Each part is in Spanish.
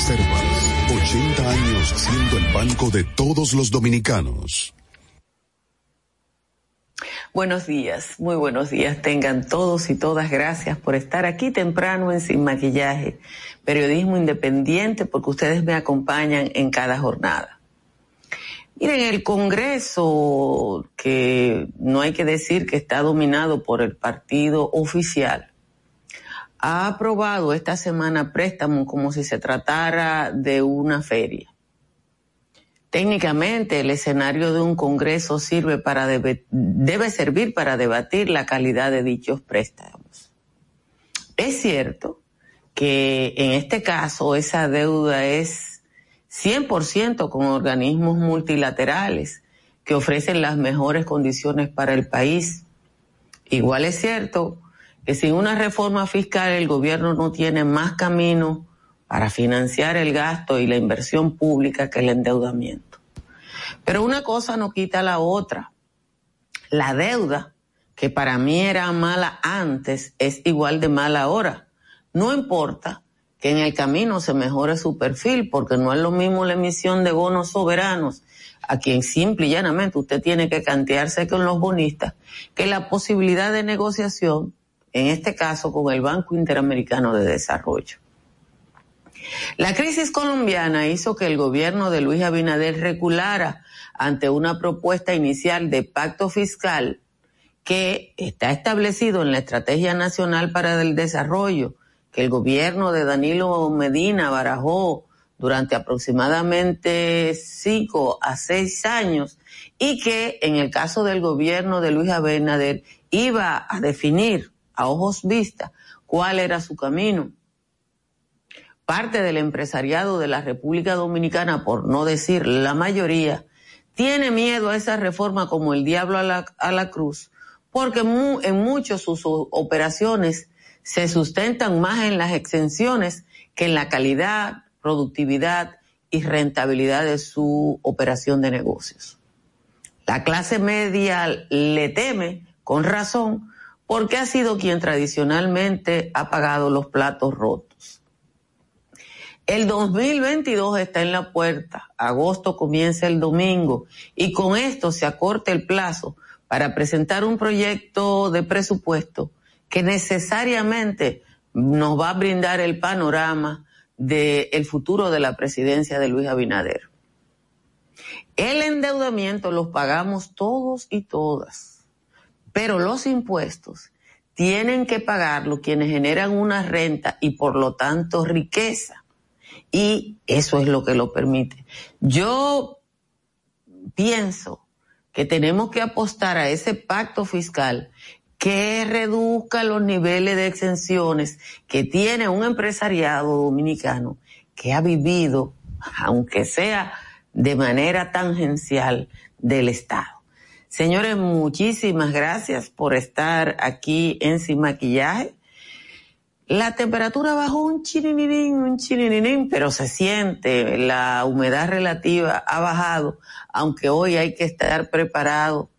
Banreservas, 80 años siendo el banco de todos los dominicanos. Buenos días, muy buenos días. Tengan todos y todas gracias por estar aquí temprano en Sin Maquillaje, periodismo independiente, porque ustedes me acompañan en cada jornada. Miren, el Congreso, que no hay que decir que está dominado por el partido oficial, ha aprobado esta semana préstamos como si se tratara de una feria. Técnicamente, el escenario de un Congreso sirve para debe, debe servir para debatir la calidad de dichos préstamos. Es cierto que en este caso esa deuda es 100% con organismos multilaterales que ofrecen las mejores condiciones para el país. Igual es cierto que sin una reforma fiscal el gobierno no tiene más camino para financiar el gasto y la inversión pública que el endeudamiento. Pero una cosa no quita la otra. La deuda, que para mí era mala antes, es igual de mala ahora. No importa que en el camino se mejore su perfil, porque no es lo mismo la emisión de bonos soberanos, a quien simple y llanamente usted tiene que cantearse con los bonistas, que la posibilidad de negociación, en este caso con el Banco Interamericano de Desarrollo. La crisis colombiana hizo que el gobierno de Luis Abinader reculara ante una propuesta inicial de pacto fiscal que está establecido en la Estrategia Nacional para el Desarrollo, que el gobierno de Danilo Medina barajó durante aproximadamente cinco a seis años y que en el caso del gobierno de Luis Abinader iba a definir a ojos vistas cuál era su camino parte del empresariado de la República Dominicana, por no decir la mayoría, tiene miedo a esa reforma como el diablo a la, cruz, porque en muchos sus operaciones se sustentan más en las exenciones que en la calidad, productividad y rentabilidad de su operación de negocios. La clase media le teme, con razón, porque ha sido quien tradicionalmente ha pagado los platos rotos. El 2022 está en la puerta, agosto comienza el domingo y con esto se acorta el plazo para presentar un proyecto de presupuesto que necesariamente nos va a brindar el panorama del futuro de la presidencia de Luis Abinader. El endeudamiento los pagamos todos y todas, pero los impuestos tienen que pagarlo quienes generan una renta y por lo tanto riqueza y eso es lo que lo permite. Yo pienso que tenemos que apostar a ese pacto fiscal que reduzca los niveles de exenciones que tiene un empresariado dominicano que ha vivido, aunque sea de manera tangencial, del Estado. Señores, muchísimas gracias por estar aquí en Sin Maquillaje. La temperatura bajó un chilininín, un chilininín, pero se siente, la humedad relativa ha bajado, aunque hoy hay que estar preparado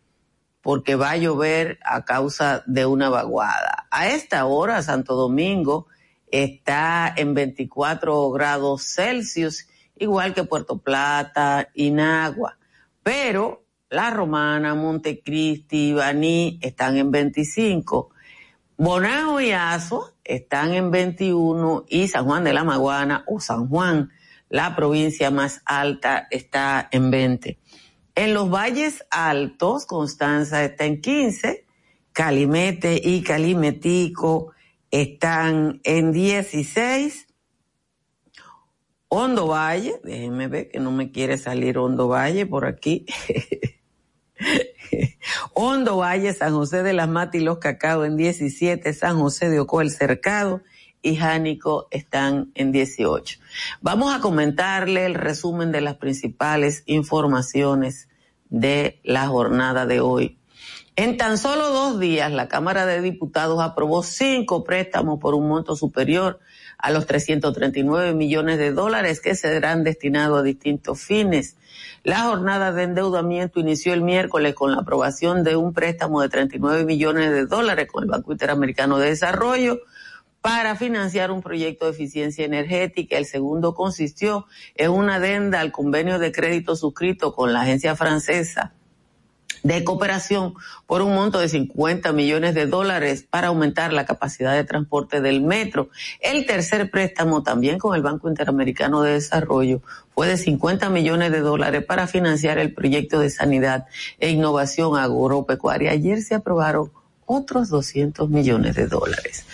porque va a llover a causa de una vaguada. A esta hora Santo Domingo está en 24 grados Celsius, igual que Puerto Plata, Inagua, pero La Romana, Montecristi, Baní están en 25 Bonao y Azo están en 21 y San Juan de la Maguana o San Juan, la provincia más alta, está en 20. En los valles altos, Constanza está en 15, Calimete y Calimetico están en 16. Hondo Valle, déjenme ver que no me quiere salir Hondo Valle por aquí. Hondo Valle, San José de las Matas y Los Cacao en 17, San José de Ocoa, El Cercado y Jánico están en 18. Vamos a comentarle el resumen de las principales informaciones de la jornada de hoy. En tan solo dos días, la Cámara de Diputados aprobó cinco préstamos por un monto superior a los 339 millones de dólares que serán destinados a distintos fines. La jornada de endeudamiento inició el miércoles con la aprobación de un préstamo de 39 millones de dólares con el Banco Interamericano de Desarrollo para financiar un proyecto de eficiencia energética. El segundo consistió en una adenda al convenio de crédito suscrito con la agencia francesa de cooperación por un monto de 50 millones de dólares para aumentar la capacidad de transporte del metro. El tercer préstamo, también con el Banco Interamericano de Desarrollo, fue de 50 millones de dólares para financiar el proyecto de sanidad e innovación agropecuaria. Ayer se aprobaron otros 200 millones de dólares.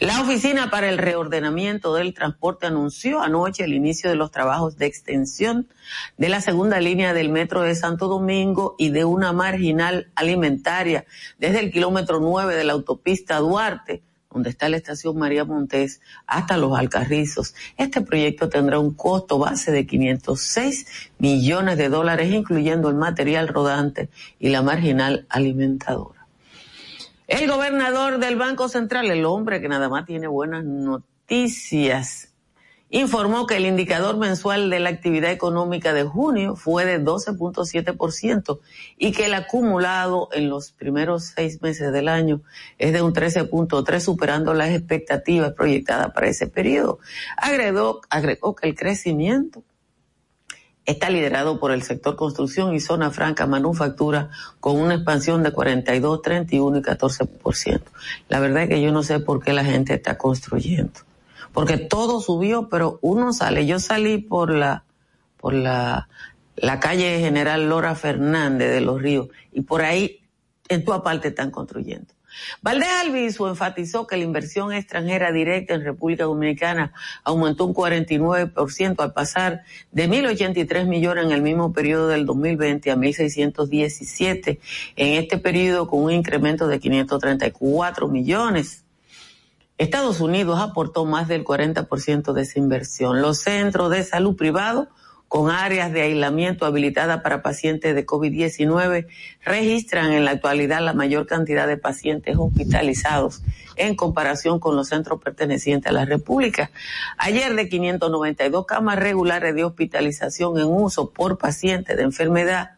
La Oficina para el Reordenamiento del Transporte anunció anoche el inicio de los trabajos de extensión de la segunda línea del metro de Santo Domingo y de una marginal alimentaria desde el kilómetro 9 de la autopista Duarte donde está la estación María Montés, hasta los Alcarrizos. Este proyecto tendrá un costo base de 506 millones de dólares, incluyendo el material rodante y la marginal alimentadora. El gobernador del Banco Central, el hombre que nada más tiene buenas noticias, informó que el indicador mensual de la actividad económica de junio fue de 12.7% y que el acumulado en los primeros seis meses del año es de un 13.3, superando las expectativas proyectadas para ese periodo. Agregó, agregó que el crecimiento está liderado por el sector construcción y zona franca manufactura con una expansión de 42, 31 y 14%. La verdad es que yo no sé por qué la gente está construyendo. Porque todo subió, pero uno sale. Yo salí por la, por la, la calle General Lora Fernández de los Ríos y por ahí en toda parte están construyendo. Valdés Albizu enfatizó que la inversión extranjera directa en República Dominicana aumentó un 49% al pasar de 1.083 millones en el mismo periodo del 2020 a 1.617 en este periodo con un incremento de 534 millones. Estados Unidos aportó más del 40% de esa inversión. Los centros de salud privados con áreas de aislamiento habilitadas para pacientes de COVID-19 registran en la actualidad la mayor cantidad de pacientes hospitalizados en comparación con los centros pertenecientes a la República. Ayer de 592 camas regulares de hospitalización en uso por pacientes de enfermedad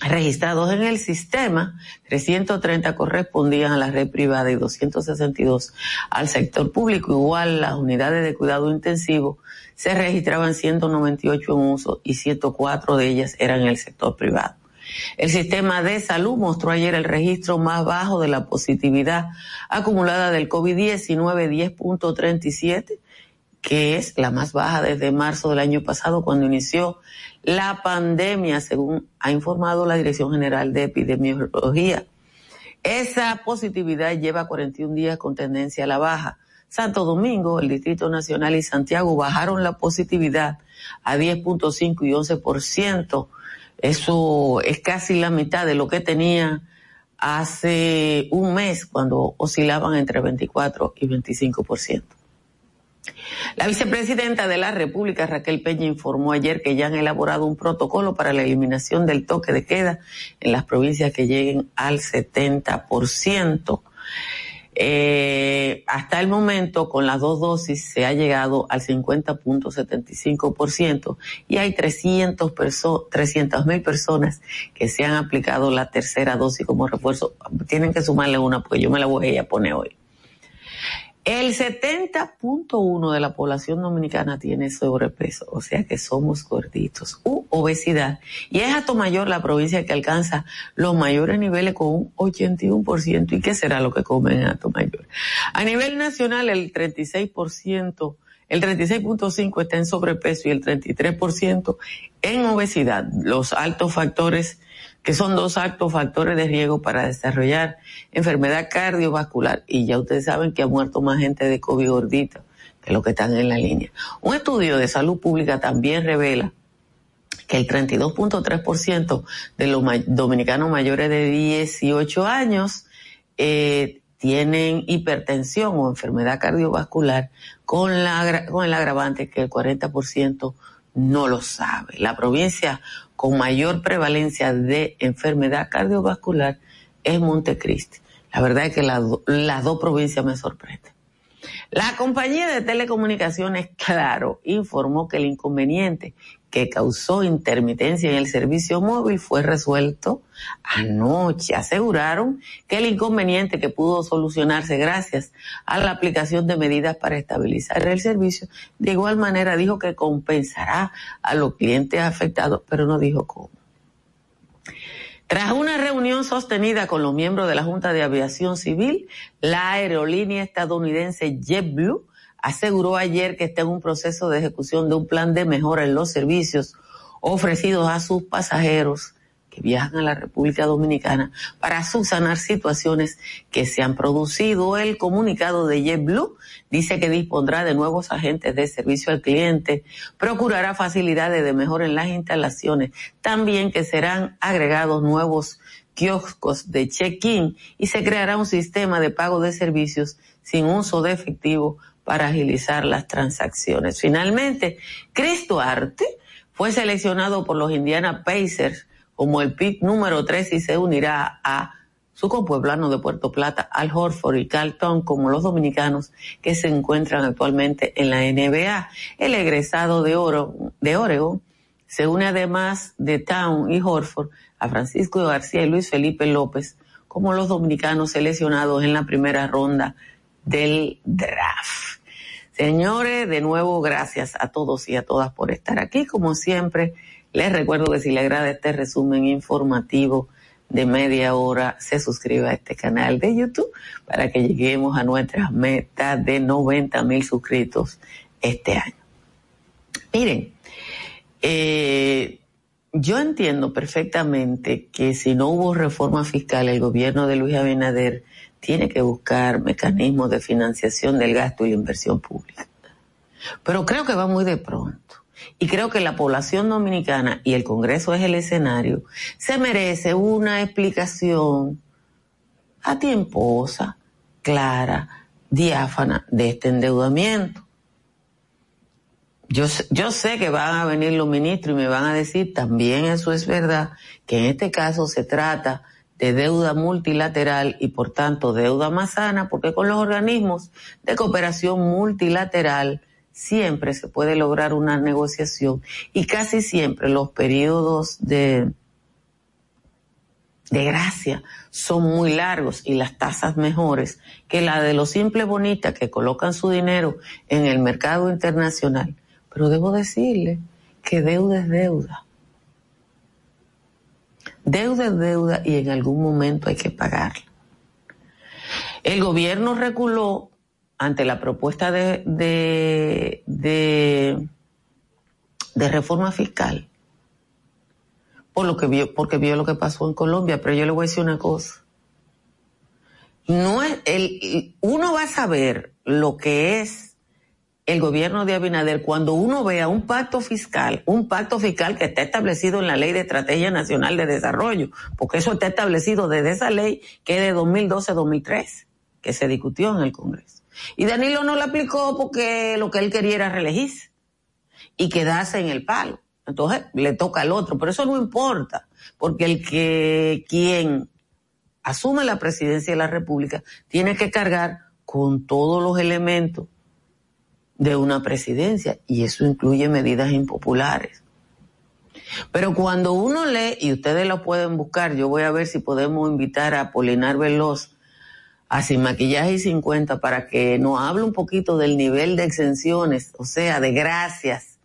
registrados en el sistema, 330 correspondían a la red privada y 262 al sector público. Igual las unidades de cuidado intensivo se registraban 198 en uso y 104 de ellas eran en el sector privado. El sistema de salud mostró ayer el registro más bajo de la positividad acumulada del COVID-19, 10.37, que es la más baja desde marzo del año pasado cuando inició la pandemia, según ha informado la Dirección General de Epidemiología. Esa positividad lleva 41 días con tendencia a la baja. Santo Domingo, el Distrito Nacional y Santiago bajaron la positividad a 10.5 y 11%. Eso es casi la mitad de lo que tenía hace un mes cuando oscilaban entre 24 y 25%. La vicepresidenta de la República, Raquel Peña, informó ayer que ya han elaborado un protocolo para la eliminación del toque de queda en las provincias que lleguen al 70%. Eh, hasta el momento, con las dos dosis, se ha llegado al 50.75% y hay 300 mil personas que se han aplicado la tercera dosis como refuerzo. Tienen que sumarle una porque yo me la voy a poner hoy. El 70.1 de la población dominicana tiene sobrepeso, o sea que somos gorditos, u obesidad. Y es Mayor la provincia que alcanza los mayores niveles con un 81%. ¿Y qué será lo que comen en Mayor? A nivel nacional, el 36%, el 36.5 está en sobrepeso y el 33% en obesidad. Los altos factores que son dos altos factores de riesgo para desarrollar enfermedad cardiovascular. Y ya ustedes saben que ha muerto más gente de COVID gordita que los que están en la línea. Un estudio de salud pública también revela que el 32.3% de los dominicanos mayores de 18 años eh, tienen hipertensión o enfermedad cardiovascular con, con el agravante que el 40% no lo sabe. La provincia con mayor prevalencia de enfermedad cardiovascular es Montecristi. La verdad es que las dos provincias me sorprenden. La compañía de telecomunicaciones Claro informó que el inconveniente que causó intermitencia en el servicio móvil fue resuelto anoche. Aseguraron que el inconveniente que pudo solucionarse gracias a la aplicación de medidas para estabilizar el servicio, de igual manera dijo que compensará a los clientes afectados, pero no dijo cómo. Tras una reunión sostenida con los miembros de la Junta de Aviación Civil, la aerolínea estadounidense JetBlue aseguró ayer que está en un proceso de ejecución de un plan de mejora en los servicios ofrecidos a sus pasajeros que viajan a la República Dominicana para subsanar situaciones que se han producido. El comunicado de JetBlue dice que dispondrá de nuevos agentes de servicio al cliente, procurará facilidades de mejora en las instalaciones, también que serán agregados nuevos kioscos de check-in y se creará un sistema de pago de servicios sin uso de efectivo para agilizar las transacciones. Finalmente, Cristo Arte fue seleccionado por los Indiana Pacers como el pick número 3 y se unirá a su compueblano de Puerto Plata, Al Horford y Carlton, como los dominicanos que se encuentran actualmente en la NBA. El egresado de, Oro, de Oregon se une además de Town y Horford a Francisco García y Luis Felipe López como los dominicanos seleccionados en la primera ronda del draft. Señores, de nuevo, gracias a todos y a todas por estar aquí. Como siempre, les recuerdo que si le agrada este resumen informativo de media hora, se suscriba a este canal de YouTube para que lleguemos a nuestras metas de 90 mil suscritos este año. Miren, eh, yo entiendo perfectamente que si no hubo reforma fiscal, el gobierno de Luis Abinader tiene que buscar mecanismos de financiación del gasto y la inversión pública. Pero creo que va muy de pronto. Y creo que la población dominicana, y el Congreso es el escenario, se merece una explicación a tiemposa, clara, diáfana de este endeudamiento. Yo, yo sé que van a venir los ministros y me van a decir, también eso es verdad, que en este caso se trata de deuda multilateral y por tanto deuda más sana, porque con los organismos de cooperación multilateral siempre se puede lograr una negociación y casi siempre los periodos de, de gracia son muy largos y las tasas mejores que la de los simples bonitas que colocan su dinero en el mercado internacional. Pero debo decirle que deuda es deuda. Deuda es deuda y en algún momento hay que pagarla. El gobierno reculó ante la propuesta de, de, de, reforma fiscal, por lo que vio, porque vio lo que pasó en Colombia, pero yo le voy a decir una cosa. No es el, uno va a saber lo que es el gobierno de Abinader cuando uno vea un pacto fiscal, un pacto fiscal que está establecido en la Ley de Estrategia Nacional de Desarrollo, porque eso está establecido desde esa ley que es de 2012-2013, que se discutió en el Congreso. Y Danilo no lo aplicó porque lo que él quería era reelegirse y quedarse en el palo. Entonces le toca al otro, pero eso no importa, porque el que quien asume la presidencia de la República tiene que cargar con todos los elementos de una presidencia y eso incluye medidas impopulares. Pero cuando uno lee, y ustedes lo pueden buscar, yo voy a ver si podemos invitar a Polinar Veloz a Sin Maquillaje y 50 para que nos hable un poquito del nivel de exenciones, o sea, de gracias,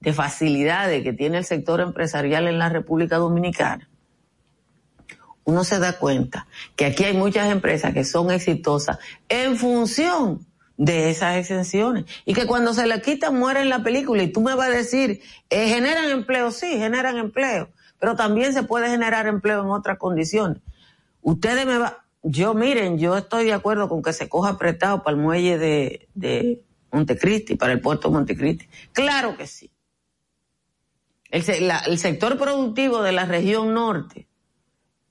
de facilidades que tiene el sector empresarial en la República Dominicana. Uno se da cuenta que aquí hay muchas empresas que son exitosas en función de esas exenciones y que cuando se le quitan mueren la película y tú me vas a decir, eh, generan empleo, sí, generan empleo, pero también se puede generar empleo en otras condiciones. Ustedes me van, yo miren, yo estoy de acuerdo con que se coja apretado para el muelle de, de Montecristi, para el puerto de Montecristi. Claro que sí. el, el sector productivo de la región norte,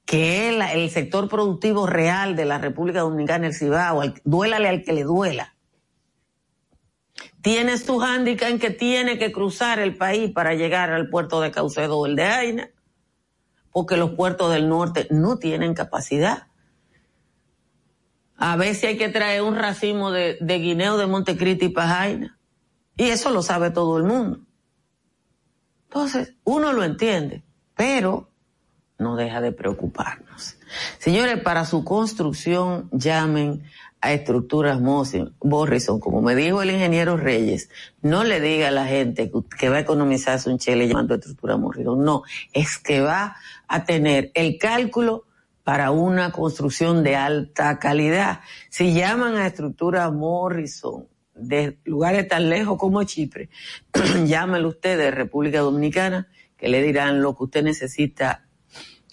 que es el sector productivo real de la República Dominicana, el Cibao, duélale al que le duela. Tiene su hándicap en que tiene que cruzar el país para llegar al puerto de Caucedo o el de Aina, porque los puertos del norte no tienen capacidad. A veces hay que traer un racimo de, de guineo de Montecristi y Pajaina. Y eso lo sabe todo el mundo. Entonces, uno lo entiende, pero no deja de preocuparnos. Señores, para su construcción llamen a estructuras Morrison, como me dijo el ingeniero Reyes, no le diga a la gente que va a economizarse un chele llamando a estructura Morrison, no, es que va a tener el cálculo para una construcción de alta calidad. Si llaman a estructura Morrison, de lugares tan lejos como Chipre, llámelo usted de República Dominicana, que le dirán lo que usted necesita,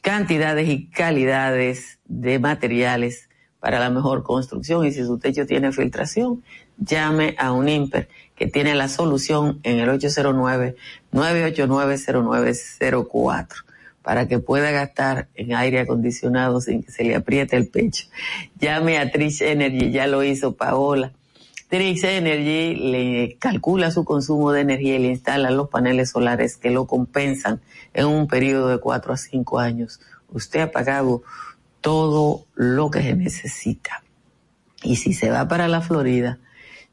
cantidades y calidades de materiales para la mejor construcción. Y si su techo tiene filtración, llame a un IMPER que tiene la solución en el 809-989-0904 para que pueda gastar en aire acondicionado sin que se le apriete el pecho. Llame a Trish Energy, ya lo hizo Paola Trix Energy le calcula su consumo de energía y le instala los paneles solares que lo compensan en un periodo de cuatro a cinco años. Usted ha pagado todo lo que se necesita. Y si se va para la Florida,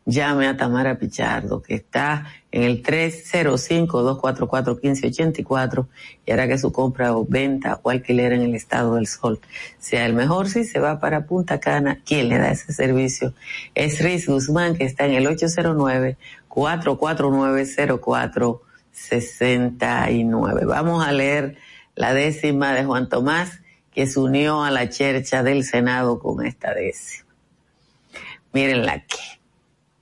llame a Tamara Pichardo, que está en el 305-244-1584 y hará que su compra o venta o alquiler en el estado del sol sea el mejor. Si se va para Punta Cana, ¿quién le da ese servicio? Es Riz Guzmán, que está en el 809-449-0469. Vamos a leer la décima de Juan Tomás, que se unió a la chercha del Senado con esta décima. Miren la que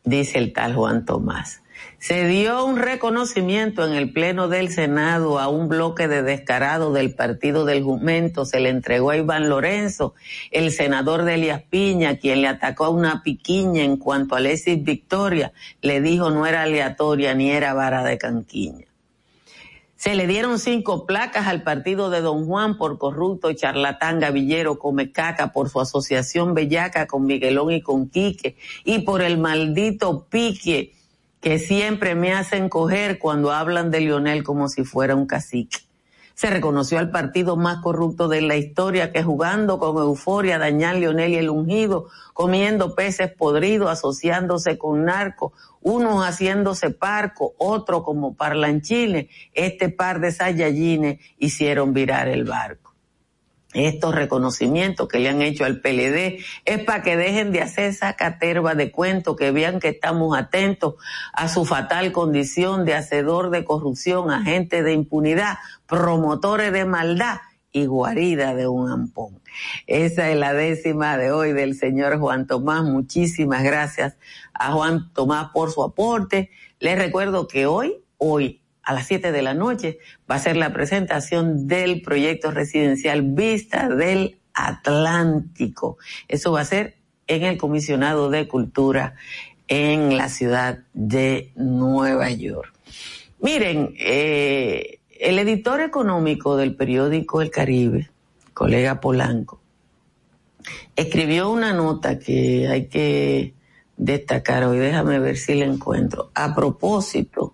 dice el tal Juan Tomás. Se dio un reconocimiento en el Pleno del Senado a un bloque de descarado del Partido del Jumento. Se le entregó a Iván Lorenzo, el senador de Elias Piña, quien le atacó a una piquiña en cuanto a Alexis Victoria. Le dijo no era aleatoria ni era vara de canquiña. Se le dieron cinco placas al partido de Don Juan por corrupto charlatán Gavillero Comecaca por su asociación bellaca con Miguelón y con Quique y por el maldito pique que siempre me hacen coger cuando hablan de Lionel como si fuera un cacique. Se reconoció al partido más corrupto de la historia que jugando con euforia dañar Lionel y el ungido, comiendo peces podridos, asociándose con narcos, unos haciéndose parco, otro como parlanchines, este par de sayallines hicieron virar el barco. Estos reconocimientos que le han hecho al PLD es para que dejen de hacer esa caterva de cuentos, que vean que estamos atentos a su fatal condición de hacedor de corrupción, agente de impunidad, promotores de maldad y guarida de un ampón. Esa es la décima de hoy del señor Juan Tomás. Muchísimas gracias a Juan Tomás por su aporte. Les recuerdo que hoy, hoy a las 7 de la noche, va a ser la presentación del proyecto residencial Vista del Atlántico. Eso va a ser en el Comisionado de Cultura en la ciudad de Nueva York. Miren, eh, el editor económico del periódico El Caribe, colega Polanco, escribió una nota que hay que destacar hoy, déjame ver si la encuentro, a propósito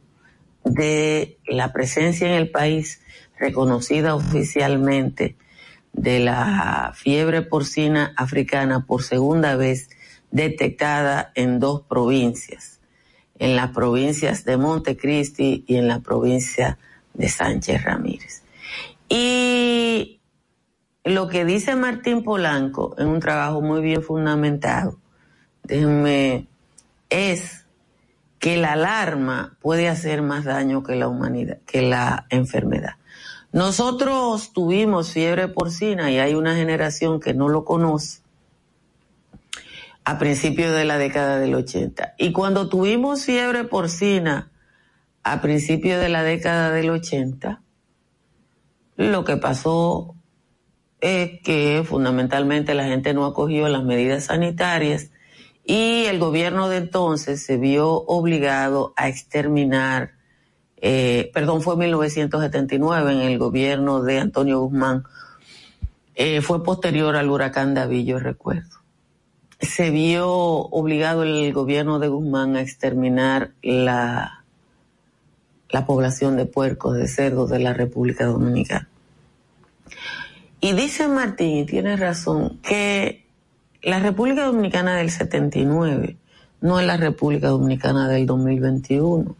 de la presencia en el país reconocida oficialmente de la fiebre porcina africana por segunda vez detectada en dos provincias, en las provincias de Montecristi y en la provincia de Sánchez Ramírez. Y lo que dice Martín Polanco en un trabajo muy bien fundamentado déjenme, es que la alarma puede hacer más daño que la humanidad, que la enfermedad. Nosotros tuvimos fiebre porcina y hay una generación que no lo conoce a principios de la década del 80. Y cuando tuvimos fiebre porcina a principios de la década del 80, lo que pasó es que fundamentalmente la gente no acogió las medidas sanitarias y el gobierno de entonces se vio obligado a exterminar eh, perdón, fue 1979 en el gobierno de Antonio Guzmán, eh, fue posterior al huracán David, yo recuerdo. Se vio obligado el gobierno de Guzmán a exterminar la, la población de puercos, de cerdos de la República Dominicana. Y dice Martín, y tiene razón, que la República Dominicana del 79 no es la República Dominicana del 2021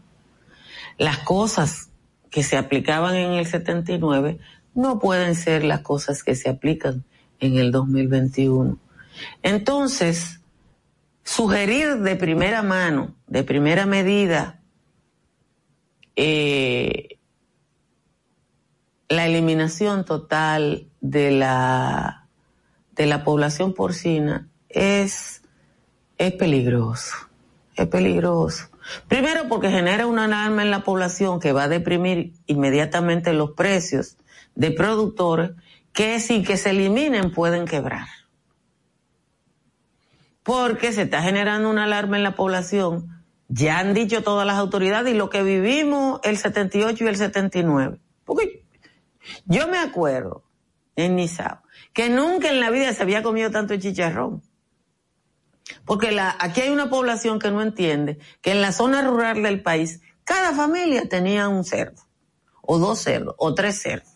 las cosas que se aplicaban en el 79 no pueden ser las cosas que se aplican en el 2021. Entonces, sugerir de primera mano, de primera medida, eh, la eliminación total de la, de la población porcina es, es peligroso, es peligroso. Primero porque genera una alarma en la población que va a deprimir inmediatamente los precios de productores que sin que se eliminen pueden quebrar. Porque se está generando una alarma en la población. Ya han dicho todas las autoridades y lo que vivimos el 78 y el 79. Porque yo me acuerdo en Nizao que nunca en la vida se había comido tanto chicharrón. Porque aquí hay una población que no entiende que en la zona rural del país cada familia tenía un cerdo, o dos cerdos, o tres cerdos.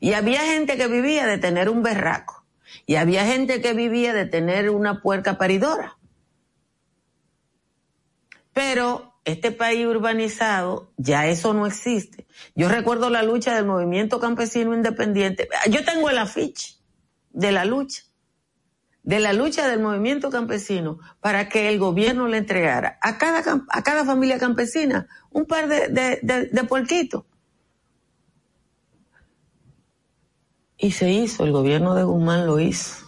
Y había gente que vivía de tener un berraco, y había gente que vivía de tener una puerca paridora. Pero este país urbanizado, ya eso no existe. Yo recuerdo la lucha del movimiento campesino independiente. Yo tengo el afiche de la lucha de la lucha del movimiento campesino para que el gobierno le entregara a cada, a cada familia campesina un par de, de, de, puerquitos. Y se hizo, el gobierno de Guzmán lo hizo.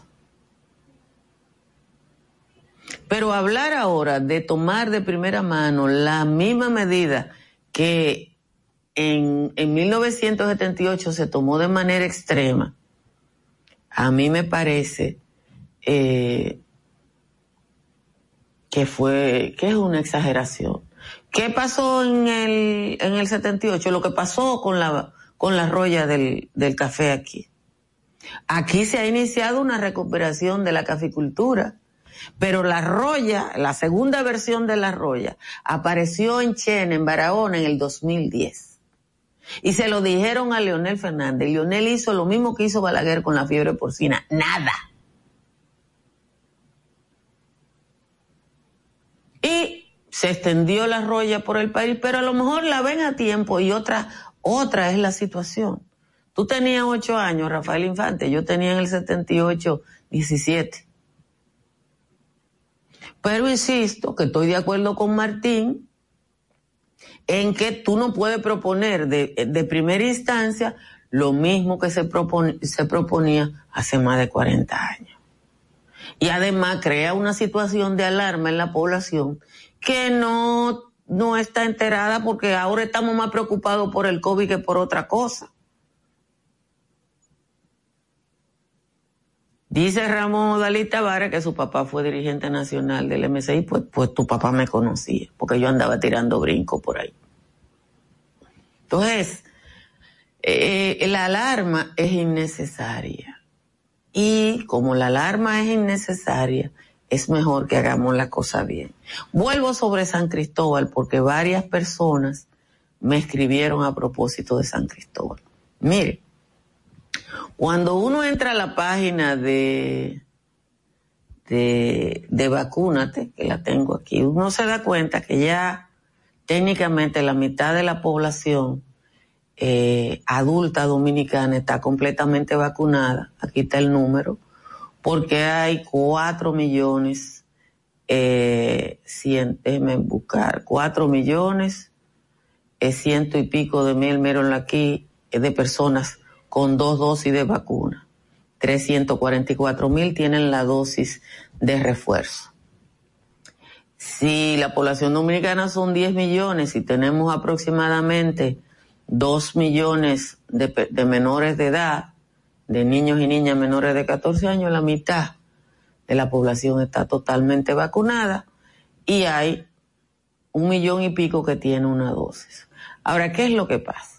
Pero hablar ahora de tomar de primera mano la misma medida que en, en 1978 se tomó de manera extrema, a mí me parece eh, que fue, que es una exageración. ¿Qué pasó en el, en el 78? Lo que pasó con la, con roya del, del café aquí. Aquí se ha iniciado una recuperación de la caficultura, pero la roya, la segunda versión de la roya, apareció en Chen, en Barahona, en el 2010. Y se lo dijeron a Leonel Fernández. Leonel hizo lo mismo que hizo Balaguer con la fiebre porcina. Nada. y se extendió la roya por el país, pero a lo mejor la ven a tiempo y otra, otra es la situación. Tú tenías ocho años, Rafael Infante, yo tenía en el 78, 17. Pero insisto que estoy de acuerdo con Martín en que tú no puedes proponer de, primera instancia lo mismo que se, se proponía hace más de 40 años y además crea una situación de alarma en la población que no, no está enterada porque ahora estamos más preocupados por el COVID que por otra cosa. Dice Ramón Dalí Tavares que su papá fue dirigente nacional del MCI, pues, pues tu papá me conocía, porque yo andaba tirando brinco por ahí. Entonces, eh, la alarma es innecesaria. Y como la alarma es innecesaria, es mejor que hagamos la cosa bien. Vuelvo sobre San Cristóbal porque varias personas me escribieron a propósito de San Cristóbal. Mire, cuando uno entra a la página de, de, de vacúnate, que la tengo aquí, uno se da cuenta que ya técnicamente la mitad de la población eh, adulta dominicana está completamente vacunada, aquí está el número, porque hay cuatro millones, eh, cien, buscar, cuatro millones, eh, ciento y pico de mil, miren aquí, eh, de personas con dos dosis de vacuna. 344 mil tienen la dosis de refuerzo. Si la población dominicana son 10 millones y tenemos aproximadamente dos millones de, de, menores de edad, de niños y niñas menores de 14 años, la mitad de la población está totalmente vacunada y hay un millón y pico que tiene una dosis. Ahora, ¿qué es lo que pasa?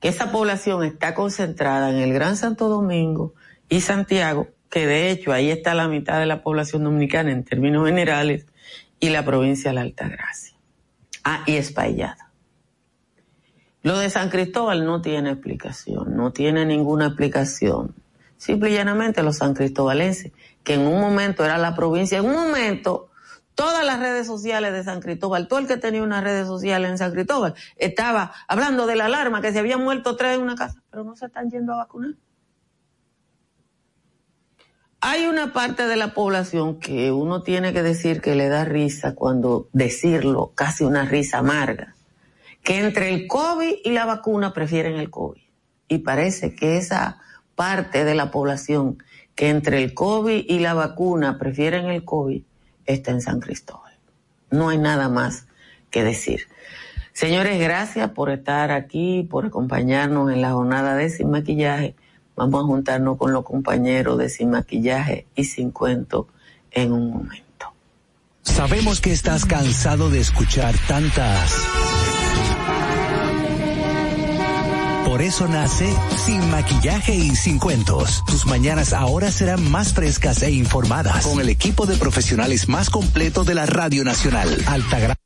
Que esa población está concentrada en el Gran Santo Domingo y Santiago, que de hecho ahí está la mitad de la población dominicana en términos generales, y la provincia de la Altagracia. Ah, y Espaillada. Lo de San Cristóbal no tiene explicación, no tiene ninguna explicación. Simple y llanamente los san cristobalenses, que en un momento era la provincia, en un momento todas las redes sociales de San Cristóbal, todo el que tenía una red social en San Cristóbal, estaba hablando de la alarma que se habían muerto tres en una casa, pero no se están yendo a vacunar. Hay una parte de la población que uno tiene que decir que le da risa cuando decirlo, casi una risa amarga, que entre el COVID y la vacuna prefieren el COVID. Y parece que esa parte de la población que entre el COVID y la vacuna prefieren el COVID está en San Cristóbal. No hay nada más que decir. Señores, gracias por estar aquí, por acompañarnos en la jornada de Sin Maquillaje. Vamos a juntarnos con los compañeros de Sin Maquillaje y Sin Cuento en un momento. Sabemos que estás cansado de escuchar tantas. Por eso nace Sin Maquillaje y Sin Cuentos. Tus mañanas ahora serán más frescas e informadas con el equipo de profesionales más completo de la Radio Nacional. Altagra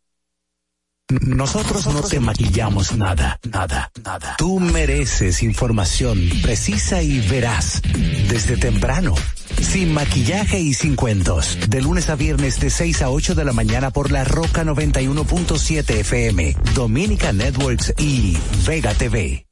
nosotros no te maquillamos nada, nada, nada. Tú mereces información precisa y veraz desde temprano. Sin maquillaje y sin cuentos. De lunes a viernes de 6 a 8 de la mañana por la Roca 91.7 FM, Dominica Networks y Vega TV.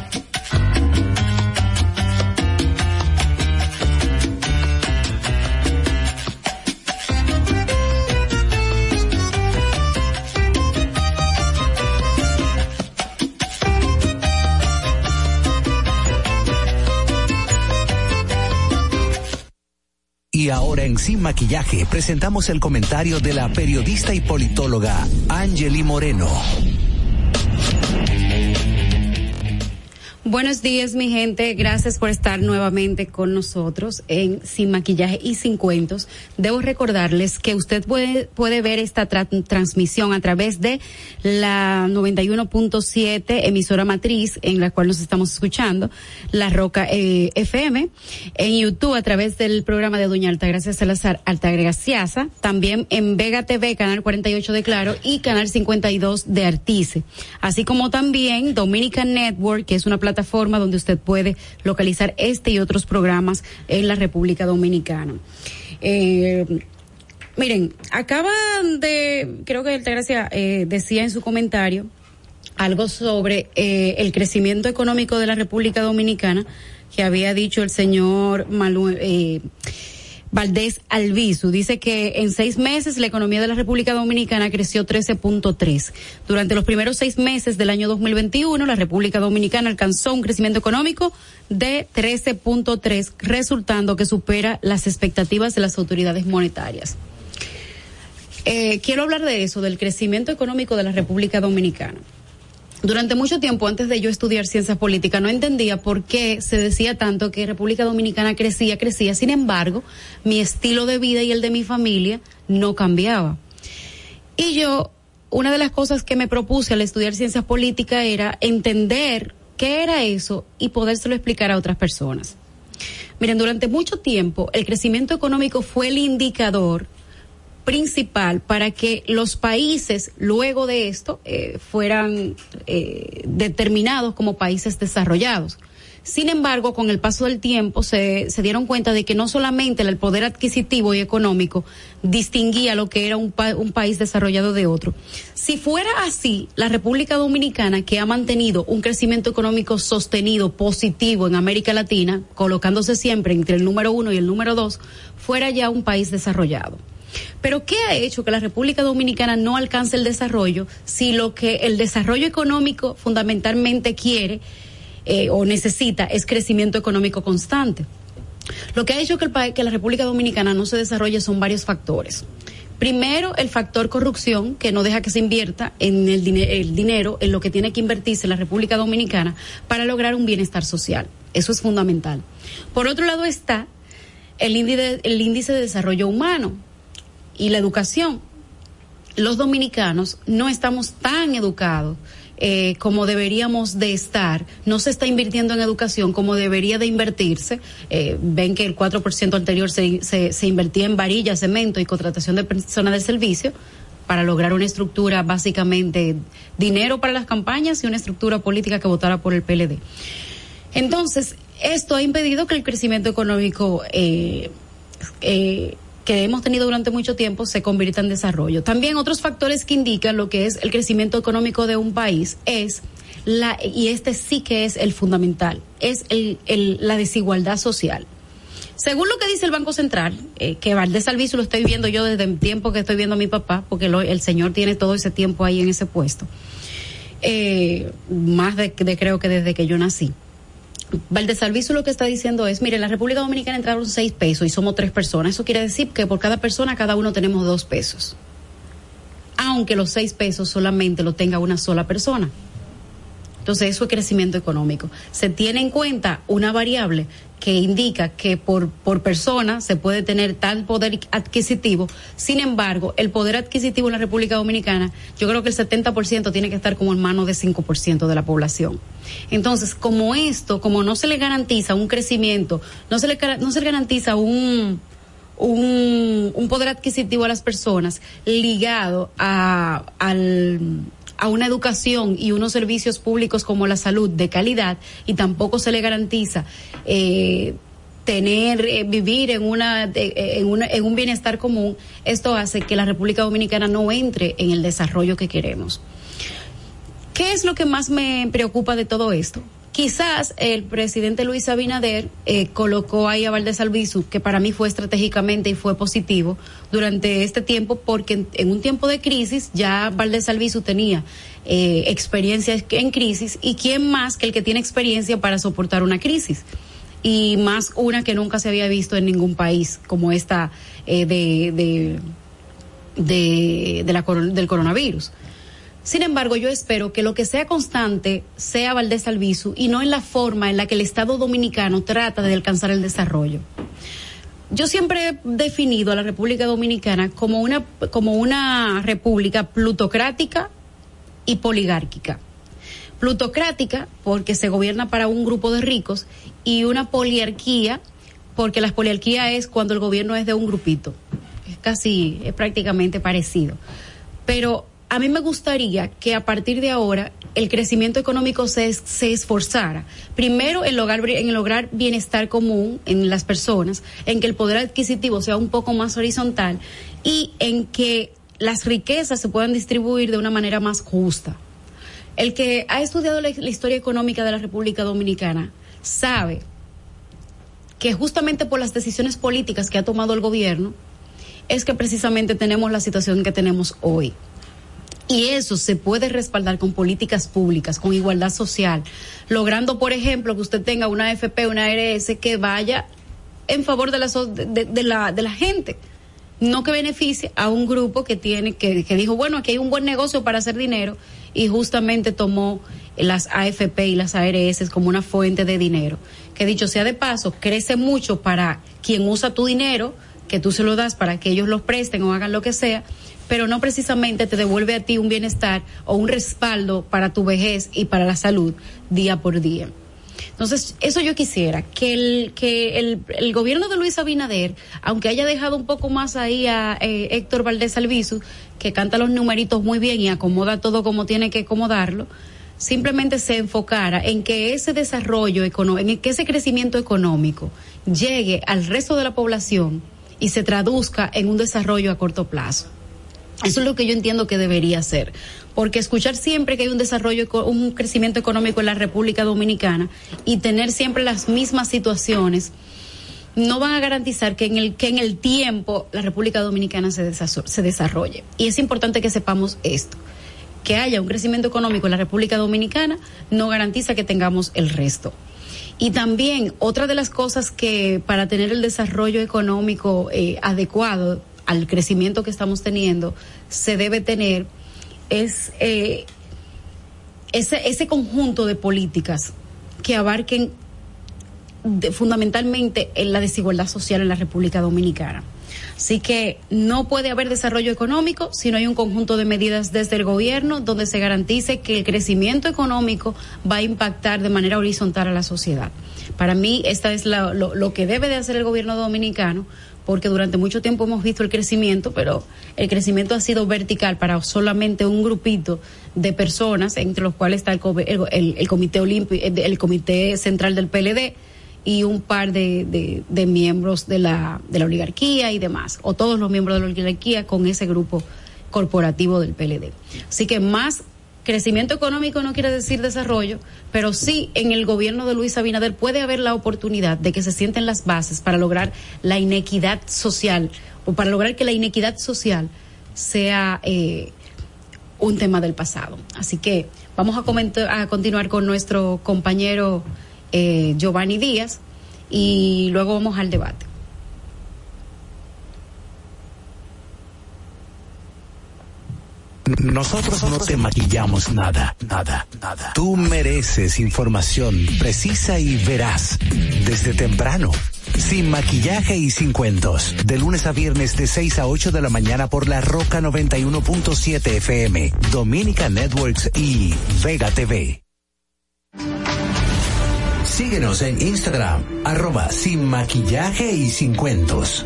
Y ahora en Sin Maquillaje presentamos el comentario de la periodista y politóloga Angeli Moreno. Buenos días, mi gente. Gracias por estar nuevamente con nosotros en Sin Maquillaje y Sin Cuentos. Debo recordarles que usted puede, puede ver esta transmisión a través de la 91.7 emisora matriz en la cual nos estamos escuchando, La Roca eh, FM, en YouTube a través del programa de Doña Altagracia Salazar, Altagraciasa, también en Vega TV, Canal 48 de Claro y Canal 52 de Artice, así como también Dominican Network, que es una plataforma plataforma donde usted puede localizar este y otros programas en la República Dominicana. Eh, miren, acaban de, creo que Altagracia eh, decía en su comentario algo sobre eh, el crecimiento económico de la República Dominicana que había dicho el señor Manuel. Eh, Valdés Albizu. Dice que en seis meses la economía de la República Dominicana creció 13.3. Durante los primeros seis meses del año 2021, la República Dominicana alcanzó un crecimiento económico de 13.3, resultando que supera las expectativas de las autoridades monetarias. Eh, quiero hablar de eso, del crecimiento económico de la República Dominicana durante mucho tiempo antes de yo estudiar ciencias políticas no entendía por qué se decía tanto que República Dominicana crecía, crecía. Sin embargo, mi estilo de vida y el de mi familia no cambiaba. Y yo, una de las cosas que me propuse al estudiar ciencias políticas era entender qué era eso y podérselo explicar a otras personas. Miren, durante mucho tiempo el crecimiento económico fue el indicador principal para que los países luego de esto eh, fueran eh, determinados como países desarrollados. Sin embargo, con el paso del tiempo se, se dieron cuenta de que no solamente el poder adquisitivo y económico distinguía lo que era un, un país desarrollado de otro. Si fuera así, la República Dominicana, que ha mantenido un crecimiento económico sostenido, positivo en América Latina, colocándose siempre entre el número uno y el número dos, fuera ya un país desarrollado. Pero ¿qué ha hecho que la República Dominicana no alcance el desarrollo si lo que el desarrollo económico fundamentalmente quiere eh, o necesita es crecimiento económico constante? Lo que ha hecho que, el, que la República Dominicana no se desarrolle son varios factores. Primero, el factor corrupción, que no deja que se invierta en el, el dinero, en lo que tiene que invertirse la República Dominicana para lograr un bienestar social. Eso es fundamental. Por otro lado está el índice, el índice de desarrollo humano y la educación. Los dominicanos no estamos tan educados eh, como deberíamos de estar, no se está invirtiendo en educación como debería de invertirse. Eh, ven que el 4% anterior se, se, se invertía en varillas, cemento y contratación de personas de servicio para lograr una estructura básicamente dinero para las campañas y una estructura política que votara por el PLD. Entonces, esto ha impedido que el crecimiento económico eh, que hemos tenido durante mucho tiempo se convierta en desarrollo. También otros factores que indican lo que es el crecimiento económico de un país es la, y este sí que es el fundamental, es el, la desigualdad social. Según lo que dice el Banco Central, eh, que Valdés Alviso lo estoy viendo yo desde el tiempo que estoy viendo a mi papá, porque el señor tiene todo ese tiempo ahí en ese puesto, eh, más de creo que desde que yo nací. Valdesalviso lo que está diciendo es, mire, en la República Dominicana entraron seis pesos y somos tres personas. Eso quiere decir que por cada persona, cada uno tenemos dos pesos. Aunque los seis pesos solamente lo tenga una sola persona. Entonces, eso es crecimiento económico. Se tiene en cuenta una variable que indica que por, por persona se puede tener tal poder adquisitivo. Sin embargo, el poder adquisitivo en la República Dominicana, yo creo que el 70% tiene que estar como en manos de 5% de la población. Entonces, como esto, como no se le garantiza un crecimiento, no se le, no se le garantiza un, un, un poder adquisitivo a las personas ligado a, al a una educación y unos servicios públicos como la salud de calidad y tampoco se le garantiza eh, tener eh, vivir en una, de, en una en un bienestar común esto hace que la República Dominicana no entre en el desarrollo que queremos. Qué es lo que más me preocupa de todo esto quizás el presidente Luis Abinader eh, colocó ahí a Valdés Albizu, que para mí fue estratégicamente y fue positivo durante este tiempo, porque en, un tiempo de crisis ya Valdés Albizu tenía eh, experiencia en crisis y quién más que el que tiene experiencia para soportar una crisis y más una que nunca se había visto en ningún país como esta eh, de, de, del coronavirus. Sin embargo, yo espero que lo que sea constante sea Valdés Albizu y no en la forma en la que el Estado dominicano trata de alcanzar el desarrollo. Yo siempre he definido a la República Dominicana como una, como una república plutocrática y poligárquica. Plutocrática porque se gobierna para un grupo de ricos y una poliarquía porque la poliarquía es cuando el gobierno es de un grupito. Es casi, es prácticamente parecido. Pero a mí me gustaría que a partir de ahora el crecimiento económico se, esforzara, primero en lograr, en lograr bienestar común en las personas, en que el poder adquisitivo sea un poco más horizontal y en que las riquezas se puedan distribuir de una manera más justa. El que ha estudiado la historia económica de la República Dominicana sabe que justamente por las decisiones políticas que ha tomado el gobierno es que precisamente tenemos la situación que tenemos hoy. Y eso se puede respaldar con políticas públicas, con igualdad social, logrando, por ejemplo, que usted tenga una AFP, una ARS que vaya en favor de la, de, de la, de la gente. No que beneficie a un grupo que tiene que, que dijo bueno aquí hay un buen negocio para hacer dinero y justamente tomó las AFP y las ARS como una fuente de dinero. Que dicho sea de paso crece mucho para quien usa tu dinero que tú se lo das para que ellos los presten o hagan lo que sea pero no precisamente te devuelve a ti un bienestar o un respaldo para tu vejez y para la salud día por día. Entonces, eso yo quisiera, que el, que el, gobierno de Luis Abinader, aunque haya dejado un poco más ahí a eh, Héctor Valdés Albizu, que canta los numeritos muy bien y acomoda todo como tiene que acomodarlo, simplemente se enfocara en que ese desarrollo económico, en que ese crecimiento económico llegue al resto de la población y se traduzca en un desarrollo a corto plazo. Eso es lo que yo entiendo que debería ser. Porque escuchar siempre que hay un desarrollo, un crecimiento económico en la República Dominicana y tener siempre las mismas situaciones, no van a garantizar que en el, que en el tiempo la República Dominicana se, se desarrolle. Y es importante que sepamos esto. Que haya un crecimiento económico en la República Dominicana no garantiza que tengamos el resto. Y también otra de las cosas que para tener el desarrollo económico eh, adecuado al crecimiento que estamos teniendo, se debe tener es eh, ese, ese conjunto de políticas que abarquen fundamentalmente en la desigualdad social en la República Dominicana. Así que no puede haber desarrollo económico si no hay un conjunto de medidas desde el gobierno donde se garantice que el crecimiento económico va a impactar de manera horizontal a la sociedad. Para mí, esta es lo, lo que debe de hacer el gobierno dominicano porque durante mucho tiempo hemos visto el crecimiento, pero el crecimiento ha sido vertical para solamente un grupito de personas, entre los cuales está el, el, comité el, comité central del PLD y un par de, de, miembros de la, de la oligarquía y demás, o todos los miembros de la oligarquía con ese grupo corporativo del PLD. Así que más Crecimiento económico no quiere decir desarrollo, pero sí en el gobierno de Luis Abinader puede haber la oportunidad de que se sienten las bases para lograr la inequidad social o para lograr que la inequidad social sea eh, un tema del pasado. Así que vamos a, a continuar con nuestro compañero eh, Giovanni Díaz y luego vamos al debate. Nosotros no te maquillamos nada, nada, nada. Tú mereces información precisa y veraz desde temprano. Sin maquillaje y sin cuentos. De lunes a viernes de 6 a 8 de la mañana por la Roca 91.7 FM, Dominica Networks y Vega TV. Síguenos en Instagram, arroba sin maquillaje y sin cuentos.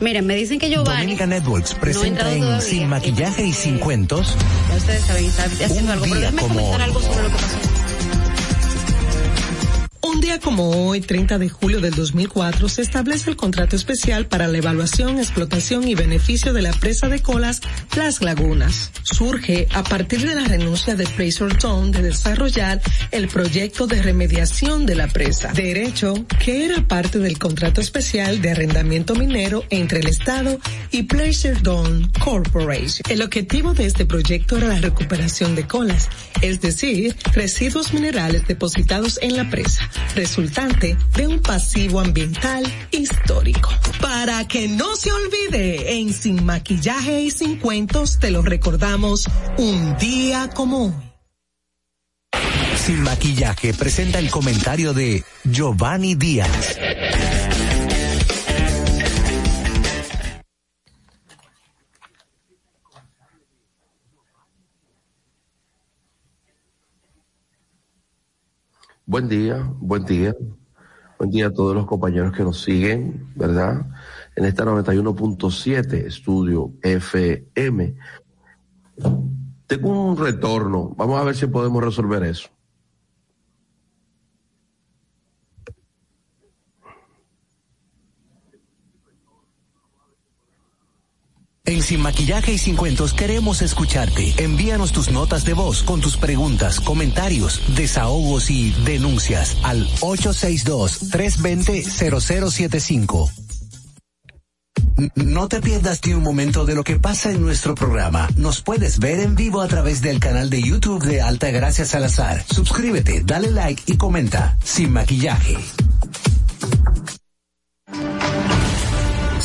Miren, me dicen que Giovanni. Dominica Networks presenta en Sin Maquillaje y Sin Cuentos. Ya ustedes saben, está haciendo algo, pero déjame comentar algo sobre lo que pasó. Un día como hoy, 30 de julio del 2004, se establece el contrato especial para la evaluación, explotación y beneficio de la presa de colas Las Lagunas. Surge a partir de la renuncia de Fraser Town de desarrollar el proyecto de remediación de la presa, derecho que era parte del contrato especial de arrendamiento minero entre el Estado y Placer Dawn Corporation. El objetivo de este proyecto era la recuperación de colas, es decir, residuos minerales depositados en la presa resultante de un pasivo ambiental histórico. Para que no se olvide, en Sin Maquillaje y Sin Cuentos te lo recordamos un día como hoy. Sin Maquillaje presenta el comentario de Giovanni Díaz. Buen día, buen día. Buen día a todos los compañeros que nos siguen, ¿verdad? En esta 91.7 estudio FM. Tengo un retorno. Vamos a ver si podemos resolver eso. En Sin Maquillaje y Sin Cuentos queremos escucharte. Envíanos tus notas de voz con tus preguntas, comentarios, desahogos y denuncias al 862-320-0075. No te pierdas ni un momento de lo que pasa en nuestro programa. Nos puedes ver en vivo a través del canal de YouTube de Alta Gracia Salazar. Suscríbete, dale like y comenta. Sin maquillaje.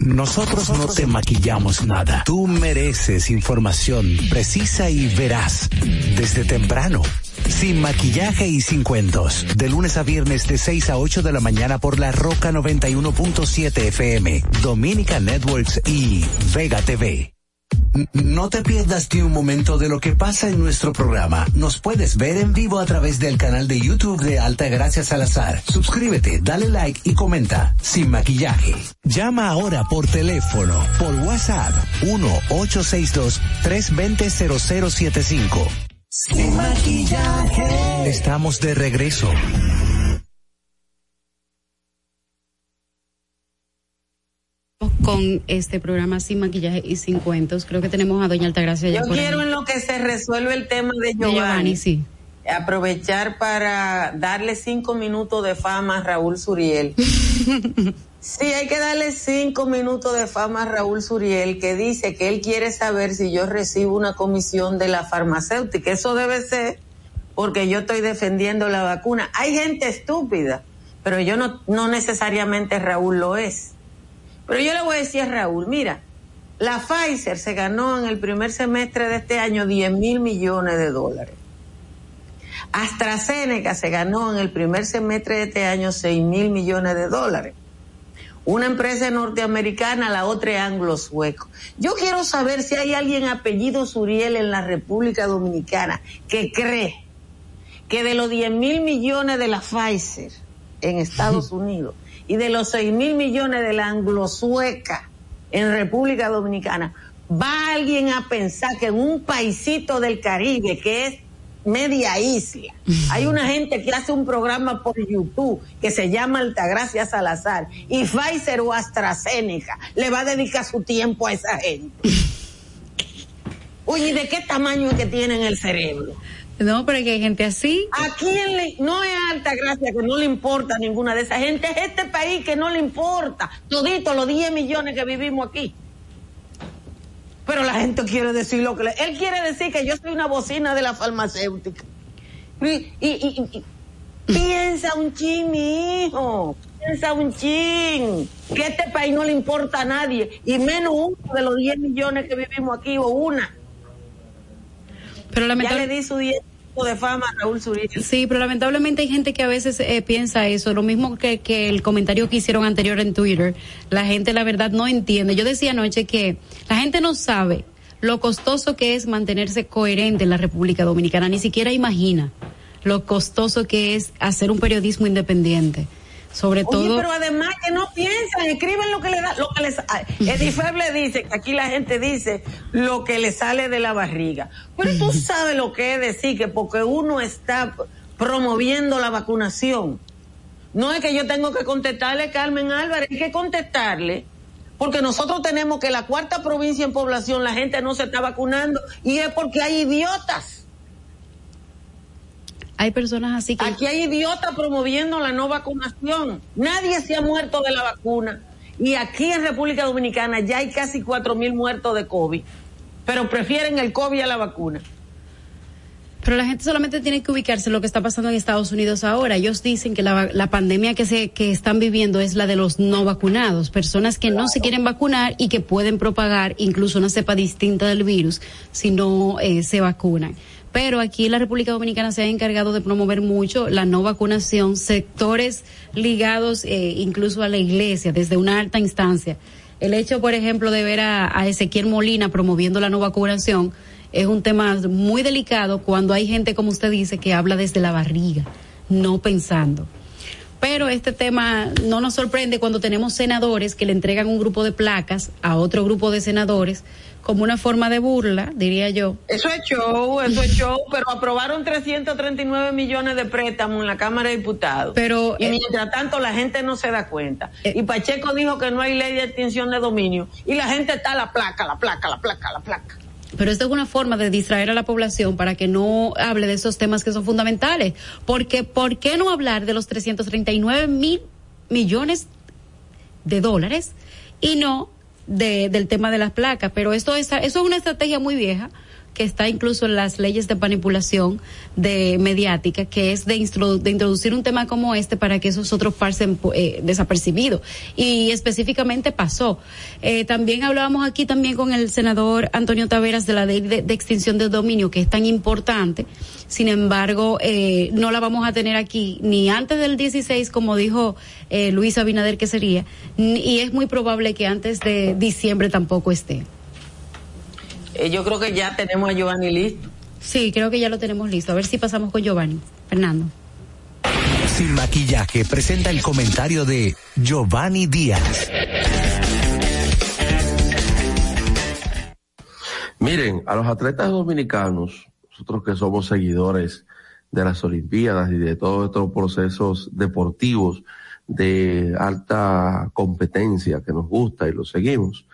Nosotros no te maquillamos nada. Tú mereces información precisa y veraz desde temprano. Sin maquillaje y sin cuentos. De lunes a viernes de 6 a 8 de la mañana por la Roca 91.7 FM, Dominica Networks y Vega TV. No te pierdas ni un momento de lo que pasa en nuestro programa. Nos puedes ver en vivo a través del canal de YouTube de Alta Gracia Salazar. Suscríbete, dale like y comenta. Sin maquillaje. Llama ahora por teléfono, por WhatsApp 1-862-320-0075. Sin maquillaje. Estamos de regreso. Con este programa sin maquillaje y sin cuentos, creo que tenemos a Doña Altagracia ya Yo por ahí. quiero en lo que se resuelve el tema de De Giovanni, Giovanni, sí. aprovechar para darle cinco minutos de fama a Raúl Suriel. sí, hay que darle cinco minutos de fama a Raúl Suriel, que dice que él quiere saber si yo recibo una comisión de la farmacéutica. Eso debe ser porque yo estoy defendiendo la vacuna. Hay gente estúpida, pero yo no, no necesariamente Raúl lo es. Pero yo le voy a decir a Raúl, mira, la Pfizer se ganó en el primer semestre de este año 10 mil millones de dólares. AstraZeneca se ganó en el primer semestre de este año 6 mil millones de dólares. Una empresa norteamericana, la otra es anglo-sueco. Yo quiero saber si hay alguien apellido Suriel en la República Dominicana que cree que de los 10 mil millones de la Pfizer en Estados Unidos y de los 6 mil millones de la anglo-sueca en República Dominicana, va alguien a pensar que en un paisito del Caribe que es media isla, hay una gente que hace un programa por YouTube que se llama Altagracia Salazar y Pfizer o AstraZeneca le va a dedicar su tiempo a esa gente. Oye, ¿y de qué tamaño es que tienen el cerebro? No, pero que hay gente así. ¿A quién le, no es alta gracia que no le importa a ninguna de esa gente, es este país que no le importa, todito los 10 millones que vivimos aquí. Pero la gente quiere decir lo que le, él quiere decir que yo soy una bocina de la farmacéutica. Y, y, y- y- piensa un chin, mi hijo, piensa un chin, que este país no le importa a nadie, y menos uno de los 10 millones que vivimos aquí, o una. Pero Ya lamentable- le di su 10 de fama Raúl. Sí, pero lamentablemente hay gente que a veces eh, piensa eso, lo mismo que, que el comentario que hicieron anterior en Twitter. La gente, la verdad, no entiende. Yo decía anoche que la gente no sabe lo costoso que es mantenerse coherente en la República Dominicana, ni siquiera imagina lo costoso que es hacer un periodismo independiente. Sobre Oye, todo. pero además que no piensan, escriben lo que le da, lo que les, Edifeble dice que aquí la gente dice lo que le sale de la barriga. Pero tú sabes lo que es decir que porque uno está promoviendo la vacunación. No es que yo tengo que contestarle, Carmen Álvarez, hay que contestarle. Porque nosotros tenemos que la cuarta provincia en población, la gente no se está vacunando y es porque hay idiotas. Hay personas así que. Aquí hay idiotas promoviendo la no vacunación. Nadie se ha muerto de la vacuna. Y aquí en República Dominicana ya hay casi cuatro mil muertos de COVID, pero prefieren el COVID a la vacuna. Pero la gente solamente tiene que ubicarse en lo que está pasando en Estados Unidos ahora. Ellos dicen que la, la, pandemia que se que están viviendo es la de los no vacunados, personas que no se quieren vacunar y que pueden propagar incluso una cepa distinta del virus si no eh, se vacunan. Pero aquí la República Dominicana se ha encargado de promover mucho la no vacunación, sectores ligados eh, incluso a la iglesia desde una alta instancia. El hecho, por ejemplo, de ver a, a Ezequiel Molina promoviendo la no vacunación es un tema muy delicado cuando hay gente, como usted dice, que habla desde la barriga, no pensando. Pero este tema no nos sorprende cuando tenemos senadores que le entregan un grupo de placas a otro grupo de senadores como una forma de burla, diría yo. Eso es show, eso es show, pero aprobaron 339 millones de préstamos en la Cámara de Diputados. Pero, y mientras tanto la gente no se da cuenta. Eh, y Pacheco dijo que no hay ley de extinción de dominio. Y la gente está a la placa, la placa, la placa, la placa. Pero esto es una forma de distraer a la población para que no hable de esos temas que son fundamentales. Porque, ¿por qué no hablar de los 339 mil millones de dólares y no de, del tema de las placas? Pero esto es, eso es una estrategia muy vieja que está incluso en las leyes de manipulación de mediática, que es de, de introducir un tema como este para que esos otros pasen eh, desapercibidos. Y específicamente pasó. Eh, también hablábamos aquí también con el senador Antonio Taveras de la ley de, de extinción del dominio, que es tan importante. Sin embargo, eh, no la vamos a tener aquí ni antes del 16, como dijo eh, Luis Abinader que sería, y es muy probable que antes de diciembre tampoco esté. Eh, yo creo que ya tenemos a Giovanni listo. Sí, creo que ya lo tenemos listo. A ver si pasamos con Giovanni. Fernando. Sin maquillaje presenta el comentario de Giovanni Díaz. Miren, a los atletas dominicanos, nosotros que somos seguidores de las Olimpiadas y de todos estos procesos deportivos de alta competencia que nos gusta y los seguimos,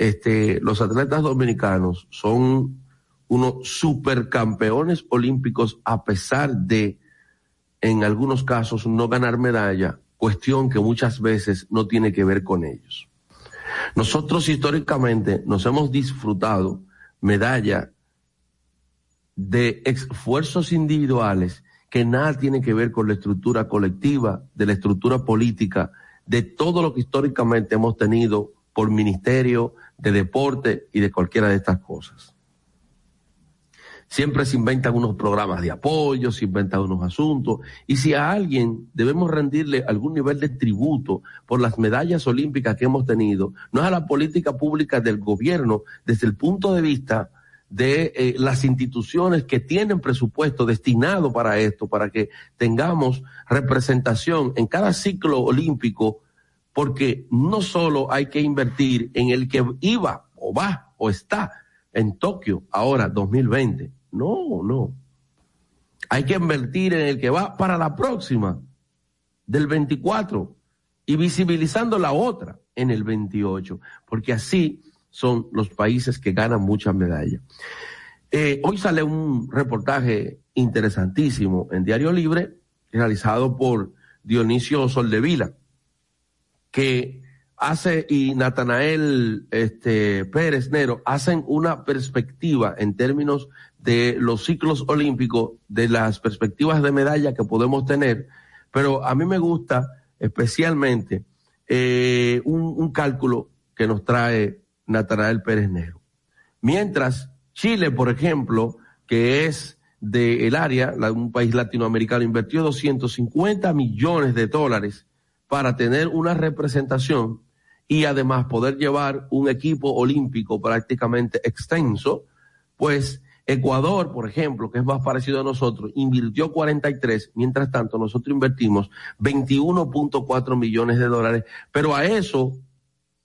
este, los atletas dominicanos son unos supercampeones olímpicos a pesar de, en algunos casos, no ganar medalla, cuestión que muchas veces no tiene que ver con ellos. Nosotros históricamente nos hemos disfrutado medalla de esfuerzos individuales que nada tiene que ver con la estructura colectiva, de la estructura política, de todo lo que históricamente hemos tenido por ministerio, de deporte y de cualquiera de estas cosas. Siempre se inventan unos programas de apoyo, se inventan unos asuntos, y si a alguien debemos rendirle algún nivel de tributo por las medallas olímpicas que hemos tenido, no es a la política pública del gobierno desde el punto de vista de eh, las instituciones que tienen presupuesto destinado para esto, para que tengamos representación en cada ciclo olímpico porque no solo hay que invertir en el que iba o va o está en Tokio ahora 2020. No, no. Hay que invertir en el que va para la próxima del 24 y visibilizando la otra en el 28, porque así son los países que ganan muchas medallas. Eh, hoy sale un reportaje interesantísimo en Diario Libre realizado por Dionisio Soldevila que hace y Natanael este, Pérez Nero hacen una perspectiva en términos de los ciclos olímpicos, de las perspectivas de medalla que podemos tener, pero a mí me gusta especialmente eh, un, un cálculo que nos trae Natanael Pérez Nero. Mientras Chile, por ejemplo, que es del área, un país latinoamericano, invirtió 250 millones de dólares para tener una representación y además poder llevar un equipo olímpico prácticamente extenso, pues Ecuador, por ejemplo, que es más parecido a nosotros, invirtió 43, mientras tanto nosotros invertimos 21.4 millones de dólares, pero a eso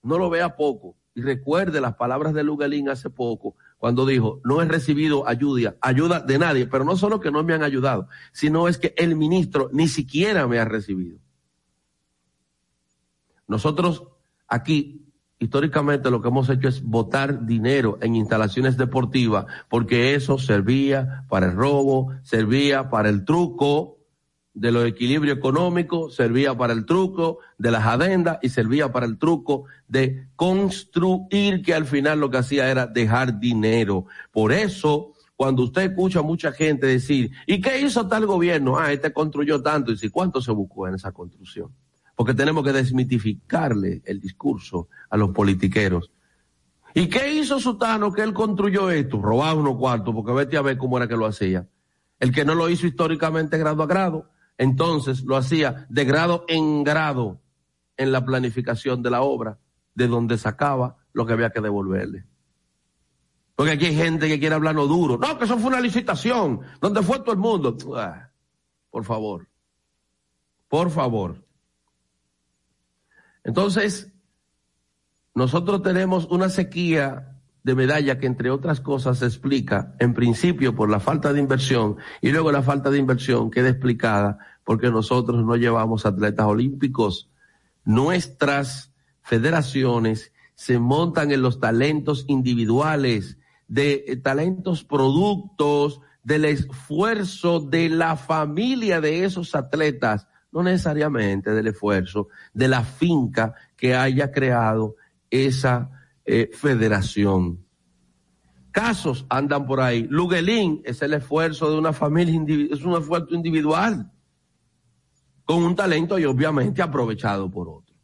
no lo vea poco. Y recuerde las palabras de Lugalín hace poco, cuando dijo, no he recibido ayuda, ayuda de nadie, pero no solo que no me han ayudado, sino es que el ministro ni siquiera me ha recibido. Nosotros aquí, históricamente, lo que hemos hecho es votar dinero en instalaciones deportivas, porque eso servía para el robo, servía para el truco, de los equilibrios económicos, servía para el truco de las adendas y servía para el truco de construir, que al final lo que hacía era dejar dinero. Por eso, cuando usted escucha a mucha gente decir, ¿y qué hizo tal gobierno? Ah, este construyó tanto. Y si cuánto se buscó en esa construcción. Porque tenemos que desmitificarle el discurso a los politiqueros. ¿Y qué hizo Sutano que él construyó esto? Robaba unos cuartos, porque vete a ver cómo era que lo hacía. El que no lo hizo históricamente grado a grado, entonces lo hacía de grado en grado en la planificación de la obra, de donde sacaba lo que había que devolverle. Porque aquí hay gente que quiere hablarlo duro. No, que eso fue una licitación, donde fue todo el mundo. Ah, por favor, por favor. Entonces, nosotros tenemos una sequía de medalla que entre otras cosas se explica en principio por la falta de inversión y luego la falta de inversión queda explicada porque nosotros no llevamos atletas olímpicos. Nuestras federaciones se montan en los talentos individuales, de eh, talentos productos del esfuerzo de la familia de esos atletas, no necesariamente del esfuerzo de la finca que haya creado esa eh, federación. Casos andan por ahí. Luguelín es el esfuerzo de una familia, es un esfuerzo individual, con un talento y obviamente aprovechado por otro.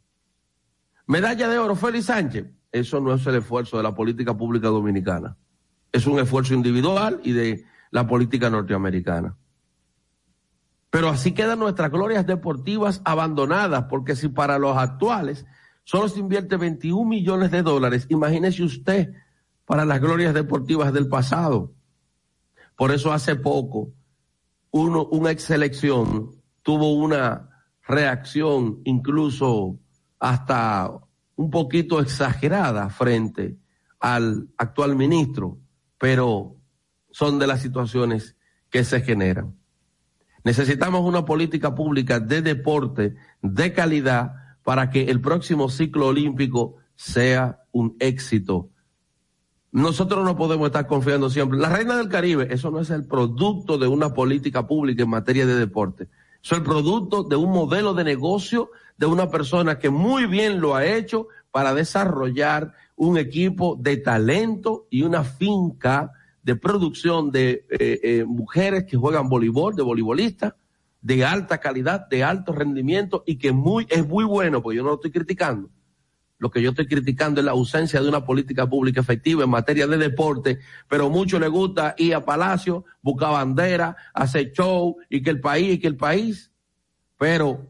Medalla de oro, Félix Sánchez. Eso no es el esfuerzo de la política pública dominicana. Es un esfuerzo individual y de la política norteamericana. Pero así quedan nuestras glorias deportivas abandonadas, porque si para los actuales solo se invierte 21 millones de dólares. Imagínese usted para las glorias deportivas del pasado. Por eso hace poco uno, una ex selección tuvo una reacción incluso hasta un poquito exagerada frente al actual ministro, pero son de las situaciones que se generan. Necesitamos una política pública de deporte de calidad para que el próximo ciclo olímpico sea un éxito. Nosotros no podemos estar confiando siempre. La Reina del Caribe, eso no es el producto de una política pública en materia de deporte. Eso es el producto de un modelo de negocio de una persona que muy bien lo ha hecho para desarrollar un equipo de talento y una finca de producción de eh, eh, mujeres que juegan voleibol, de voleibolistas, de alta calidad, de alto rendimiento y que muy, es muy bueno, porque yo no lo estoy criticando. Lo que yo estoy criticando es la ausencia de una política pública efectiva en materia de deporte, pero mucho le gusta ir a Palacio, buscar bandera, hacer show y que el país, y que el país. Pero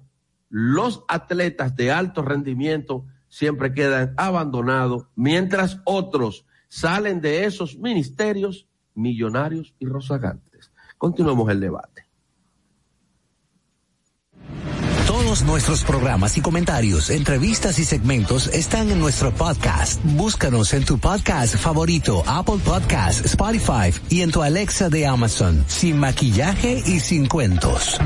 los atletas de alto rendimiento siempre quedan abandonados, mientras otros salen de esos ministerios millonarios y rozagantes. Continuemos el debate. Todos nuestros programas y comentarios, entrevistas y segmentos están en nuestro podcast. Búscanos en tu podcast favorito, Apple Podcast, Spotify y en tu Alexa de Amazon, sin maquillaje y sin cuentos.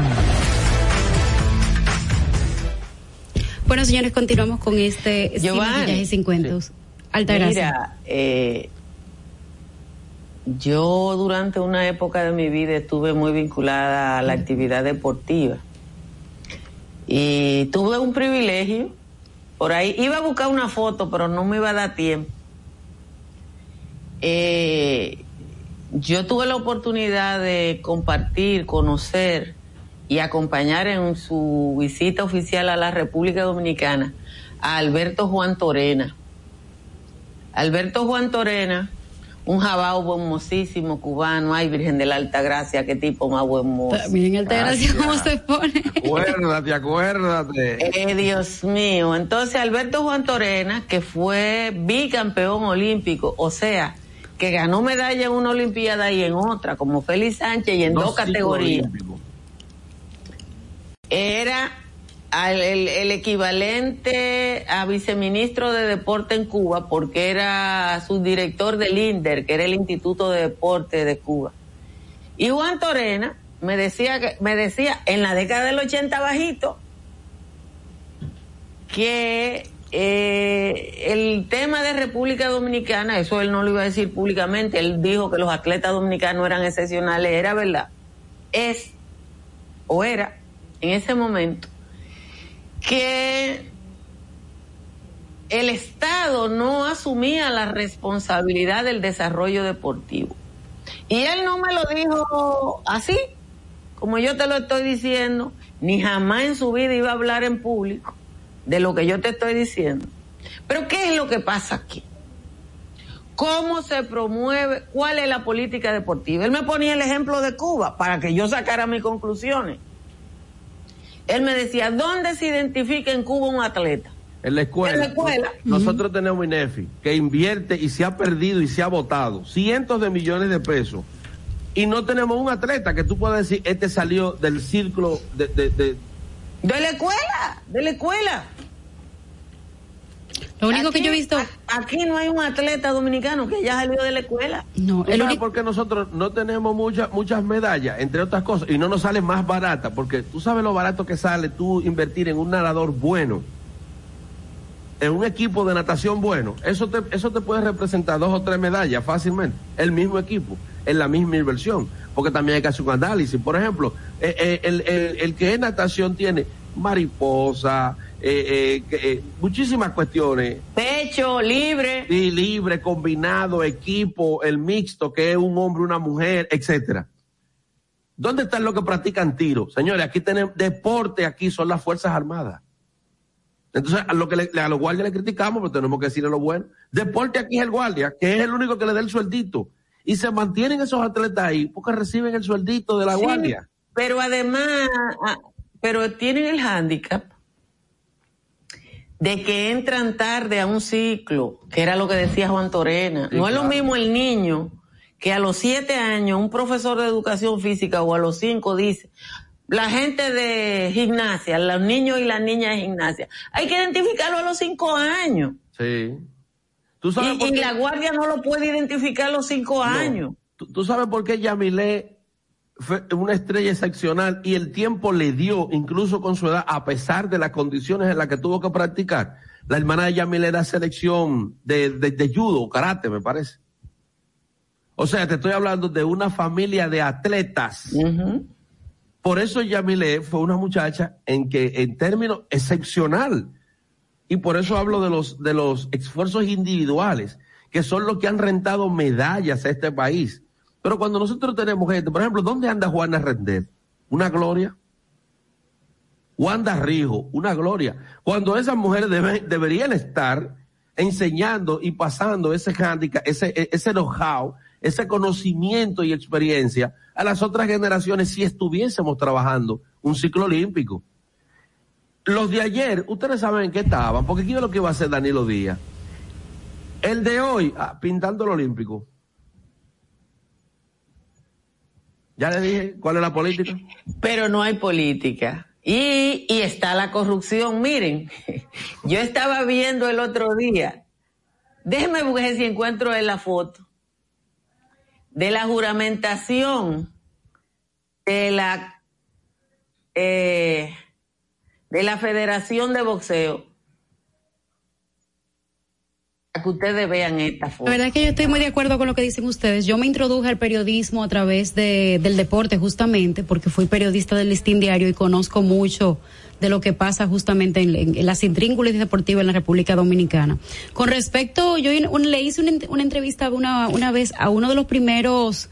Bueno, señores, continuamos con este sin Giovanni. maquillaje y sin cuentos. Altagracia. Mira, eh, yo durante una época de mi vida estuve muy vinculada a la actividad deportiva. Y tuve un privilegio. Por ahí iba a buscar una foto, pero no me iba a dar tiempo. Eh, yo tuve la oportunidad de compartir, conocer y acompañar en su visita oficial a la República Dominicana a Alberto Juan Torena. Alberto Juan Torena, un jabao hermosísimo cubano, ay Virgen de la Alta Gracia, qué tipo más buen mozo. Miren Altagracia Gracias. cómo se pone. Acuérdate, acuérdate. Eh, Dios mío. Entonces, Alberto Juan Torena, que fue bicampeón olímpico, o sea, que ganó medalla en una Olimpiada y en otra, como Félix Sánchez, y en dos, categorías. olímpicos. Era al- el, equivalente a viceministro de deporte en Cuba, porque era subdirector del INDER, que era el Instituto de Deporte de Cuba. Y Juan Torena me decía que, me decía en la década del 80 bajito, que eh, el tema de República Dominicana, eso él no lo iba a decir públicamente, él dijo que los atletas dominicanos eran excepcionales, era verdad, es o era en ese momento que el Estado no asumía la responsabilidad del desarrollo deportivo. Y él no me lo dijo así, como yo te lo estoy diciendo, ni jamás en su vida iba a hablar en público de lo que yo te estoy diciendo. Pero ¿qué es lo que pasa aquí? ¿Cómo se promueve? ¿Cuál es la política deportiva? Él me ponía el ejemplo de Cuba para que yo sacara mis conclusiones. Él me decía, ¿dónde se identifica en Cuba un atleta? En la escuela. En la escuela. Nosotros tenemos INEFI, que invierte y se ha perdido y se ha votado cientos de millones de pesos. Y no tenemos un atleta que tú puedas decir, este salió del círculo de... De, de, de la escuela, de la escuela. Lo único aquí, que yo he visto. Aquí no hay un atleta dominicano que haya salido de la escuela. No, ¿Tú sabes por qué nosotros no tenemos muchas muchas medallas, entre otras cosas, y no nos sale más barata? Porque tú sabes lo barato que sale tú invertir en un nadador bueno, en un equipo de natación bueno. Eso te, eso te puede representar dos o tres medallas fácilmente. El mismo equipo, en la misma inversión. Porque también hay que hacer un análisis. Por ejemplo, eh, eh, el, el, el que es natación tiene mariposa, eh, eh, eh, muchísimas cuestiones. Pecho, libre. Sí, libre, combinado, equipo, el mixto, que es un hombre, una mujer, etcétera. ¿Dónde están los que practican tiro? Señores, aquí tenemos deporte, aquí son las Fuerzas Armadas. Entonces, a, lo que le, a los guardias le criticamos, pero tenemos que decirle lo bueno. Deporte aquí es el guardia, que es el único que le da el sueldito. Y se mantienen esos atletas ahí porque reciben el sueldito de la Sí, guardia. Pero además, ah, pero tienen el hándicap de que entran tarde a un ciclo, que era lo que decía Juan Torena. Sí, no es lo mismo el niño que a los siete años un profesor de educación física o a los cinco dice, la gente de gimnasia, los niños y las niñas de gimnasia, hay que identificarlo a los cinco años. Sí. ¿Tú sabes Y, por y qué? la guardia no lo puede identificar a los cinco No. años. ¿Tú, tú sabes por qué Yamilé fue una estrella excepcional y el tiempo le dio, incluso con su edad, a pesar de las condiciones en las que tuvo que practicar? La hermana de Yamilé era selección de, de, de judo, karate, me parece. O sea, te estoy hablando de una familia de atletas. Por eso Yamilé fue una muchacha en que, en términos excepcional, y por eso hablo de los, de los esfuerzos individuales, que son los que han rentado medallas a este país. Pero cuando nosotros tenemos gente, por ejemplo, ¿dónde anda Juana Rendet? Una gloria. Wanda Rijo, una gloria. Cuando esas mujeres deberían estar enseñando y pasando ese handicap, ese, know-how, ese conocimiento y experiencia a las otras generaciones si estuviésemos trabajando un ciclo olímpico. Los de ayer, ustedes saben en qué estaban, porque aquí es lo que iba a hacer Danilo Díaz. El de hoy, ah, pintando el olímpico. Ya le dije cuál es la política. pero no hay política. Y, y está la corrupción. Miren, yo estaba viendo el otro día, déjenme buscar si encuentro en la foto, de la juramentación de la, eh, de la Federación de Boxeo. Para que ustedes vean esta foto. La verdad es que yo estoy muy de acuerdo con lo que dicen ustedes. Yo me introduje al periodismo a través de, del deporte justamente porque fui periodista del Listín Diario y conozco mucho de lo que pasa justamente en, en- en las intríngulas deportivas en la República Dominicana. Con respecto, yo un- le hice una, una entrevista una, una vez a uno de los primeros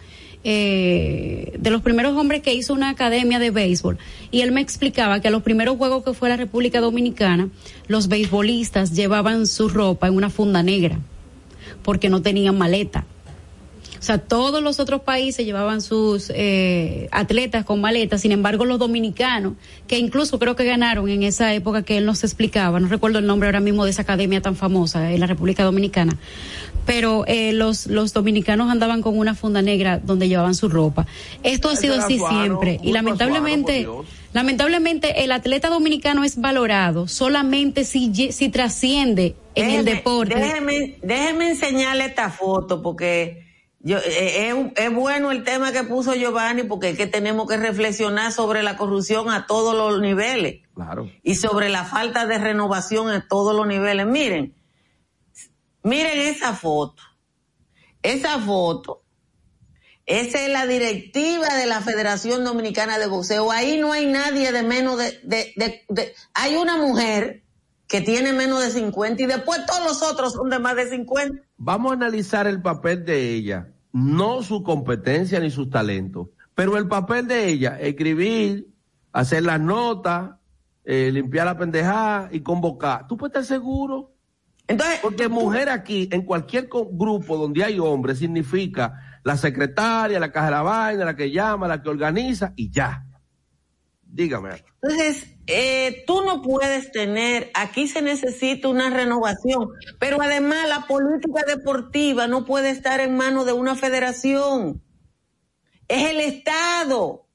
eh, de los primeros hombres que hizo una academia de béisbol y él me explicaba que a los primeros juegos que fue la República Dominicana los beisbolistas llevaban su ropa en una funda negra porque no tenían maleta. O sea, todos los otros países llevaban sus eh, atletas con maletas, sin embargo los dominicanos, que incluso creo que ganaron en esa época que él nos explicaba, no recuerdo el nombre ahora mismo de esa academia tan famosa en la República Dominicana, pero eh, los, los dominicanos andaban con una funda negra donde llevaban su ropa. Esto ha sido así siempre y lamentablemente... Lamentablemente el atleta dominicano es valorado solamente si, si trasciende en el deporte. Déjeme, déjeme enseñarle esta foto porque yo, eh, es, es bueno el tema que puso Giovanni porque es que tenemos que reflexionar sobre la corrupción a todos los niveles Claro. y sobre la falta de renovación a todos los niveles. Miren, miren esa foto. Esa foto Esa es la directiva de la Federación Dominicana de Boxeo. Ahí no hay nadie de menos de, de, de, de, hay una mujer que tiene menos de 50 y después todos los otros son de más de 50. Vamos a analizar el papel de ella, no su competencia ni sus talentos, pero el papel de ella, escribir, hacer las notas, eh, limpiar la pendejada y convocar. ¿Tú puedes estar seguro? Entonces, Porque mujer aquí, en cualquier grupo donde hay hombres, significa la secretaria, la caja de la vaina, la que llama, la que organiza y ya. Dígame. Entonces, eh, tú no puedes tener, aquí se necesita una renovación, pero además la política deportiva no puede estar en manos de una federación. Es el Estado.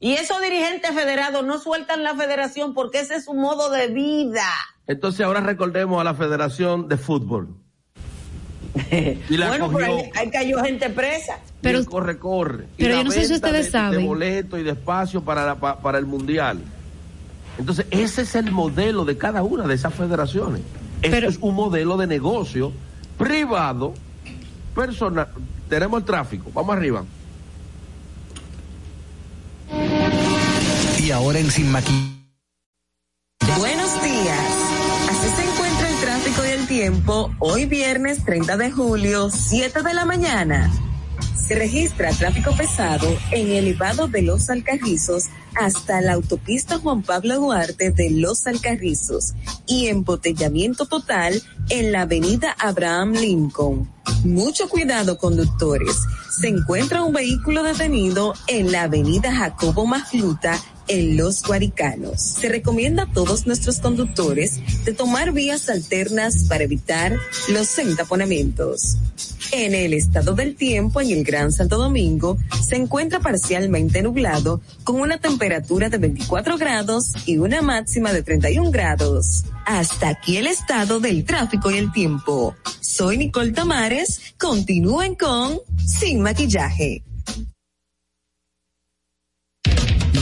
Y esos dirigentes federados no sueltan la federación porque ese es su modo de vida. Entonces ahora recordemos a la Federación de Fútbol. Y la bueno, pero cogió. ahí, ahí cayó gente presa. Pero- y corre, corre. Y pero la yo no sé si ustedes de, saben. De boleto y de espacio para, la- para el mundial. Entonces, ese es el modelo de cada una de esas federaciones. Esto Pero- es un modelo de negocio privado, personal. Tenemos el tráfico. Vamos arriba. Y ahora en Sin Maquillaje. Buenos días. Tiempo hoy viernes 30 de julio, 7 de la mañana. Se registra tráfico pesado en el elevado de Los Alcarrizos hasta la autopista Juan Pablo Duarte de Los Alcarrizos y embotellamiento total en la avenida Abraham Lincoln. Mucho cuidado conductores. Se encuentra un vehículo detenido en la avenida Jacobo Mafluta en Los Guaricanos. Se recomienda a todos nuestros conductores de tomar vías alternas para evitar los entaponamientos. En el estado del tiempo en el Gran Santo Domingo se encuentra parcialmente nublado con una temperatura de 24 grados y una máxima de 31 grados. Hasta aquí el estado del tráfico y el tiempo. Soy Nicole Tamares. Continúen con Sin Maquillaje.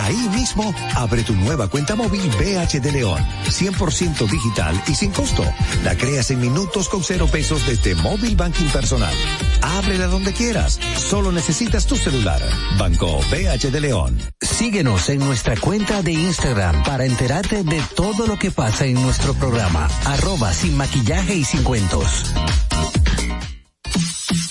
Ahí mismo, abre tu nueva cuenta móvil BH de León. 100% digital y sin costo. La creas en minutos con cero pesos desde Móvil Banking Personal. Ábrela donde quieras. Solo necesitas tu celular. Banco BH de León. Síguenos en nuestra cuenta de Instagram para enterarte de todo lo que pasa en nuestro programa. Arroba sin maquillaje y sin cuentos.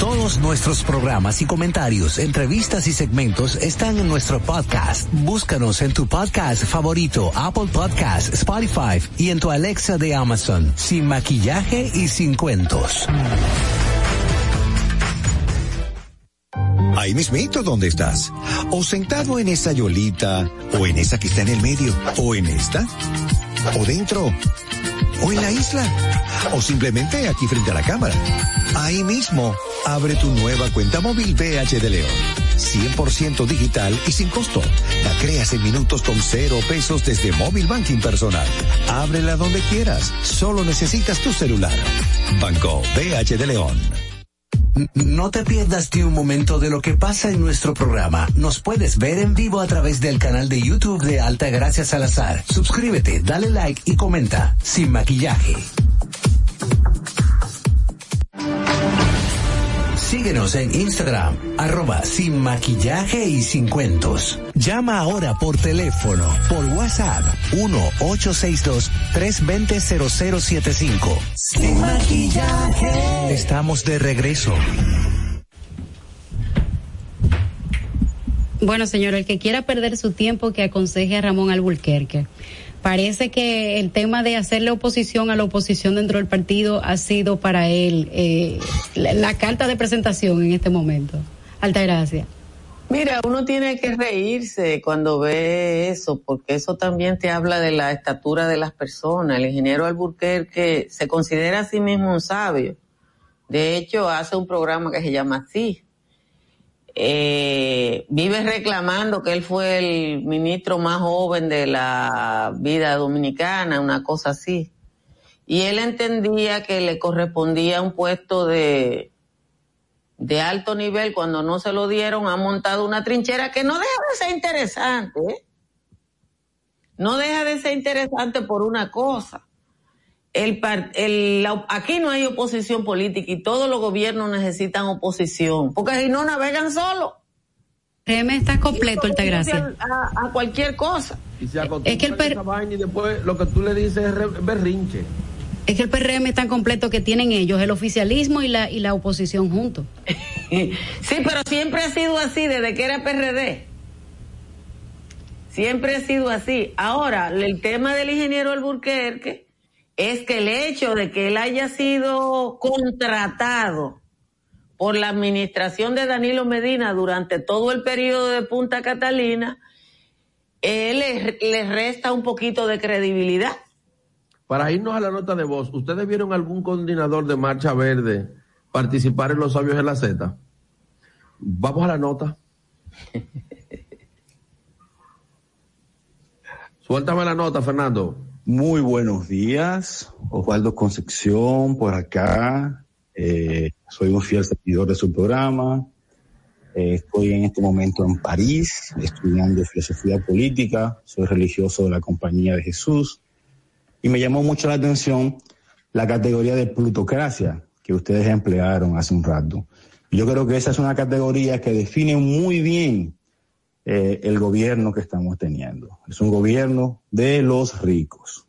Todos nuestros programas y comentarios, entrevistas y segmentos están en nuestro podcast. Búscanos en tu podcast favorito, Apple Podcast, Spotify y en tu Alexa de Amazon, sin maquillaje y sin cuentos. Ahí mismito donde estás. O sentado en esa yolita, o en esa que está en el medio, o en esta, o dentro, o en la isla, o simplemente aquí frente a la cámara. Ahí mismo, abre tu nueva cuenta móvil BH de León. 100% digital y sin costo. La creas en minutos con cero pesos desde Móvil Banking Personal. Ábrela donde quieras. Solo necesitas tu celular. Banco BH de León. No te pierdas ni un momento de lo que pasa en nuestro programa. Nos puedes ver en vivo a través del canal de YouTube de Alta Gracia Salazar. Suscríbete, dale like y comenta. Sin maquillaje. Síguenos en Instagram, arroba sin maquillaje y sin cuentos. Llama ahora por teléfono, por WhatsApp, 1-862-320-0075. Sin maquillaje. Estamos de regreso. Bueno, señor, el que quiera perder su tiempo, que aconseje a Ramón Alburquerque. Parece que el tema de hacerle oposición a la oposición dentro del partido ha sido para él eh, la, carta de presentación en este momento. Alta gracia. Mira, uno tiene que reírse cuando ve eso, porque eso también te habla de la estatura de las personas. El ingeniero Alburquerque se considera a sí mismo un sabio. De hecho, hace un programa que se llama así. Eh, vive reclamando que él fue el ministro más joven de la vida dominicana, una cosa así. Y él entendía que le correspondía un puesto de, de alto nivel cuando no se lo dieron, ha montado una trinchera que no deja de ser interesante. ¿eh? No deja de ser interesante por una cosa. El, par- el- la- aquí no hay oposición política y todos los gobiernos necesitan oposición, porque si no navegan solos. Créeme, está completo, Altagracia. A, a cualquier cosa. Y se Es que el per- esa vaina y después lo que tú le dices es berrinche. Es que el PRM es tan completo que tienen ellos, el oficialismo y la, y la oposición juntos. Sí, pero siempre ha sido así desde que era PRD. Siempre ha sido así. Ahora, el tema del ingeniero Alburquerque es que el hecho de que él haya sido contratado por la administración de Danilo Medina durante todo el periodo de Punta Catalina, él le, le resta un poquito de credibilidad. Para irnos a la nota de voz, ¿ustedes vieron algún coordinador de Marcha Verde participar en los sabios en la Z? Vamos a la nota. Suéltame la nota, Fernando. Muy buenos días, Osvaldo Concepción por acá. Eh, soy un fiel seguidor de su programa. Eh, estoy en este momento en París estudiando filosofía política. Soy religioso de la Compañía de Jesús. Y me llamó mucho la atención la categoría de plutocracia que ustedes emplearon hace un rato. Yo creo que esa es una categoría que define muy bien eh, el gobierno que estamos teniendo. Es un gobierno de los ricos.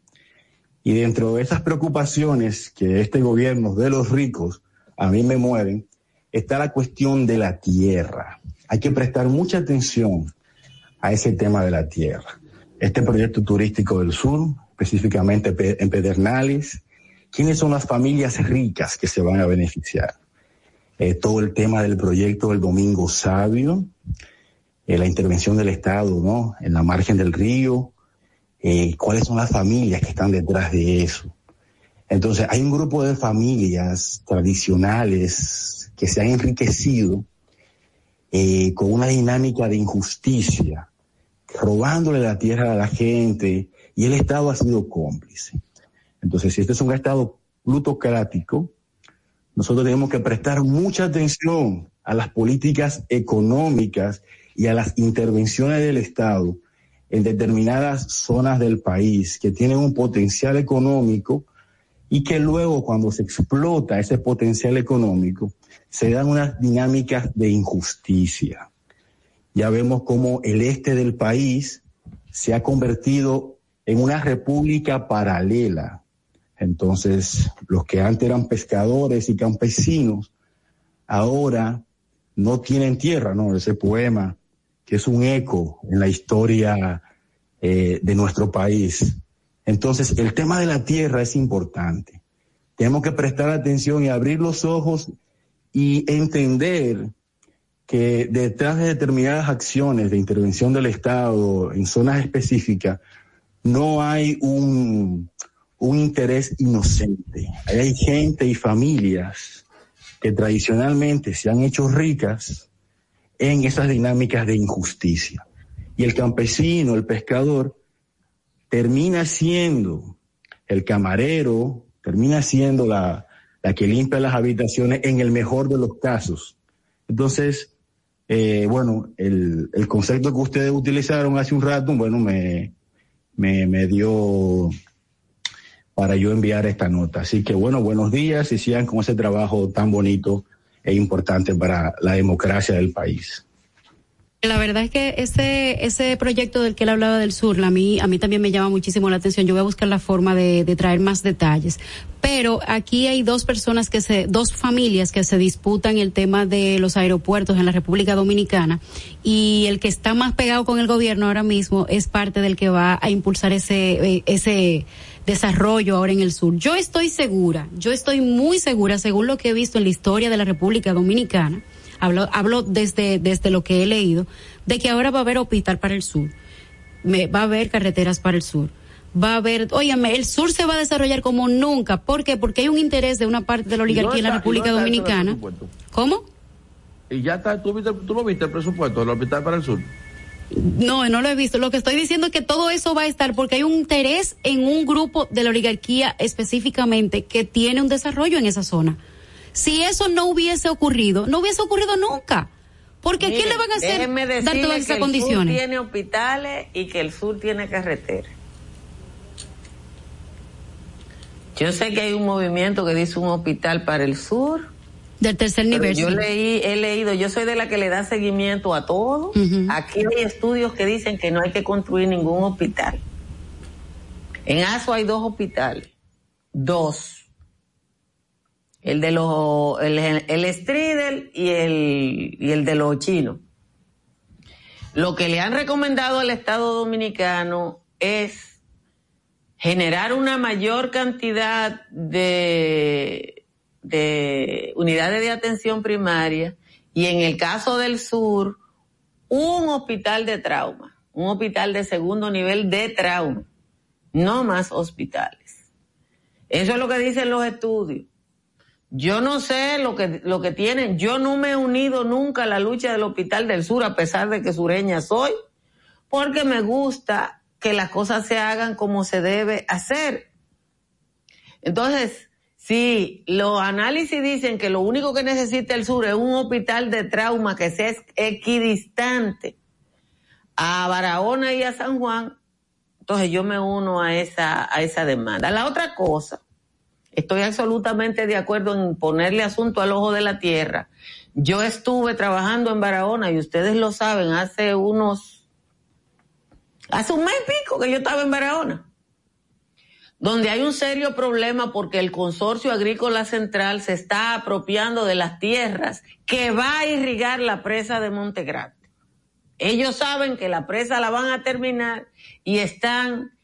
Y dentro de esas preocupaciones que este gobierno de los ricos a mí me mueven, está la cuestión de la tierra. Hay que prestar mucha atención a ese tema de la tierra. Este proyecto turístico del sur, específicamente pe- en Pedernales, ¿quiénes son las familias ricas que se van a beneficiar? Eh, todo el tema del proyecto del Domingo Sabio, eh, la intervención del Estado, ¿no? En la margen del río, eh, cuáles son las familias que están detrás de eso. Entonces, hay un grupo de familias tradicionales que se han enriquecido eh, con una dinámica de injusticia, robándole la tierra a la gente, y el Estado ha sido cómplice. Entonces, si este es un Estado plutocrático, nosotros tenemos que prestar mucha atención a las políticas económicas y a las intervenciones del Estado en determinadas zonas del país que tienen un potencial económico y que luego cuando se explota ese potencial económico se dan unas dinámicas de injusticia. Ya vemos cómo el este del país se ha convertido en una república paralela. Entonces, los que antes eran pescadores y campesinos, ahora no tienen tierra, ¿no? Ese poema que es un eco en la historia eh, de nuestro país. Entonces, el tema de la tierra es importante. Tenemos que prestar atención y abrir los ojos y entender que detrás de determinadas acciones de intervención del Estado en zonas específicas, no hay un, un interés inocente. Hay gente y familias que tradicionalmente se han hecho ricas en esas dinámicas de injusticia. Y el campesino, el pescador, termina siendo el camarero, termina siendo la, la que limpia las habitaciones en el mejor de los casos. Entonces, eh, bueno, el, el concepto que ustedes utilizaron hace un rato, bueno, me, me, me dio para yo enviar esta nota. Así que bueno, buenos días y sigan con ese trabajo tan bonito es importante para la democracia del país. La verdad es que ese ese proyecto del que él hablaba del sur, a mí a mí también me llama muchísimo la atención. Yo voy a buscar la forma de, de, traer más detalles. Pero aquí hay dos personas que se, dos familias que se disputan el tema de los aeropuertos en la República Dominicana y el que está más pegado con el gobierno ahora mismo es parte del que va a impulsar ese eh, ese desarrollo ahora en el sur. Yo estoy segura, yo estoy muy segura, según lo que he visto en la historia de la República Dominicana hablo, hablo desde, desde lo que he leído, de que ahora va a haber hospital para el sur, me, va a haber carreteras para el sur, va a haber, óyeme, el sur se va a desarrollar como nunca. ¿Por qué? Porque hay un interés de una parte de la oligarquía en la República Dominicana. ¿Cómo? Y ya está, ¿tú, viste, tú lo viste el presupuesto del hospital para el sur. No, no lo he visto. Lo que estoy diciendo es que todo eso va a estar porque hay un interés en un grupo de la oligarquía específicamente que tiene un desarrollo en esa zona. Si eso no hubiese ocurrido, no hubiese ocurrido nunca. Porque ¿qué le van a hacer dar todas esas condiciones? El sur tiene hospitales y que el sur tiene carretera. Yo sé que hay un movimiento que dice un hospital para el sur. Del tercer nivel. Yo leí, he leído, yo soy de la que le da seguimiento a todo. Aquí hay estudios que dicen que no hay que construir ningún hospital. En ASO hay dos hospitales. Dos el de los, el, el Stridel y el, y el de los chinos. Lo que le han recomendado al Estado Dominicano es generar una mayor cantidad de, de unidades de atención primaria y en el caso del sur, un hospital de trauma, un hospital de segundo nivel de trauma, no más hospitales. Eso es lo que dicen los estudios. Yo no sé lo que, lo que tienen. Yo no me he unido nunca a la lucha del Hospital del Sur, a pesar de que sureña soy, porque me gusta que las cosas se hagan como se debe hacer. Entonces, si los análisis dicen que lo único que necesita el sur es un hospital de trauma que sea equidistante a Barahona y a San Juan, entonces yo me uno a esa, a esa demanda. La otra cosa Estoy absolutamente de acuerdo en ponerle asunto al ojo de la tierra. Yo estuve trabajando en Barahona y ustedes lo saben, hace unos, hace un mes y pico que yo estaba en Barahona, donde hay un serio problema porque el consorcio agrícola central se está apropiando de las tierras que va a irrigar la presa de Montegrande. Ellos saben que la presa la van a terminar y están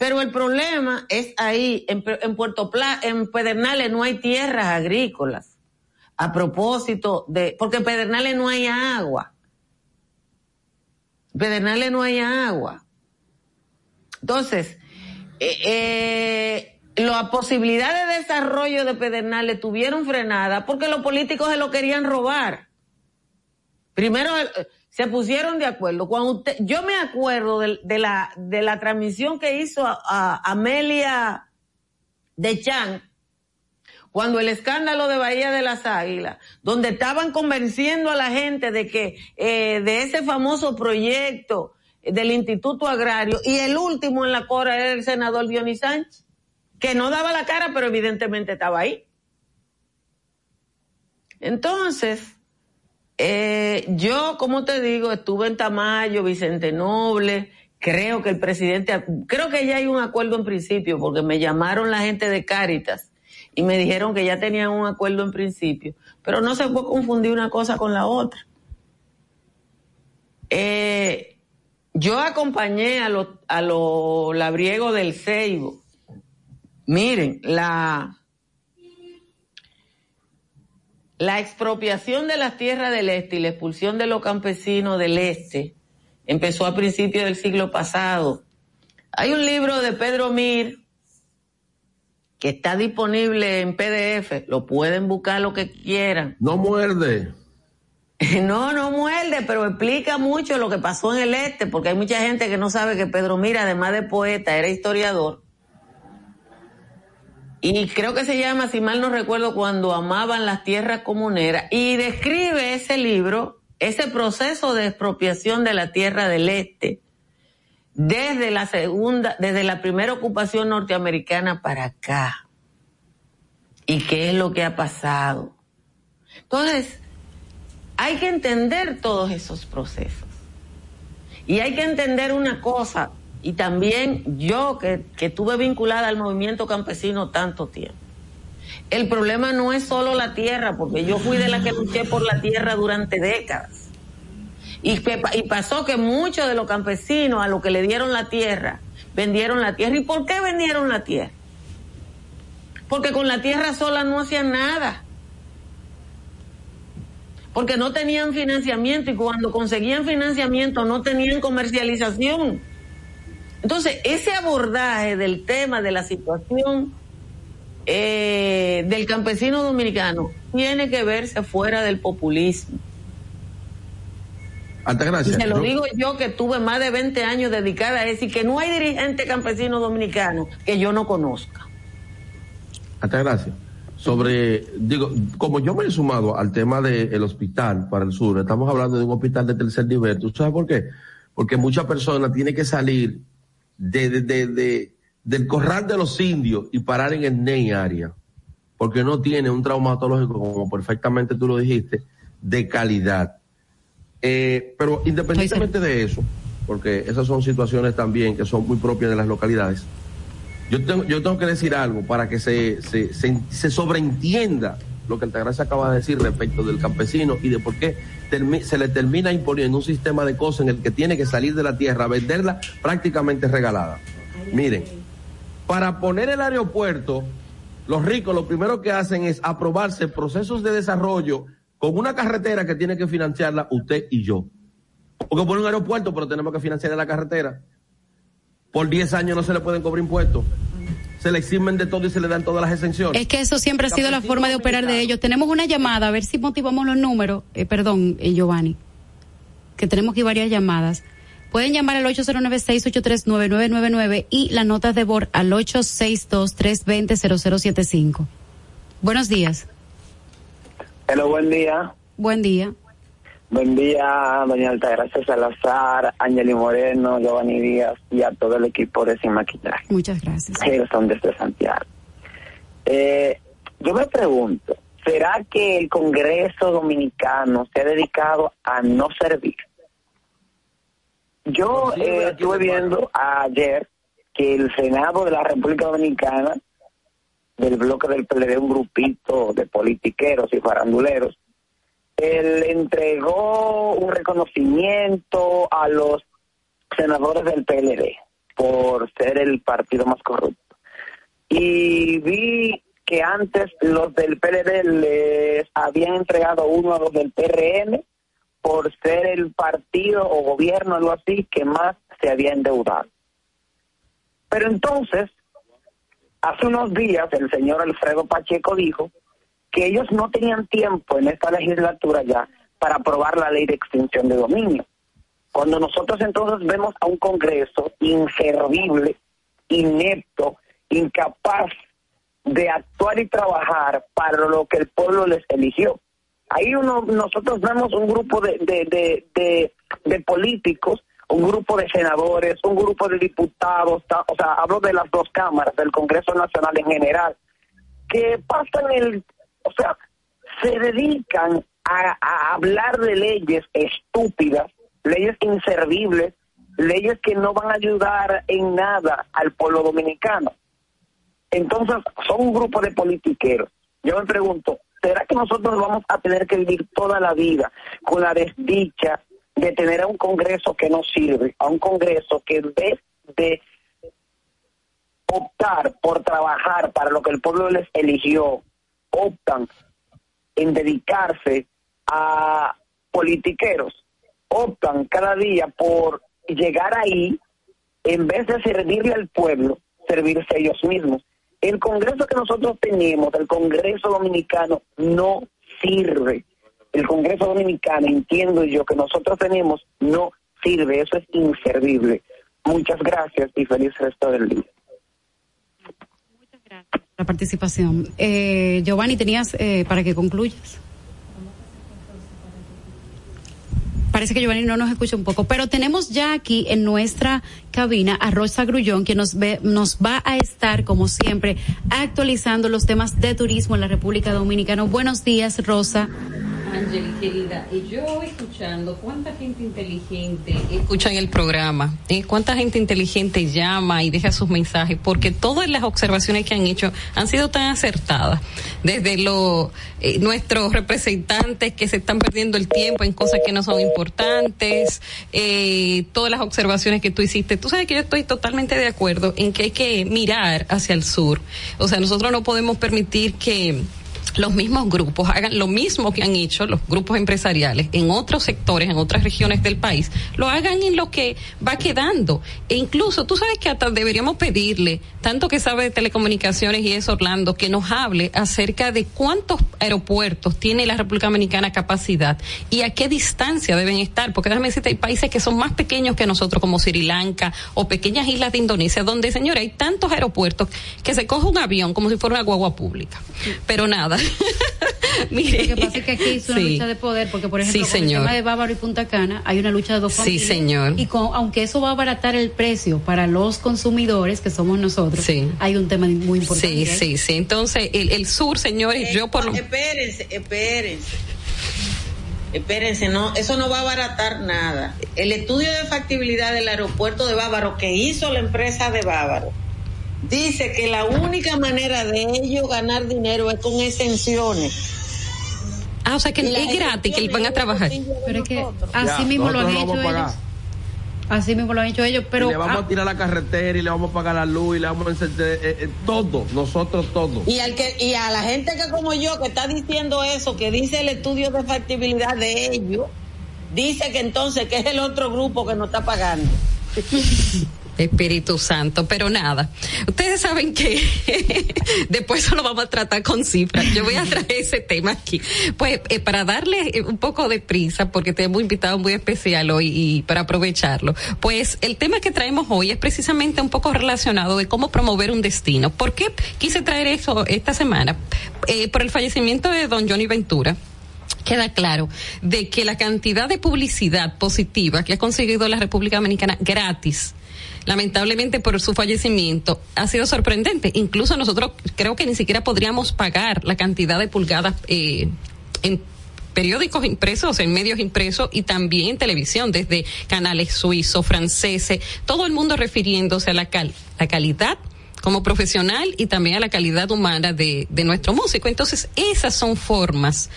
pero el problema es ahí, en, Puerto Plata, en Pedernales no hay tierras agrícolas. A propósito de, porque en Pedernales no hay agua. En Pedernales no hay agua. Entonces, eh, eh, la posibilidad de desarrollo de Pedernales tuvieron frenada porque los políticos se lo querían robar. Primero, se pusieron de acuerdo. Cuando usted, yo me acuerdo de, la, de la transmisión que hizo a, Amelia de Chan, cuando el escándalo de Bahía de las Águilas, donde estaban convenciendo a la gente de que eh, de ese famoso proyecto del Instituto Agrario y el último en la cora era el senador Dionis Sánchez, que no daba la cara, pero evidentemente estaba ahí. Entonces, eh, yo, como te digo, estuve en Tamayo, Vicente Noble, creo que el presidente, creo que ya hay un acuerdo en principio, porque me llamaron la gente de Cáritas y me dijeron que ya tenían un acuerdo en principio, pero no se puede confundir una cosa con la otra. Eh, yo acompañé a los a lo labriegos del Ceibo. Miren, la, la expropiación de las tierras del este y la expulsión de los campesinos del este empezó a principios del siglo pasado. Hay un libro de Pedro Mir que está disponible en PDF, lo pueden buscar lo que quieran. No muerde. No, no muerde, pero explica mucho lo que pasó en el este, porque hay mucha gente que no sabe que Pedro Mir, además de poeta, era historiador y creo que se llama, si mal no recuerdo, cuando amaban las tierras comuneras, y describe ese libro, ese proceso de expropiación de la tierra del este, desde la segunda, desde la primera ocupación norteamericana para acá. ¿Y qué es lo que ha pasado? Entonces, hay que entender todos esos procesos. Y hay que entender una cosa, y también yo que, que estuve vinculada al movimiento campesino tanto tiempo. El problema no es solo la tierra, porque yo fui de la que luché por la tierra durante décadas. Y, y pasó que muchos de los campesinos a los que le dieron la tierra, vendieron la tierra. ¿Y por qué vendieron la tierra? Porque con la tierra sola no hacían nada. Porque no tenían financiamiento y cuando conseguían financiamiento no tenían comercialización. Entonces, ese abordaje del tema de la situación eh, del campesino dominicano tiene que verse fuera del populismo. Altagracia. Y se lo yo- digo yo que tuve más de 20 años dedicada a eso y que no hay dirigente campesino dominicano que yo no conozca. Altagracia. Sobre, digo, como yo me he sumado al tema del hospital para el sur, estamos hablando de un hospital de tercer nivel. ¿Tú sabes por qué? Porque muchas personas tienen que salir de, de- de- de- del corral de los indios y parar en el NEI área, porque no tiene un traumatológico, como perfectamente tú lo dijiste, de calidad. Eh, pero independientemente de eso, porque esas son situaciones también que son muy propias de las localidades, yo tengo, yo tengo que decir algo para que se, se, se, se sobreentienda lo que Altagracia acaba de decir respecto del campesino y de por qué se le termina imponiendo un sistema de cosas en el que tiene que salir de la tierra, venderla prácticamente regalada. Miren, para poner el aeropuerto, los ricos lo primero que hacen es aprobarse procesos de desarrollo con una carretera que tiene que financiarla usted y yo. Porque poner un aeropuerto, pero tenemos que financiar la carretera. Por 10 años no se le pueden cobrar impuestos. Se le eximen de todo y se le dan todas las exenciones. Es que eso siempre ha sido la forma de operar de ellos. Tenemos una llamada, a ver si motivamos los números. Eh, perdón, eh, Giovanni, que tenemos aquí varias llamadas. Pueden llamar al 809-683-9999 y las notas de voz al 862-320-0075. Buenos días. Hello, buen día. Buen día. Buen día, doña Altagracia Salazar, Ángeli Moreno, Giovanni Díaz y a todo el equipo de Sin Maquillaje. Muchas gracias. que son desde Santiago. Eh, yo me pregunto, ¿será que el Congreso Dominicano se ha dedicado a no servir? Yo eh, estuve viendo ayer que el Senado de la República Dominicana, del bloque del PLD, un grupito de politiqueros y faranduleros, él entregó un reconocimiento a los senadores del PLD por ser el partido más corrupto. Y vi que antes los del PLD les habían entregado uno a los del PRM por ser el partido o gobierno, algo así, que más se había endeudado. Pero entonces, hace unos días, el señor Alfredo Pacheco dijo que ellos no tenían tiempo en esta legislatura ya para aprobar la ley de extinción de dominio. Cuando nosotros entonces vemos a un Congreso inservible, inepto, incapaz de actuar y trabajar para lo que el pueblo les eligió. Ahí uno, nosotros vemos un grupo de, de, de, de, de políticos, un grupo de senadores, un grupo de diputados, ta- o sea, hablo de las dos cámaras, del Congreso Nacional en general, que pasan el, o sea, se dedican a, hablar de leyes estúpidas, leyes inservibles, leyes que no van a ayudar en nada al pueblo dominicano. Entonces, son un grupo de politiqueros. Yo me pregunto, ¿será que nosotros vamos a tener que vivir toda la vida con la desdicha de tener a un Congreso que no sirve, a un Congreso que en vez de optar por trabajar para lo que el pueblo les eligió, optan en dedicarse a politiqueros, optan cada día por llegar ahí, en vez de servirle al pueblo, servirse a ellos mismos. El Congreso que nosotros tenemos, el Congreso Dominicano, no sirve. El Congreso Dominicano, entiendo yo, que nosotros tenemos, no sirve. Eso es inservible. Muchas gracias y feliz resto del día. La participación. Eh, Giovanni, tenías eh, para que concluyas. Parece que Giovanni no nos escucha un poco, pero tenemos ya aquí en nuestra cabina a Rosa Grullón, que nos, ve, nos va a estar, como siempre, actualizando los temas de turismo en la República Dominicana. Buenos días, Rosa. Ángel, querida, yo escuchando cuánta gente inteligente escucha en el programa, eh, cuánta gente inteligente llama y deja sus mensajes, porque todas las observaciones que han hecho han sido tan acertadas, desde los eh, nuestros representantes que se están perdiendo el tiempo en cosas que no son importantes, eh, todas las observaciones que tú hiciste. Tú sabes que yo estoy totalmente de acuerdo en que hay que mirar hacia el sur. O sea, nosotros no podemos permitir que los mismos grupos hagan lo mismo que han hecho los grupos empresariales en otros sectores, en otras regiones del país, lo hagan en lo que va quedando. E incluso, tú sabes que hasta deberíamos pedirle, tanto que sabe de telecomunicaciones y es Orlando, que nos hable acerca de cuántos aeropuertos tiene la República Dominicana capacidad y a qué distancia deben estar, porque déjame decirte, hay países que son más pequeños que nosotros, como Sri Lanka o pequeñas islas de Indonesia, donde, señores, hay tantos aeropuertos que se coge un avión como si fuera una guagua pública. Pero nada. Mire. Lo que pasa es que aquí es una lucha de poder, porque por ejemplo, Sí, con el tema de Bávaro y Punta Cana hay una lucha de dos Sí, familias. señor. Y con, aunque eso va a abaratar el precio para los consumidores, que somos nosotros, hay un tema muy importante. Sí, sí, sí. Entonces, el, el sur, señores, yo por lo Espérense, espérense. Espérense, no, eso no va a abaratar nada. El estudio de factibilidad del aeropuerto de Bávaro que hizo la empresa de Bávaro dice que la única manera de ellos ganar dinero es con exenciones. Ah, o sea que es gratis que van a trabajar. Pero es que así Ya, mismo lo han hecho ellos. Así mismo lo han hecho ellos, pero y le vamos ah, a tirar la carretera y le vamos a pagar la luz y le vamos a encender eh, eh, todo, nosotros todo. Y al que y a la gente que como yo que está diciendo eso, que dice el estudio de factibilidad de ellos, dice que entonces que es el otro grupo que no está pagando. Espíritu Santo, pero nada. Ustedes saben que después eso lo vamos a tratar con cifras. Yo voy a traer ese tema aquí. Pues eh, para darle un poco de prisa, porque tenemos un invitado muy especial hoy y para aprovecharlo. Pues el tema que traemos hoy es precisamente un poco relacionado de cómo promover un destino. ¿Por qué quise traer eso esta semana? Eh, por el fallecimiento de don Johnny Ventura queda claro de que la cantidad de publicidad positiva que ha conseguido la República Dominicana gratis lamentablemente por su fallecimiento ha sido sorprendente. Incluso nosotros creo que ni siquiera podríamos pagar la cantidad de pulgadas eh, en periódicos impresos, en medios impresos y también en televisión, desde canales suizos, franceses, todo el mundo refiriéndose a la, cal la calidad como profesional y también a la calidad humana de, de nuestro músico. Entonces, esas son formas